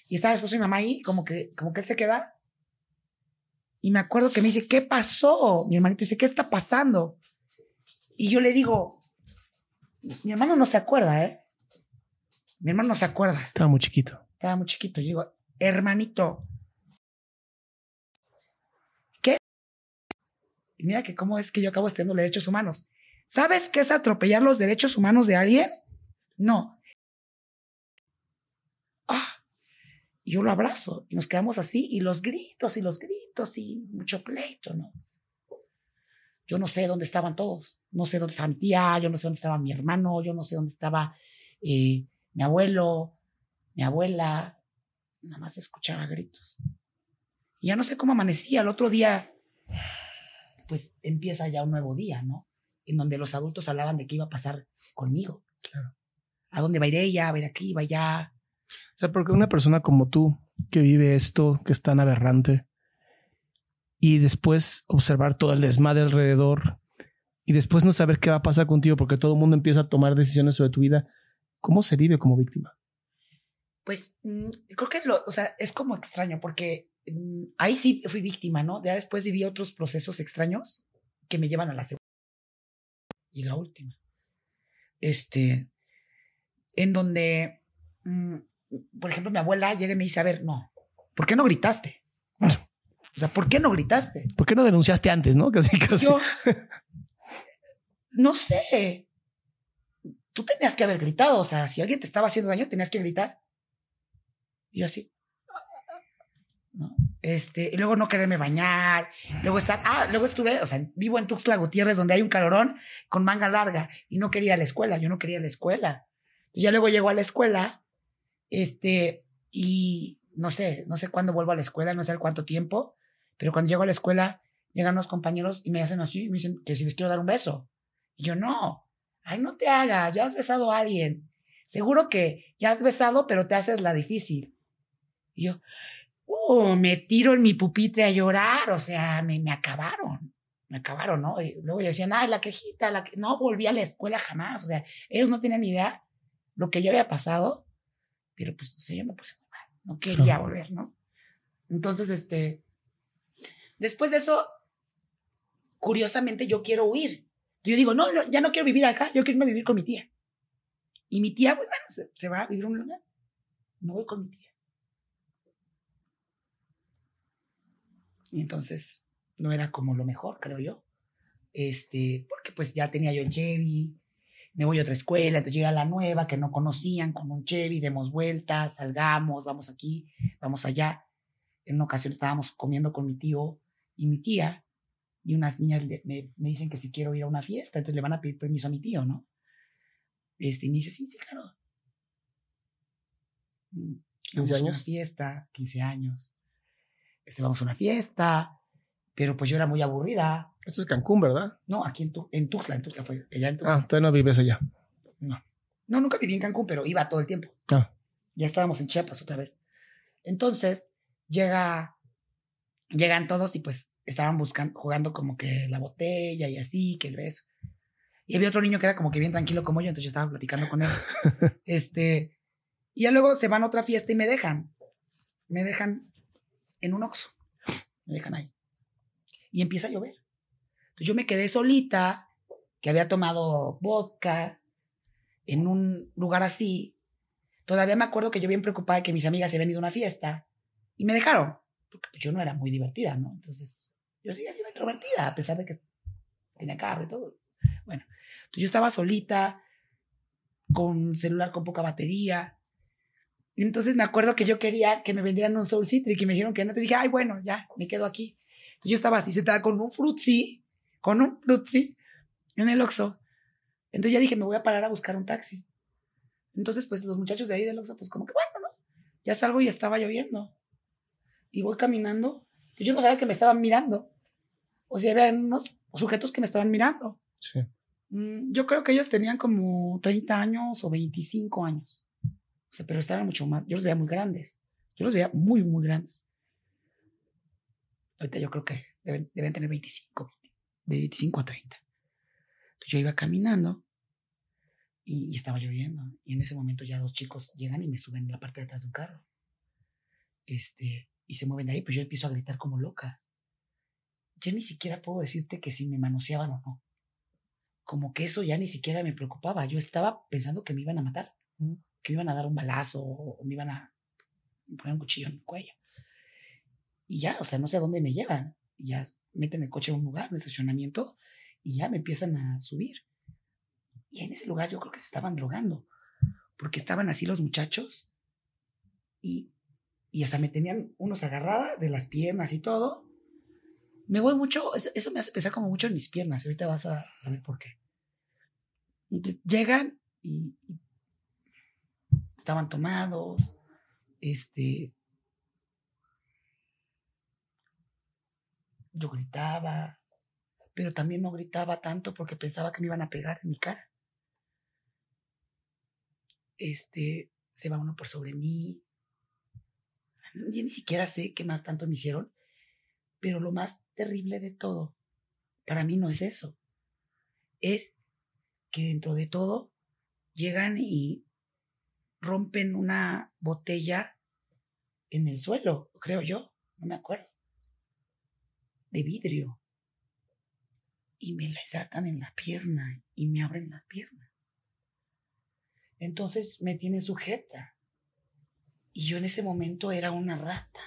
y estaba el esposo de mi mamá ahí, como que, como que él se queda. Y me acuerdo que me dice, ¿qué pasó? Mi hermanito dice, ¿qué está pasando? Y yo le digo, mi hermano no se acuerda, ¿eh? Mi hermano no se acuerda. Estaba muy chiquito. Estaba muy chiquito. Yo digo, hermanito, ¿qué? Y mira que cómo es que yo acabo estudiando derechos humanos. ¿Sabes qué es atropellar los derechos humanos de alguien? No. Ah, y yo lo abrazo y nos quedamos así y los gritos y los gritos y mucho pleito, ¿no? Yo no sé dónde estaban todos. No sé dónde estaba mi tía, yo no sé dónde estaba mi hermano, yo no sé dónde estaba eh, mi abuelo, mi abuela. Nada más escuchaba gritos. Y ya no sé cómo amanecía. El otro día, pues empieza ya un nuevo día, ¿no? En donde los adultos hablaban de qué iba a pasar conmigo. Claro. ¿A dónde va a ir ella? ¿Va a ir aquí? ¿Va allá? O sea, porque una persona como tú que vive esto, que es tan aberrante, y después observar todo el desmadre alrededor, y después no saber qué va a pasar contigo porque todo el mundo empieza a tomar decisiones sobre tu vida, ¿cómo se vive como víctima? Pues mm, creo que es, lo, o sea, es como extraño porque mm, ahí sí fui víctima, ¿no? Ya después viví otros procesos extraños que me llevan a la segunda. Y la última. Este, en donde, mm, por ejemplo, mi abuela llega y me dice, a ver, no, ¿por qué no gritaste? O sea, ¿por qué no gritaste? ¿Por qué no denunciaste antes, no? Casi, casi. Yo, no sé. Tú tenías que haber gritado. O sea, si alguien te estaba haciendo daño, tenías que gritar. Y yo así. ¿no? Este, y luego no quererme bañar. Luego estar. Ah, luego estuve, o sea, vivo en Tuxtla Gutiérrez, donde hay un calorón con manga larga. Y no quería la escuela. Yo no quería la escuela. Ya luego llego a la escuela. Este, y no sé, no sé cuándo vuelvo a la escuela, no sé cuánto tiempo. Pero cuando llego a la escuela, llegan los compañeros y me hacen así, y me dicen que si les quiero dar un beso. Y yo, no, ay, no te hagas, ya has besado a alguien. Seguro que ya has besado, pero te haces la difícil. Y yo, uh, me tiro en mi pupitre a llorar, o sea, me, me acabaron, me acabaron, ¿no? Y luego decían, ay, la quejita, la que... no volví a la escuela jamás, o sea, ellos no tenían idea lo que yo había pasado, pero pues, o sea, yo me puse muy mal, no quería volver, ¿no? Entonces, este, después de eso, curiosamente yo quiero huir. Yo digo, no, ya no quiero vivir acá, yo quiero irme a vivir con mi tía. Y mi tía, pues bueno, se, va a vivir un lugar. Me voy con mi tía. Y entonces no era como lo mejor, creo yo. Este, porque pues ya tenía yo el Chevy, me voy a otra escuela, entonces yo era la nueva que no conocían, con un Chevy, demos vueltas, salgamos, vamos aquí, vamos allá. En una ocasión estábamos comiendo con mi tío y mi tía, y unas niñas me, me, dicen que si quiero ir a una fiesta, entonces le van a pedir permiso a mi tío, ¿no? Este, y me dice, sí, sí, claro. 15 años. una fiesta, 15 años. Este, vamos a una fiesta, pero pues yo era muy aburrida. Esto es Cancún, ¿verdad? No, aquí en, tu, en Tuxtla, en Tuxtla fue. Allá en Ah, todavía no vives allá. No. No, nunca viví en Cancún, pero iba todo el tiempo. Ah. Ya estábamos en Chiapas otra vez. Entonces, llega, llegan todos y pues estaban buscando, jugando como que la botella y así, que el beso. Y había otro niño que era como que bien tranquilo como yo, entonces yo estaba platicando con él. este, y ya luego se van a otra fiesta y me dejan. Me dejan en un oxo. Me dejan ahí. Y empieza a llover. Entonces yo me quedé solita, que había tomado vodka en un lugar así. Todavía me acuerdo que yo bien preocupada de que mis amigas se habían ido a una fiesta y me dejaron. Porque pues, yo no era muy divertida, ¿no? Entonces yo seguía siendo introvertida, a pesar de que tenía carro y todo. Bueno, entonces yo estaba solita, con celular con poca batería. Y entonces me acuerdo que yo quería que me vendieran un Soul Citric y me dijeron que no. Te dije, ay, bueno, ya, me quedo aquí. Entonces yo estaba así sentada con un frutzi, con un frutzi en el Oxxo. Entonces ya dije, me voy a parar a buscar un taxi. Entonces, pues los muchachos de ahí del Oxxo, pues como que bueno, ¿no? Ya salgo y estaba lloviendo. Y voy caminando. Yo no sabía que me estaban mirando. O sea, había unos sujetos que me estaban mirando. Sí. Mm, yo creo que ellos tenían como 30 años o 25 años. O sea, pero estaban mucho más. Yo los veía muy grandes. Yo los veía muy, muy grandes. Ahorita yo creo que deben, deben tener 25, de 25 a 30. Entonces yo iba caminando y, y, estaba lloviendo. Y en ese momento ya dos chicos llegan y me suben en la parte de atrás de un carro. Este, y se mueven de ahí, pues yo empiezo a gritar como loca. Ya ni siquiera puedo decirte que si me manoseaban o no. Como que eso ya ni siquiera me preocupaba. Yo estaba pensando que me iban a matar, que me iban a dar un balazo o me iban a poner un cuchillo en el cuello. Y ya, o sea, no sé a dónde me llevan. Y ya meten el coche a un lugar, un estacionamiento, y ya me empiezan a subir. Y en ese lugar yo creo que se estaban drogando, porque estaban así los muchachos y, y o sea, me tenían unos agarrada de las piernas y todo. Me voy mucho, eso, me hace pensar como mucho en mis piernas, ahorita vas a saber por qué. Entonces llegan y estaban tomados, este, yo gritaba, pero también no gritaba tanto porque pensaba que me iban a pegar en mi cara. Este, se va uno por sobre mí. Yo ni siquiera sé qué más tanto me hicieron, pero lo más terrible de todo, para mí no es eso. Es que dentro de todo llegan y rompen una botella en el suelo, creo yo, no me acuerdo de vidrio. Y me la saltan en la pierna y me abren la pierna. Entonces me tienen sujeta. Y yo en ese momento era una rata.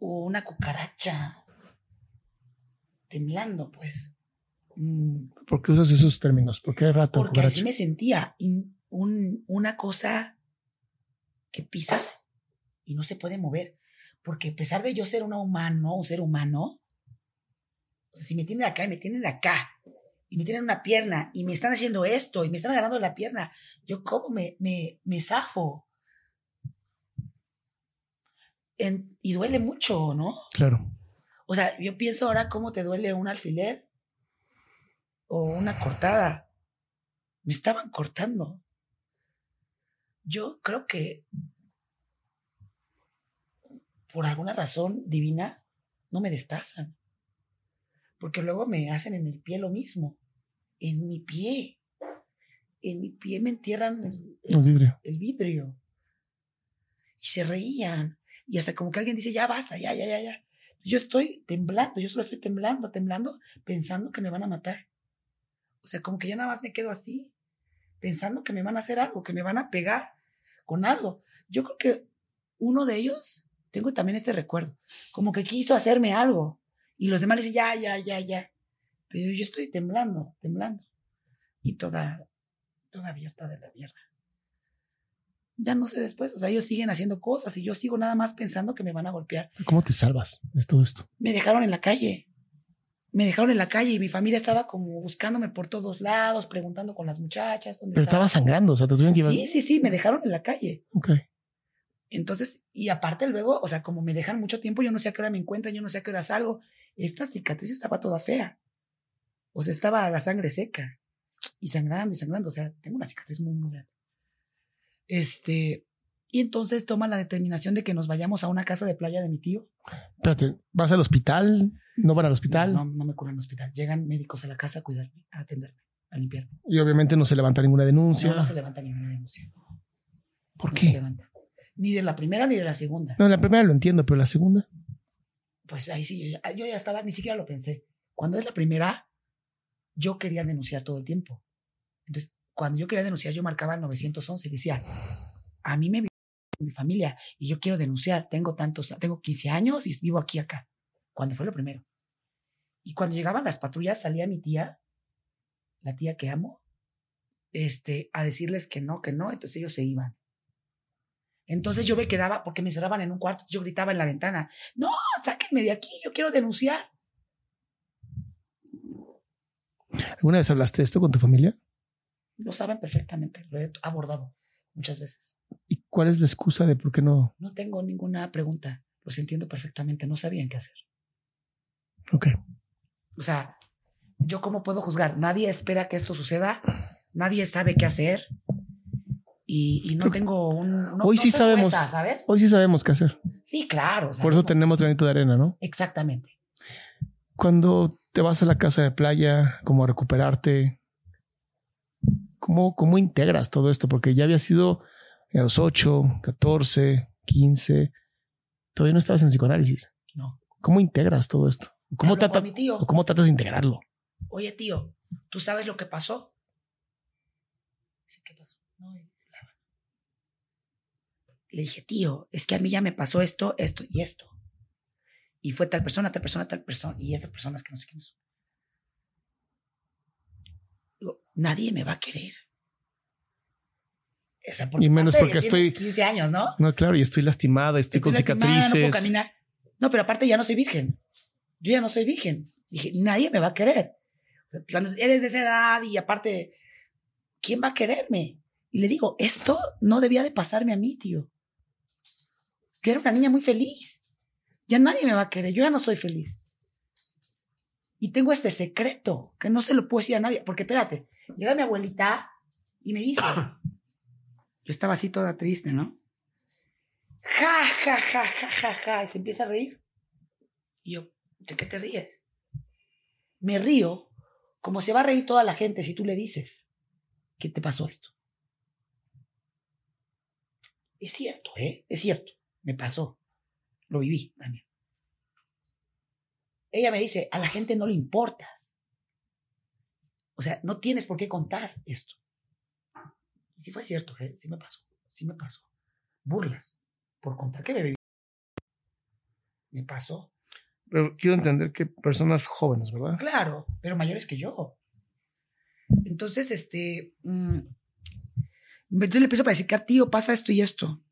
O una cucaracha. Temblando, pues. ¿Por qué usas esos términos? ¿Por qué rata? Porque así me sentía. Un, una cosa que pisas y no se puede mover. Porque a pesar de yo ser un humano, un ser humano, o sea, si me tienen acá y me tienen acá, y me tienen una pierna, y me están haciendo esto, y me están agarrando la pierna, yo cómo me, me, me zafo. En, y duele mucho, ¿no? Claro. O sea, yo pienso ahora cómo te duele un alfiler o una cortada. Me estaban cortando. Yo creo que por alguna razón divina, no me destazan. Porque luego me hacen en el pie lo mismo. En mi pie. En mi pie me entierran el, el, el vidrio. El vidrio. Y se reían. Y hasta como que alguien dice, ya basta, ya, ya, ya, ya. Yo estoy temblando, yo solo estoy temblando, temblando, pensando que me van a matar. O sea, como que ya nada más me quedo así, pensando que me van a hacer algo, que me van a pegar con algo. Yo creo que uno de ellos tengo también este recuerdo, como que quiso hacerme algo y los demás le dicen, ya, ya, ya, ya. Pero yo estoy temblando, temblando y toda, toda abierta de la mierda. Ya no sé después, o sea, ellos siguen haciendo cosas y yo sigo nada más pensando que me van a golpear. ¿Cómo te salvas de todo esto? Me dejaron en la calle. Me dejaron en la calle y mi familia estaba como buscándome por todos lados, preguntando con las muchachas. ¿dónde Pero estaba sangrando, o sea, te tuvieron que llevar. Sí, sí, sí, me dejaron en la calle. Ok. Entonces, y aparte luego, o sea, como me dejan mucho tiempo, yo no sé a qué hora me encuentran, yo no sé a qué hora salgo. Esta cicatriz estaba toda fea. O sea, estaba la sangre seca y sangrando y sangrando. O sea, tengo una cicatriz muy, muy grande. Este, y entonces toma la determinación de que nos vayamos a una casa de playa de mi tío. Espérate, ¿vas al hospital? ¿No van al hospital? No, no me curan en el hospital. Llegan médicos a la casa a cuidarme, a atenderme, a limpiarme. Y obviamente no se levanta ninguna denuncia. No, no se levanta ninguna denuncia. ¿Por No se qué? levanta. Ni de la primera ni de la segunda. No, la primera lo entiendo, pero la segunda. Pues ahí sí, yo ya, yo ya estaba, ni siquiera lo pensé. Cuando es la primera, yo quería denunciar todo el tiempo. Entonces, cuando yo quería denunciar, yo marcaba el 911 y decía, a mí me vive mi familia y yo quiero denunciar. Tengo tantos, tengo 15 años y vivo aquí acá. Cuando fue lo primero. Y cuando llegaban las patrullas, salía mi tía, la tía que amo, este, a decirles que no, que no. Entonces ellos se iban. Entonces yo me quedaba, porque me cerraban en un cuarto, yo gritaba en la ventana, no, sáquenme de aquí, yo quiero denunciar. ¿Alguna vez hablaste de esto con tu familia? Lo saben perfectamente, lo he abordado muchas veces. ¿Y cuál es la excusa de por qué no? No tengo ninguna pregunta, los entiendo perfectamente, no sabían qué hacer. Ok. O sea, ¿yo cómo puedo juzgar? Nadie espera que esto suceda, nadie sabe qué hacer y, y no Creo tengo un... no- hoy no sí sabemos. esa, ¿Sabes? Hoy sí sabemos qué hacer. Sí, claro. Por eso tenemos granito de arena, ¿no? Exactamente. Cuando te vas a la casa de playa, como a recuperarte, ¿cómo, cómo integras todo esto? Porque ya había sido a los 8, 14, 15, todavía no estabas en psicoanálisis. No. ¿Cómo integras todo esto? ¿Cómo, trata, con mi tío. o ¿Cómo tratas de integrarlo? Oye, tío, ¿tú sabes lo que pasó? Dice, ¿Qué pasó? No, y la- Le dije, tío, es que a mí ya me pasó esto, esto y esto. Y fue tal persona, tal persona, tal persona. Y estas personas que no sé quiénes son. Digo, nadie me va a querer. O sea, Y menos porque estoy- 15 años, ¿no? No, claro, y estoy lastimada, estoy, con lastimada, No, puedo cicatrices. caminar. no, pero aparte ya no soy virgen. Yo ya no soy virgen. Dije, nadie me va a querer. Cuando eres de esa edad y aparte, ¿quién va a quererme? Y le digo, esto no debía de pasarme a mí, tío. Yo era una niña muy feliz. Ya nadie me va a querer. Yo ya no soy feliz. Y tengo este secreto que no se lo puedo decir a nadie. Porque espérate, llega mi abuelita y me dice, yo estaba así toda triste, ¿no? Ja, ja, ja, ja, ja, ja. Y se empieza a reír. Y yo, ¿de qué te ríes? Me río como se va a reír toda la gente si tú le dices que te pasó esto. Es cierto, ¿eh? Es cierto. Me pasó. Lo viví también. Ella me dice, a la gente no le importas. O sea, no tienes por qué contar esto. Y sí fue cierto, ¿eh? Sí me pasó. Sí me pasó. Burlas por contar que me viví. Me pasó. Pero quiero entender que personas jóvenes, ¿verdad? Claro, pero mayores que yo. Entonces, este, mm, entonces le empiezo a platicar, tío, pasa esto y esto.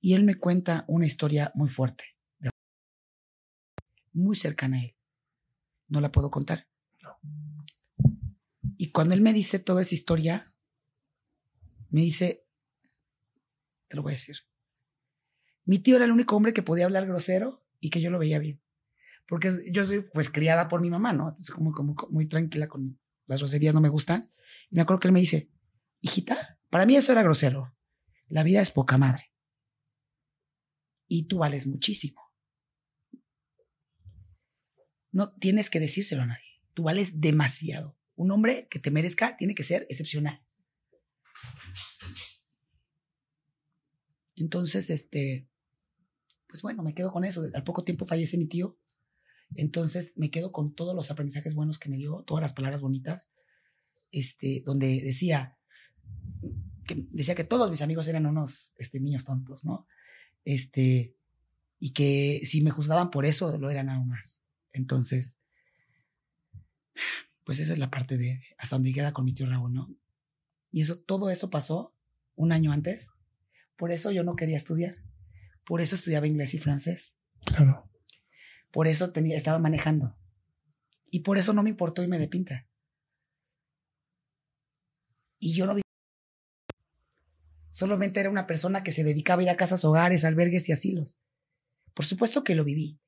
Y él me cuenta una historia muy fuerte, muy cercana a él. No la puedo contar. Y cuando él me dice toda esa historia, me dice, te lo voy a decir. Mi tío era el único hombre que podía hablar grosero y que yo lo veía bien porque yo soy pues criada por mi mamá, ¿no? Entonces como, como co- muy tranquila con las groserías, no me gustan. Y me acuerdo que él me dice, hijita, para mí eso era grosero. La vida es poca madre. Y tú vales muchísimo. No tienes que decírselo a nadie. Tú vales demasiado. Un hombre que te merezca tiene que ser excepcional. Entonces, este, pues bueno, me quedo con eso. Al poco tiempo fallece mi tío. Entonces me quedo con todos los aprendizajes buenos que me dio, todas las palabras bonitas, este, donde decía que, decía que todos mis amigos eran unos este, niños tontos, ¿no? Este, y que si me juzgaban por eso, lo eran aún más. Entonces, pues esa es la parte de hasta donde queda con mi tío Raúl, ¿no? Y eso, todo eso pasó un año antes. Por eso yo no quería estudiar. Por eso estudiaba inglés y francés. Claro. Por eso tenía, estaba manejando. Y por eso no me importó irme de pinta. Y yo no vi. Solamente era una persona que se dedicaba a ir a casas, hogares, albergues y asilos. Por supuesto que lo viví.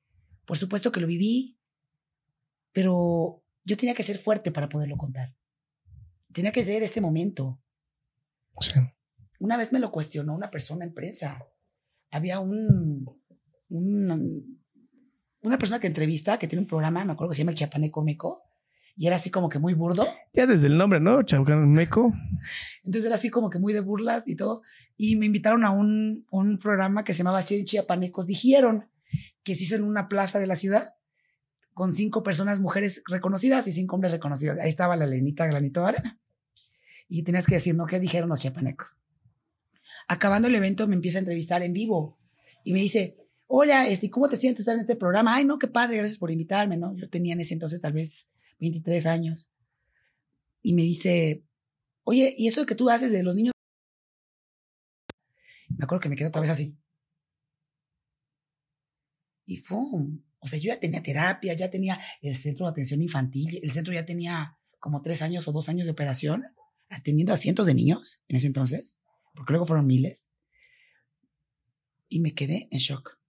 Por supuesto que lo viví. Pero yo tenía que ser fuerte para poderlo contar. Tenía que ser este momento. Sí. Una vez me lo cuestionó una persona en prensa. Había un, un- una persona que entrevista, que tiene un programa, me acuerdo que se llama El Chapaneco Meco, y era así como que muy burdo. Ya desde el nombre, ¿no? Chacameco. Entonces era así como que muy de burlas y todo. Y me invitaron a un, un programa que se llamaba 100 Chiapanecos Dijeron, que se hizo en una plaza de la ciudad con cinco personas, mujeres reconocidas y cinco hombres reconocidos. Ahí estaba la Lenita Granito de Arena. Y tenías que decir, ¿no? ¿Qué dijeron los chiapanecos? Acabando el evento me empieza a entrevistar en vivo y me dice, hola, este, ¿cómo te sientes estar en este programa? Ay, no, qué padre, gracias por invitarme, ¿no? Yo tenía en ese entonces tal vez 23 años. Y me dice, oye, ¿y eso que tú haces de los niños? Me acuerdo que me quedó otra vez así. Y ¡fum! O sea, yo ya tenía terapia, ya tenía el centro de atención infantil, el centro ya tenía como tres años o dos años de operación, atendiendo a cientos de niños en ese entonces, porque luego fueron miles. Y me quedé en shock.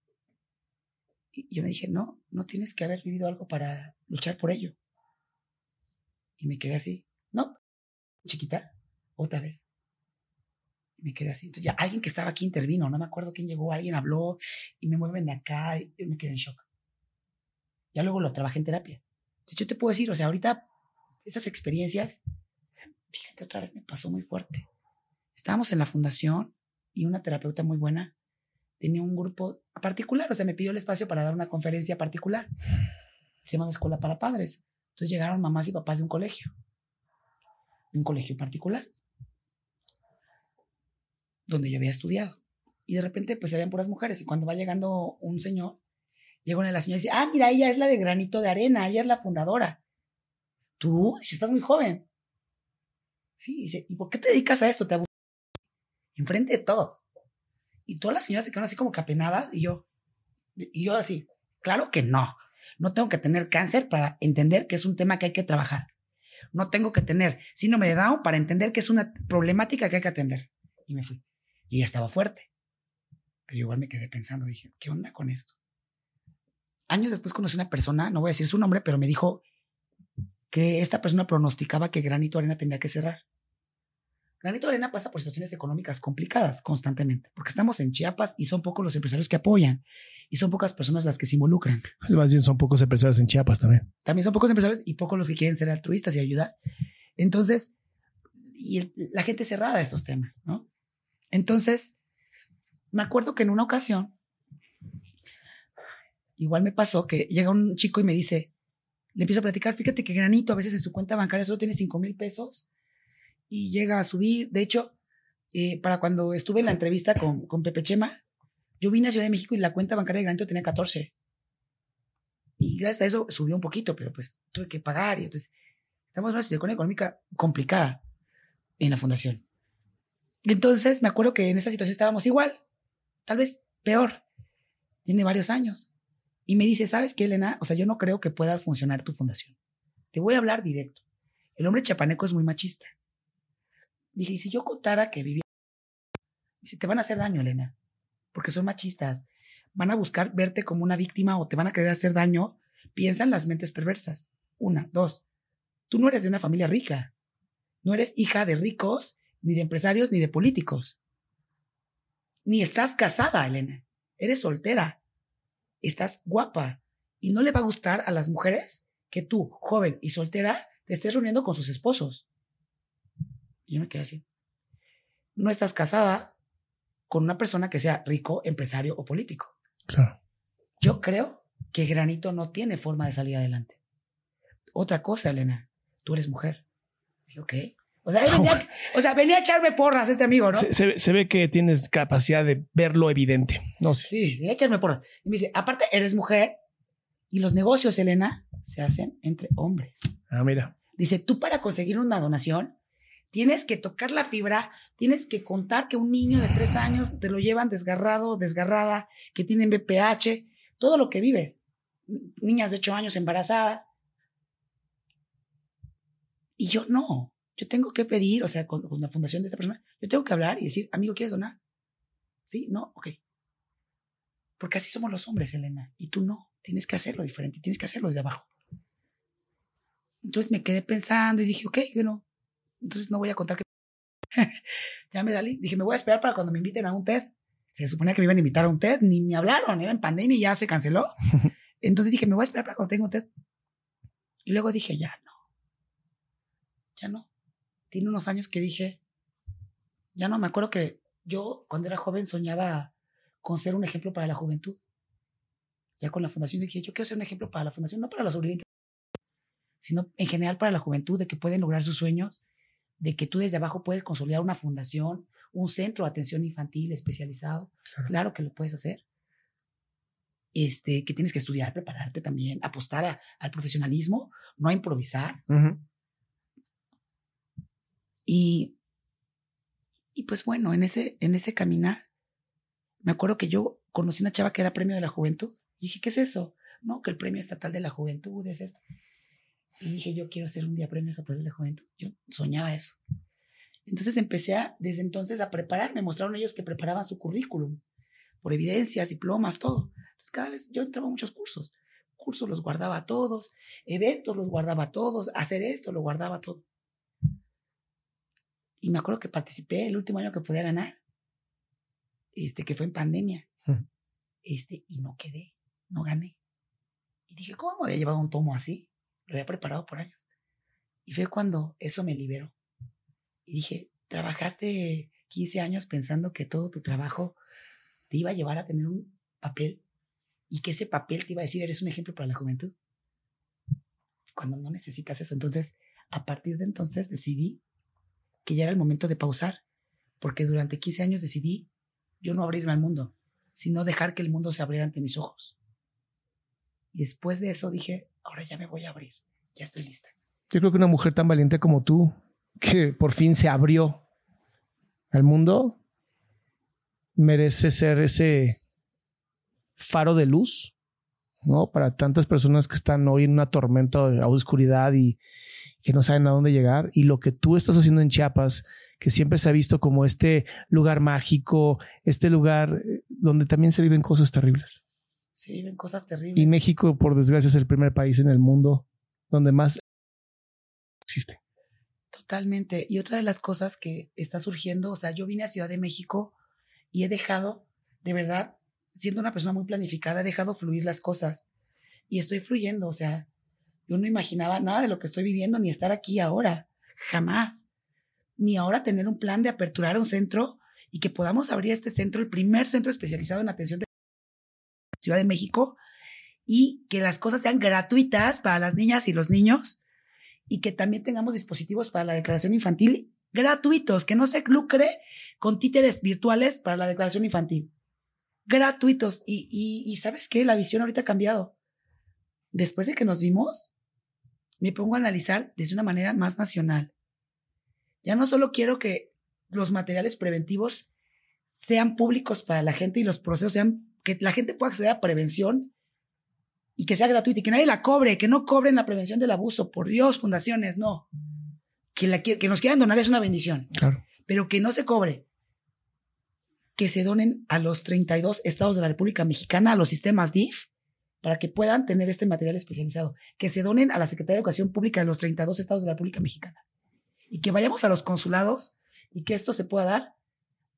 Y yo me dije, no, no tienes que haber vivido algo para luchar por ello. Y me quedé así, no, chiquita, otra vez. Me quedé así. Entonces ya alguien que estaba aquí intervino, no me acuerdo quién llegó, alguien habló y me mueven de acá y yo me quedé en shock. Ya luego lo trabajé en terapia. Entonces yo te puedo decir, o sea, ahorita esas experiencias, fíjate, otra vez me pasó muy fuerte. Estábamos en la fundación y una terapeuta muy buena tenía un grupo particular, o sea, me pidió el espacio para dar una conferencia particular. Se llama Escuela para Padres. Entonces llegaron mamás y papás de un colegio, de un colegio particular, donde yo había estudiado. Y de repente, pues se veían puras mujeres. Y cuando va llegando un señor, llega una de las señoras y dice, ah, mira, ella es la de granito de arena, ella es la fundadora. Tú, si estás muy joven. Sí, dice, ¿y por qué te dedicas a esto? Te abu-?" Enfrente de todos. Y todas las señoras se quedaron así como que apenadas y yo, y yo así, claro que no. No tengo que tener cáncer para entender que es un tema que hay que trabajar. No tengo que tener síndrome de Down para entender que es una problemática que hay que atender. Y me fui. Y ya estaba fuerte. Pero igual me quedé pensando, dije, ¿qué onda con esto? Años después conocí una persona, no voy a decir su nombre, pero me dijo que esta persona pronosticaba que Granito Arena tendría que cerrar. Granito Arena pasa por situaciones económicas complicadas constantemente, porque estamos en Chiapas y son pocos los empresarios que apoyan y son pocas personas las que se involucran. Más bien son pocos empresarios en Chiapas también. También son pocos empresarios y pocos los que quieren ser altruistas y ayudar. Entonces, y el- la gente cerrada a estos temas, ¿no? Entonces, me acuerdo que en una ocasión, igual me pasó que llega un chico y me dice, le empiezo a platicar, fíjate que Granito a veces en su cuenta bancaria solo tiene 5 mil pesos y llega a subir. De hecho, eh, para cuando estuve en la entrevista con, con Pepe Chema, yo vine a Ciudad de México y la cuenta bancaria de Granito tenía 14. Y gracias a eso subió un poquito, pero pues tuve que pagar. Y entonces estamos en una situación económica complicada en la fundación. Entonces me acuerdo que en esa situación estábamos igual, tal vez peor. Tiene varios años. Y me dice, ¿sabes qué, Elena? O sea, yo no creo que pueda funcionar tu fundación. Te voy a hablar directo. El hombre chapaneco es muy machista. Dije, ¿y si yo contara que vivía... Dice, te van a hacer daño, Elena, porque son machistas. Van a buscar verte como una víctima o te van a querer hacer daño. Piensa en las mentes perversas. Una, dos. Tú no eres de una familia rica. No eres hija de ricos, ni de empresarios, ni de políticos. Ni estás casada, Elena. Eres soltera. Estás guapa. Y no le va a gustar a las mujeres que tú, joven y soltera, te estés reuniendo con sus esposos. Y yo me quedé así. No estás casada con una persona que sea rico, empresario o político. Claro. Yo creo que Granito no tiene forma de salir adelante. Otra cosa, Elena, tú eres mujer. Dije, ok, O sea, venía, o sea, venía a echarme porras este amigo, ¿no? Se, se- se ve que tienes capacidad de ver lo evidente. No sé. Sí, venía a echarme porras. Y me dice, aparte, eres mujer y los negocios, Elena, se hacen entre hombres. Ah, mira. Dice, tú para conseguir una donación tienes que tocar la fibra, tienes que contar que un niño de tres años te lo llevan desgarrado, desgarrada, que tienen BPH, todo lo que vives. Niñas de ocho años embarazadas. Y yo no, yo tengo que pedir, o sea, con, con la fundación de esta persona, yo tengo que hablar y decir, amigo, ¿quieres donar? Sí, no, ok. Porque así somos los hombres, Elena, y tú no, tienes que hacerlo diferente, tienes que hacerlo desde abajo. Entonces me quedé pensando y dije, ok, bueno, entonces no voy a contar que... ya me salí. Dije, me voy a esperar para cuando me inviten a un TED. Se suponía que me iban a invitar a un TED, ni me hablaron, era en pandemia y ya se canceló. Entonces dije, me voy a esperar para cuando tenga un TED. Y luego dije, ya no. Ya no. Tiene unos años que dije, ya no, me acuerdo que yo cuando era joven soñaba con ser un ejemplo para la juventud. Ya con la fundación dije, yo quiero ser un ejemplo para la fundación, no para los sobrevivientes sino en general para la juventud, de que pueden lograr sus sueños, de que tú desde abajo puedes consolidar una fundación, un centro de atención infantil especializado. Claro. Claro, que lo puedes hacer. Este, que tienes que estudiar, prepararte también, apostar a- al profesionalismo, no a improvisar. Ujú. Y, y pues bueno, en ese, en ese caminar, me acuerdo que yo conocí una chava que era premio de la juventud. Y dije, ¿qué es eso? No, que el premio estatal de la juventud es esto. Y dije, yo quiero ser un día premio estatal de la juventud. Yo soñaba eso. Entonces empecé a, desde entonces a preparar. Me mostraron ellos que preparaban su currículum por evidencias, diplomas, todo. Entonces cada vez yo entraba a muchos cursos. Cursos los guardaba todos, eventos los guardaba todos, hacer esto lo guardaba todo. Y me acuerdo que participé el último año que podía ganar, este, que fue en pandemia. Este, y no quedé, no gané. Y dije, ¿cómo me había llevado un tomo así? Lo había preparado por años. Y fue cuando eso me liberó. Y dije, trabajaste 15 años pensando que todo tu trabajo te iba a llevar a tener un papel y que ese papel te iba a decir, eres un ejemplo para la juventud. Cuando no necesitas eso. Entonces, a partir de entonces decidí que ya era el momento de pausar, porque durante 15 años decidí yo no abrirme al mundo, sino dejar que el mundo se abriera ante mis ojos. Y después de eso dije, ahora ya me voy a abrir, ya estoy lista. Yo creo que una mujer tan valiente como tú, que por fin se abrió al mundo, merece ser ese faro de luz, ¿no? Para tantas personas que están hoy en una tormenta de oscuridad y que no saben a dónde llegar. Y lo que tú estás haciendo en Chiapas, que siempre se ha visto como este lugar mágico, este lugar eh, donde también se viven cosas terribles. Se viven cosas terribles. Y México, por desgracia, es el primer país en el mundo donde más existe. Totalmente. Y otra de las cosas que está surgiendo, o sea, yo vine a Ciudad de México y he dejado, de verdad, siendo una persona muy planificada, he dejado fluir las cosas. Y estoy fluyendo, o sea, yo no imaginaba nada de lo que estoy viviendo, ni estar aquí ahora, jamás. Ni ahora tener un plan de aperturar un centro y que podamos abrir este centro, el primer centro especializado en atención de Ciudad de México, y que las cosas sean gratuitas para las niñas y los niños y que también tengamos dispositivos para la declaración infantil gratuitos, que no se lucre con títeres virtuales para la declaración infantil. Gratuitos. Y, y, y sabes qué, la visión ahorita ha cambiado. Después de que nos vimos, me pongo a analizar desde una manera más nacional. Ya no solo quiero que los materiales preventivos sean públicos para la gente y los procesos sean, que la gente pueda acceder a prevención y que sea gratuita y que nadie la cobre, que no cobren la prevención del abuso. Por Dios, fundaciones, no. Que, la, que nos quieran donar es una bendición, Claro. pero que no se cobre. Que se donen a los 32 estados de la República Mexicana, a los sistemas DIF, para que puedan tener este material especializado. Que se donen a la Secretaría de Educación Pública de los 32 estados de la República Mexicana. Y que vayamos a los consulados y que esto se pueda dar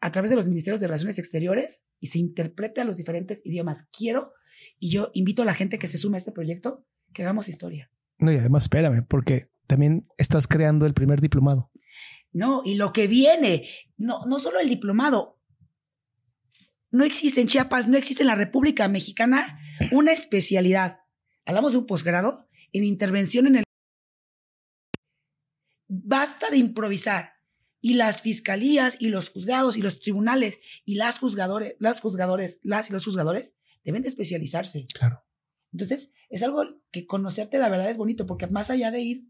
a través de los ministerios de Relaciones Exteriores y se interprete a los diferentes idiomas. Quiero y yo invito a la gente que se sume a este proyecto que hagamos historia. No, y además espérame, porque también estás creando el primer diplomado. No, y lo que viene, no, no solo el diplomado. No existe en Chiapas, no existe en la República Mexicana una especialidad. Hablamos de un posgrado en intervención en el basta de improvisar. Y las fiscalías y los juzgados y los tribunales y las juzgadores, las juzgadores, las y los juzgadores deben de especializarse. Claro. Entonces, es algo que conocerte la verdad es bonito, porque más allá de ir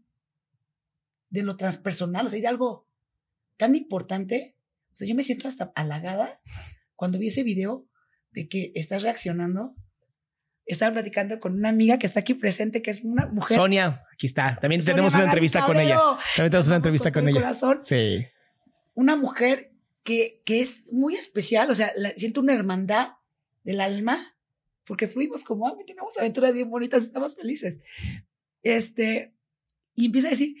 de lo transpersonal, o sea, ir a algo tan importante, o sea, yo me siento hasta halagada cuando vi ese video de que estás reaccionando. Estaba platicando con una amiga que está aquí presente, que es una mujer. Sonia, aquí está. También Sonia tenemos una entrevista con ella. También tenemos una entrevista con ella. corazón. Sí. Una mujer que, que es muy especial, o sea, la- siento una hermandad del alma, porque fuimos como, ah, tenemos aventuras bien bonitas, estamos felices. Este, y empieza a decir,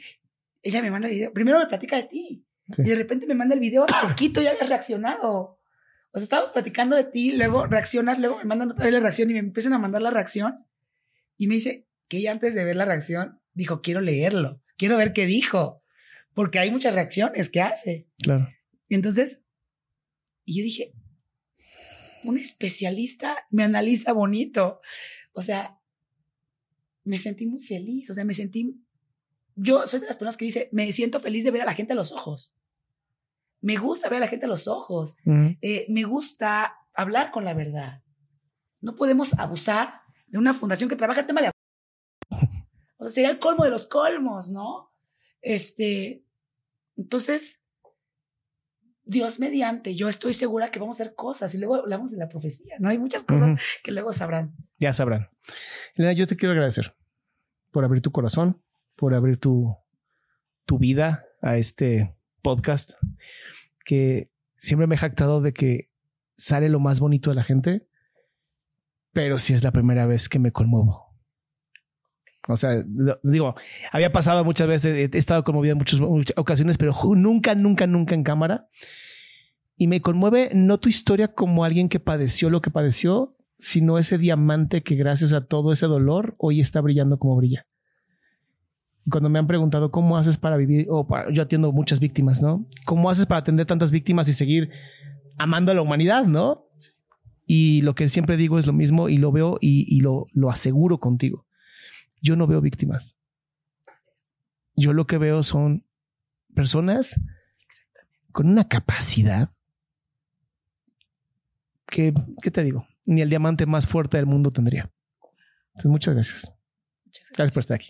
ella me manda el video, primero me platica de ti, Sí. y de repente me manda el video, hace poquito ya habías reaccionado. O sea, estábamos platicando de ti, luego reaccionas, luego me mandan otra vez la reacción y me empiezan a mandar la reacción. Y me dice que ella antes de ver la reacción dijo, quiero leerlo, quiero ver qué dijo, porque hay muchas reacciones que hace. Claro. Y entonces, y yo dije, un especialista me analiza bonito. O sea, me sentí muy feliz, o sea, me sentí, yo soy de las personas que dice, me siento feliz de ver a la gente a los ojos. Me gusta ver a la gente a los ojos. Ujú. Eh, me gusta hablar con la verdad. No podemos abusar de una fundación que trabaja el tema de... O sea, sería el colmo de los colmos, ¿no? Este, entonces, Dios mediante, yo estoy segura que vamos a hacer cosas y luego hablamos de la profecía, ¿no? Hay muchas cosas que luego sabrán. Ya sabrán. Elena, yo te quiero agradecer por abrir tu corazón, por abrir tu, tu vida a este podcast, que siempre me he jactado de que sale lo más bonito de la gente, pero sí es la primera vez que me conmuevo. O sea, digo, había pasado muchas veces, he estado conmovido en muchas, muchas ocasiones, pero nunca, nunca, nunca en cámara. Y me conmueve no tu historia como alguien que padeció lo que padeció, sino ese diamante que gracias a todo ese dolor hoy está brillando como brilla. Y Cuando me han preguntado cómo haces para vivir, o para- yo atiendo muchas víctimas, ¿no? ¿Cómo haces para atender tantas víctimas y seguir amando a la humanidad, ¿no? Y lo que siempre digo es lo mismo y lo veo y, y lo, lo aseguro contigo. Yo no veo víctimas. Gracias. Yo lo que veo son personas con una capacidad que, ¿qué te digo? Ni el diamante más fuerte del mundo tendría. Entonces, muchas gracias. Muchas Gracias por estar aquí.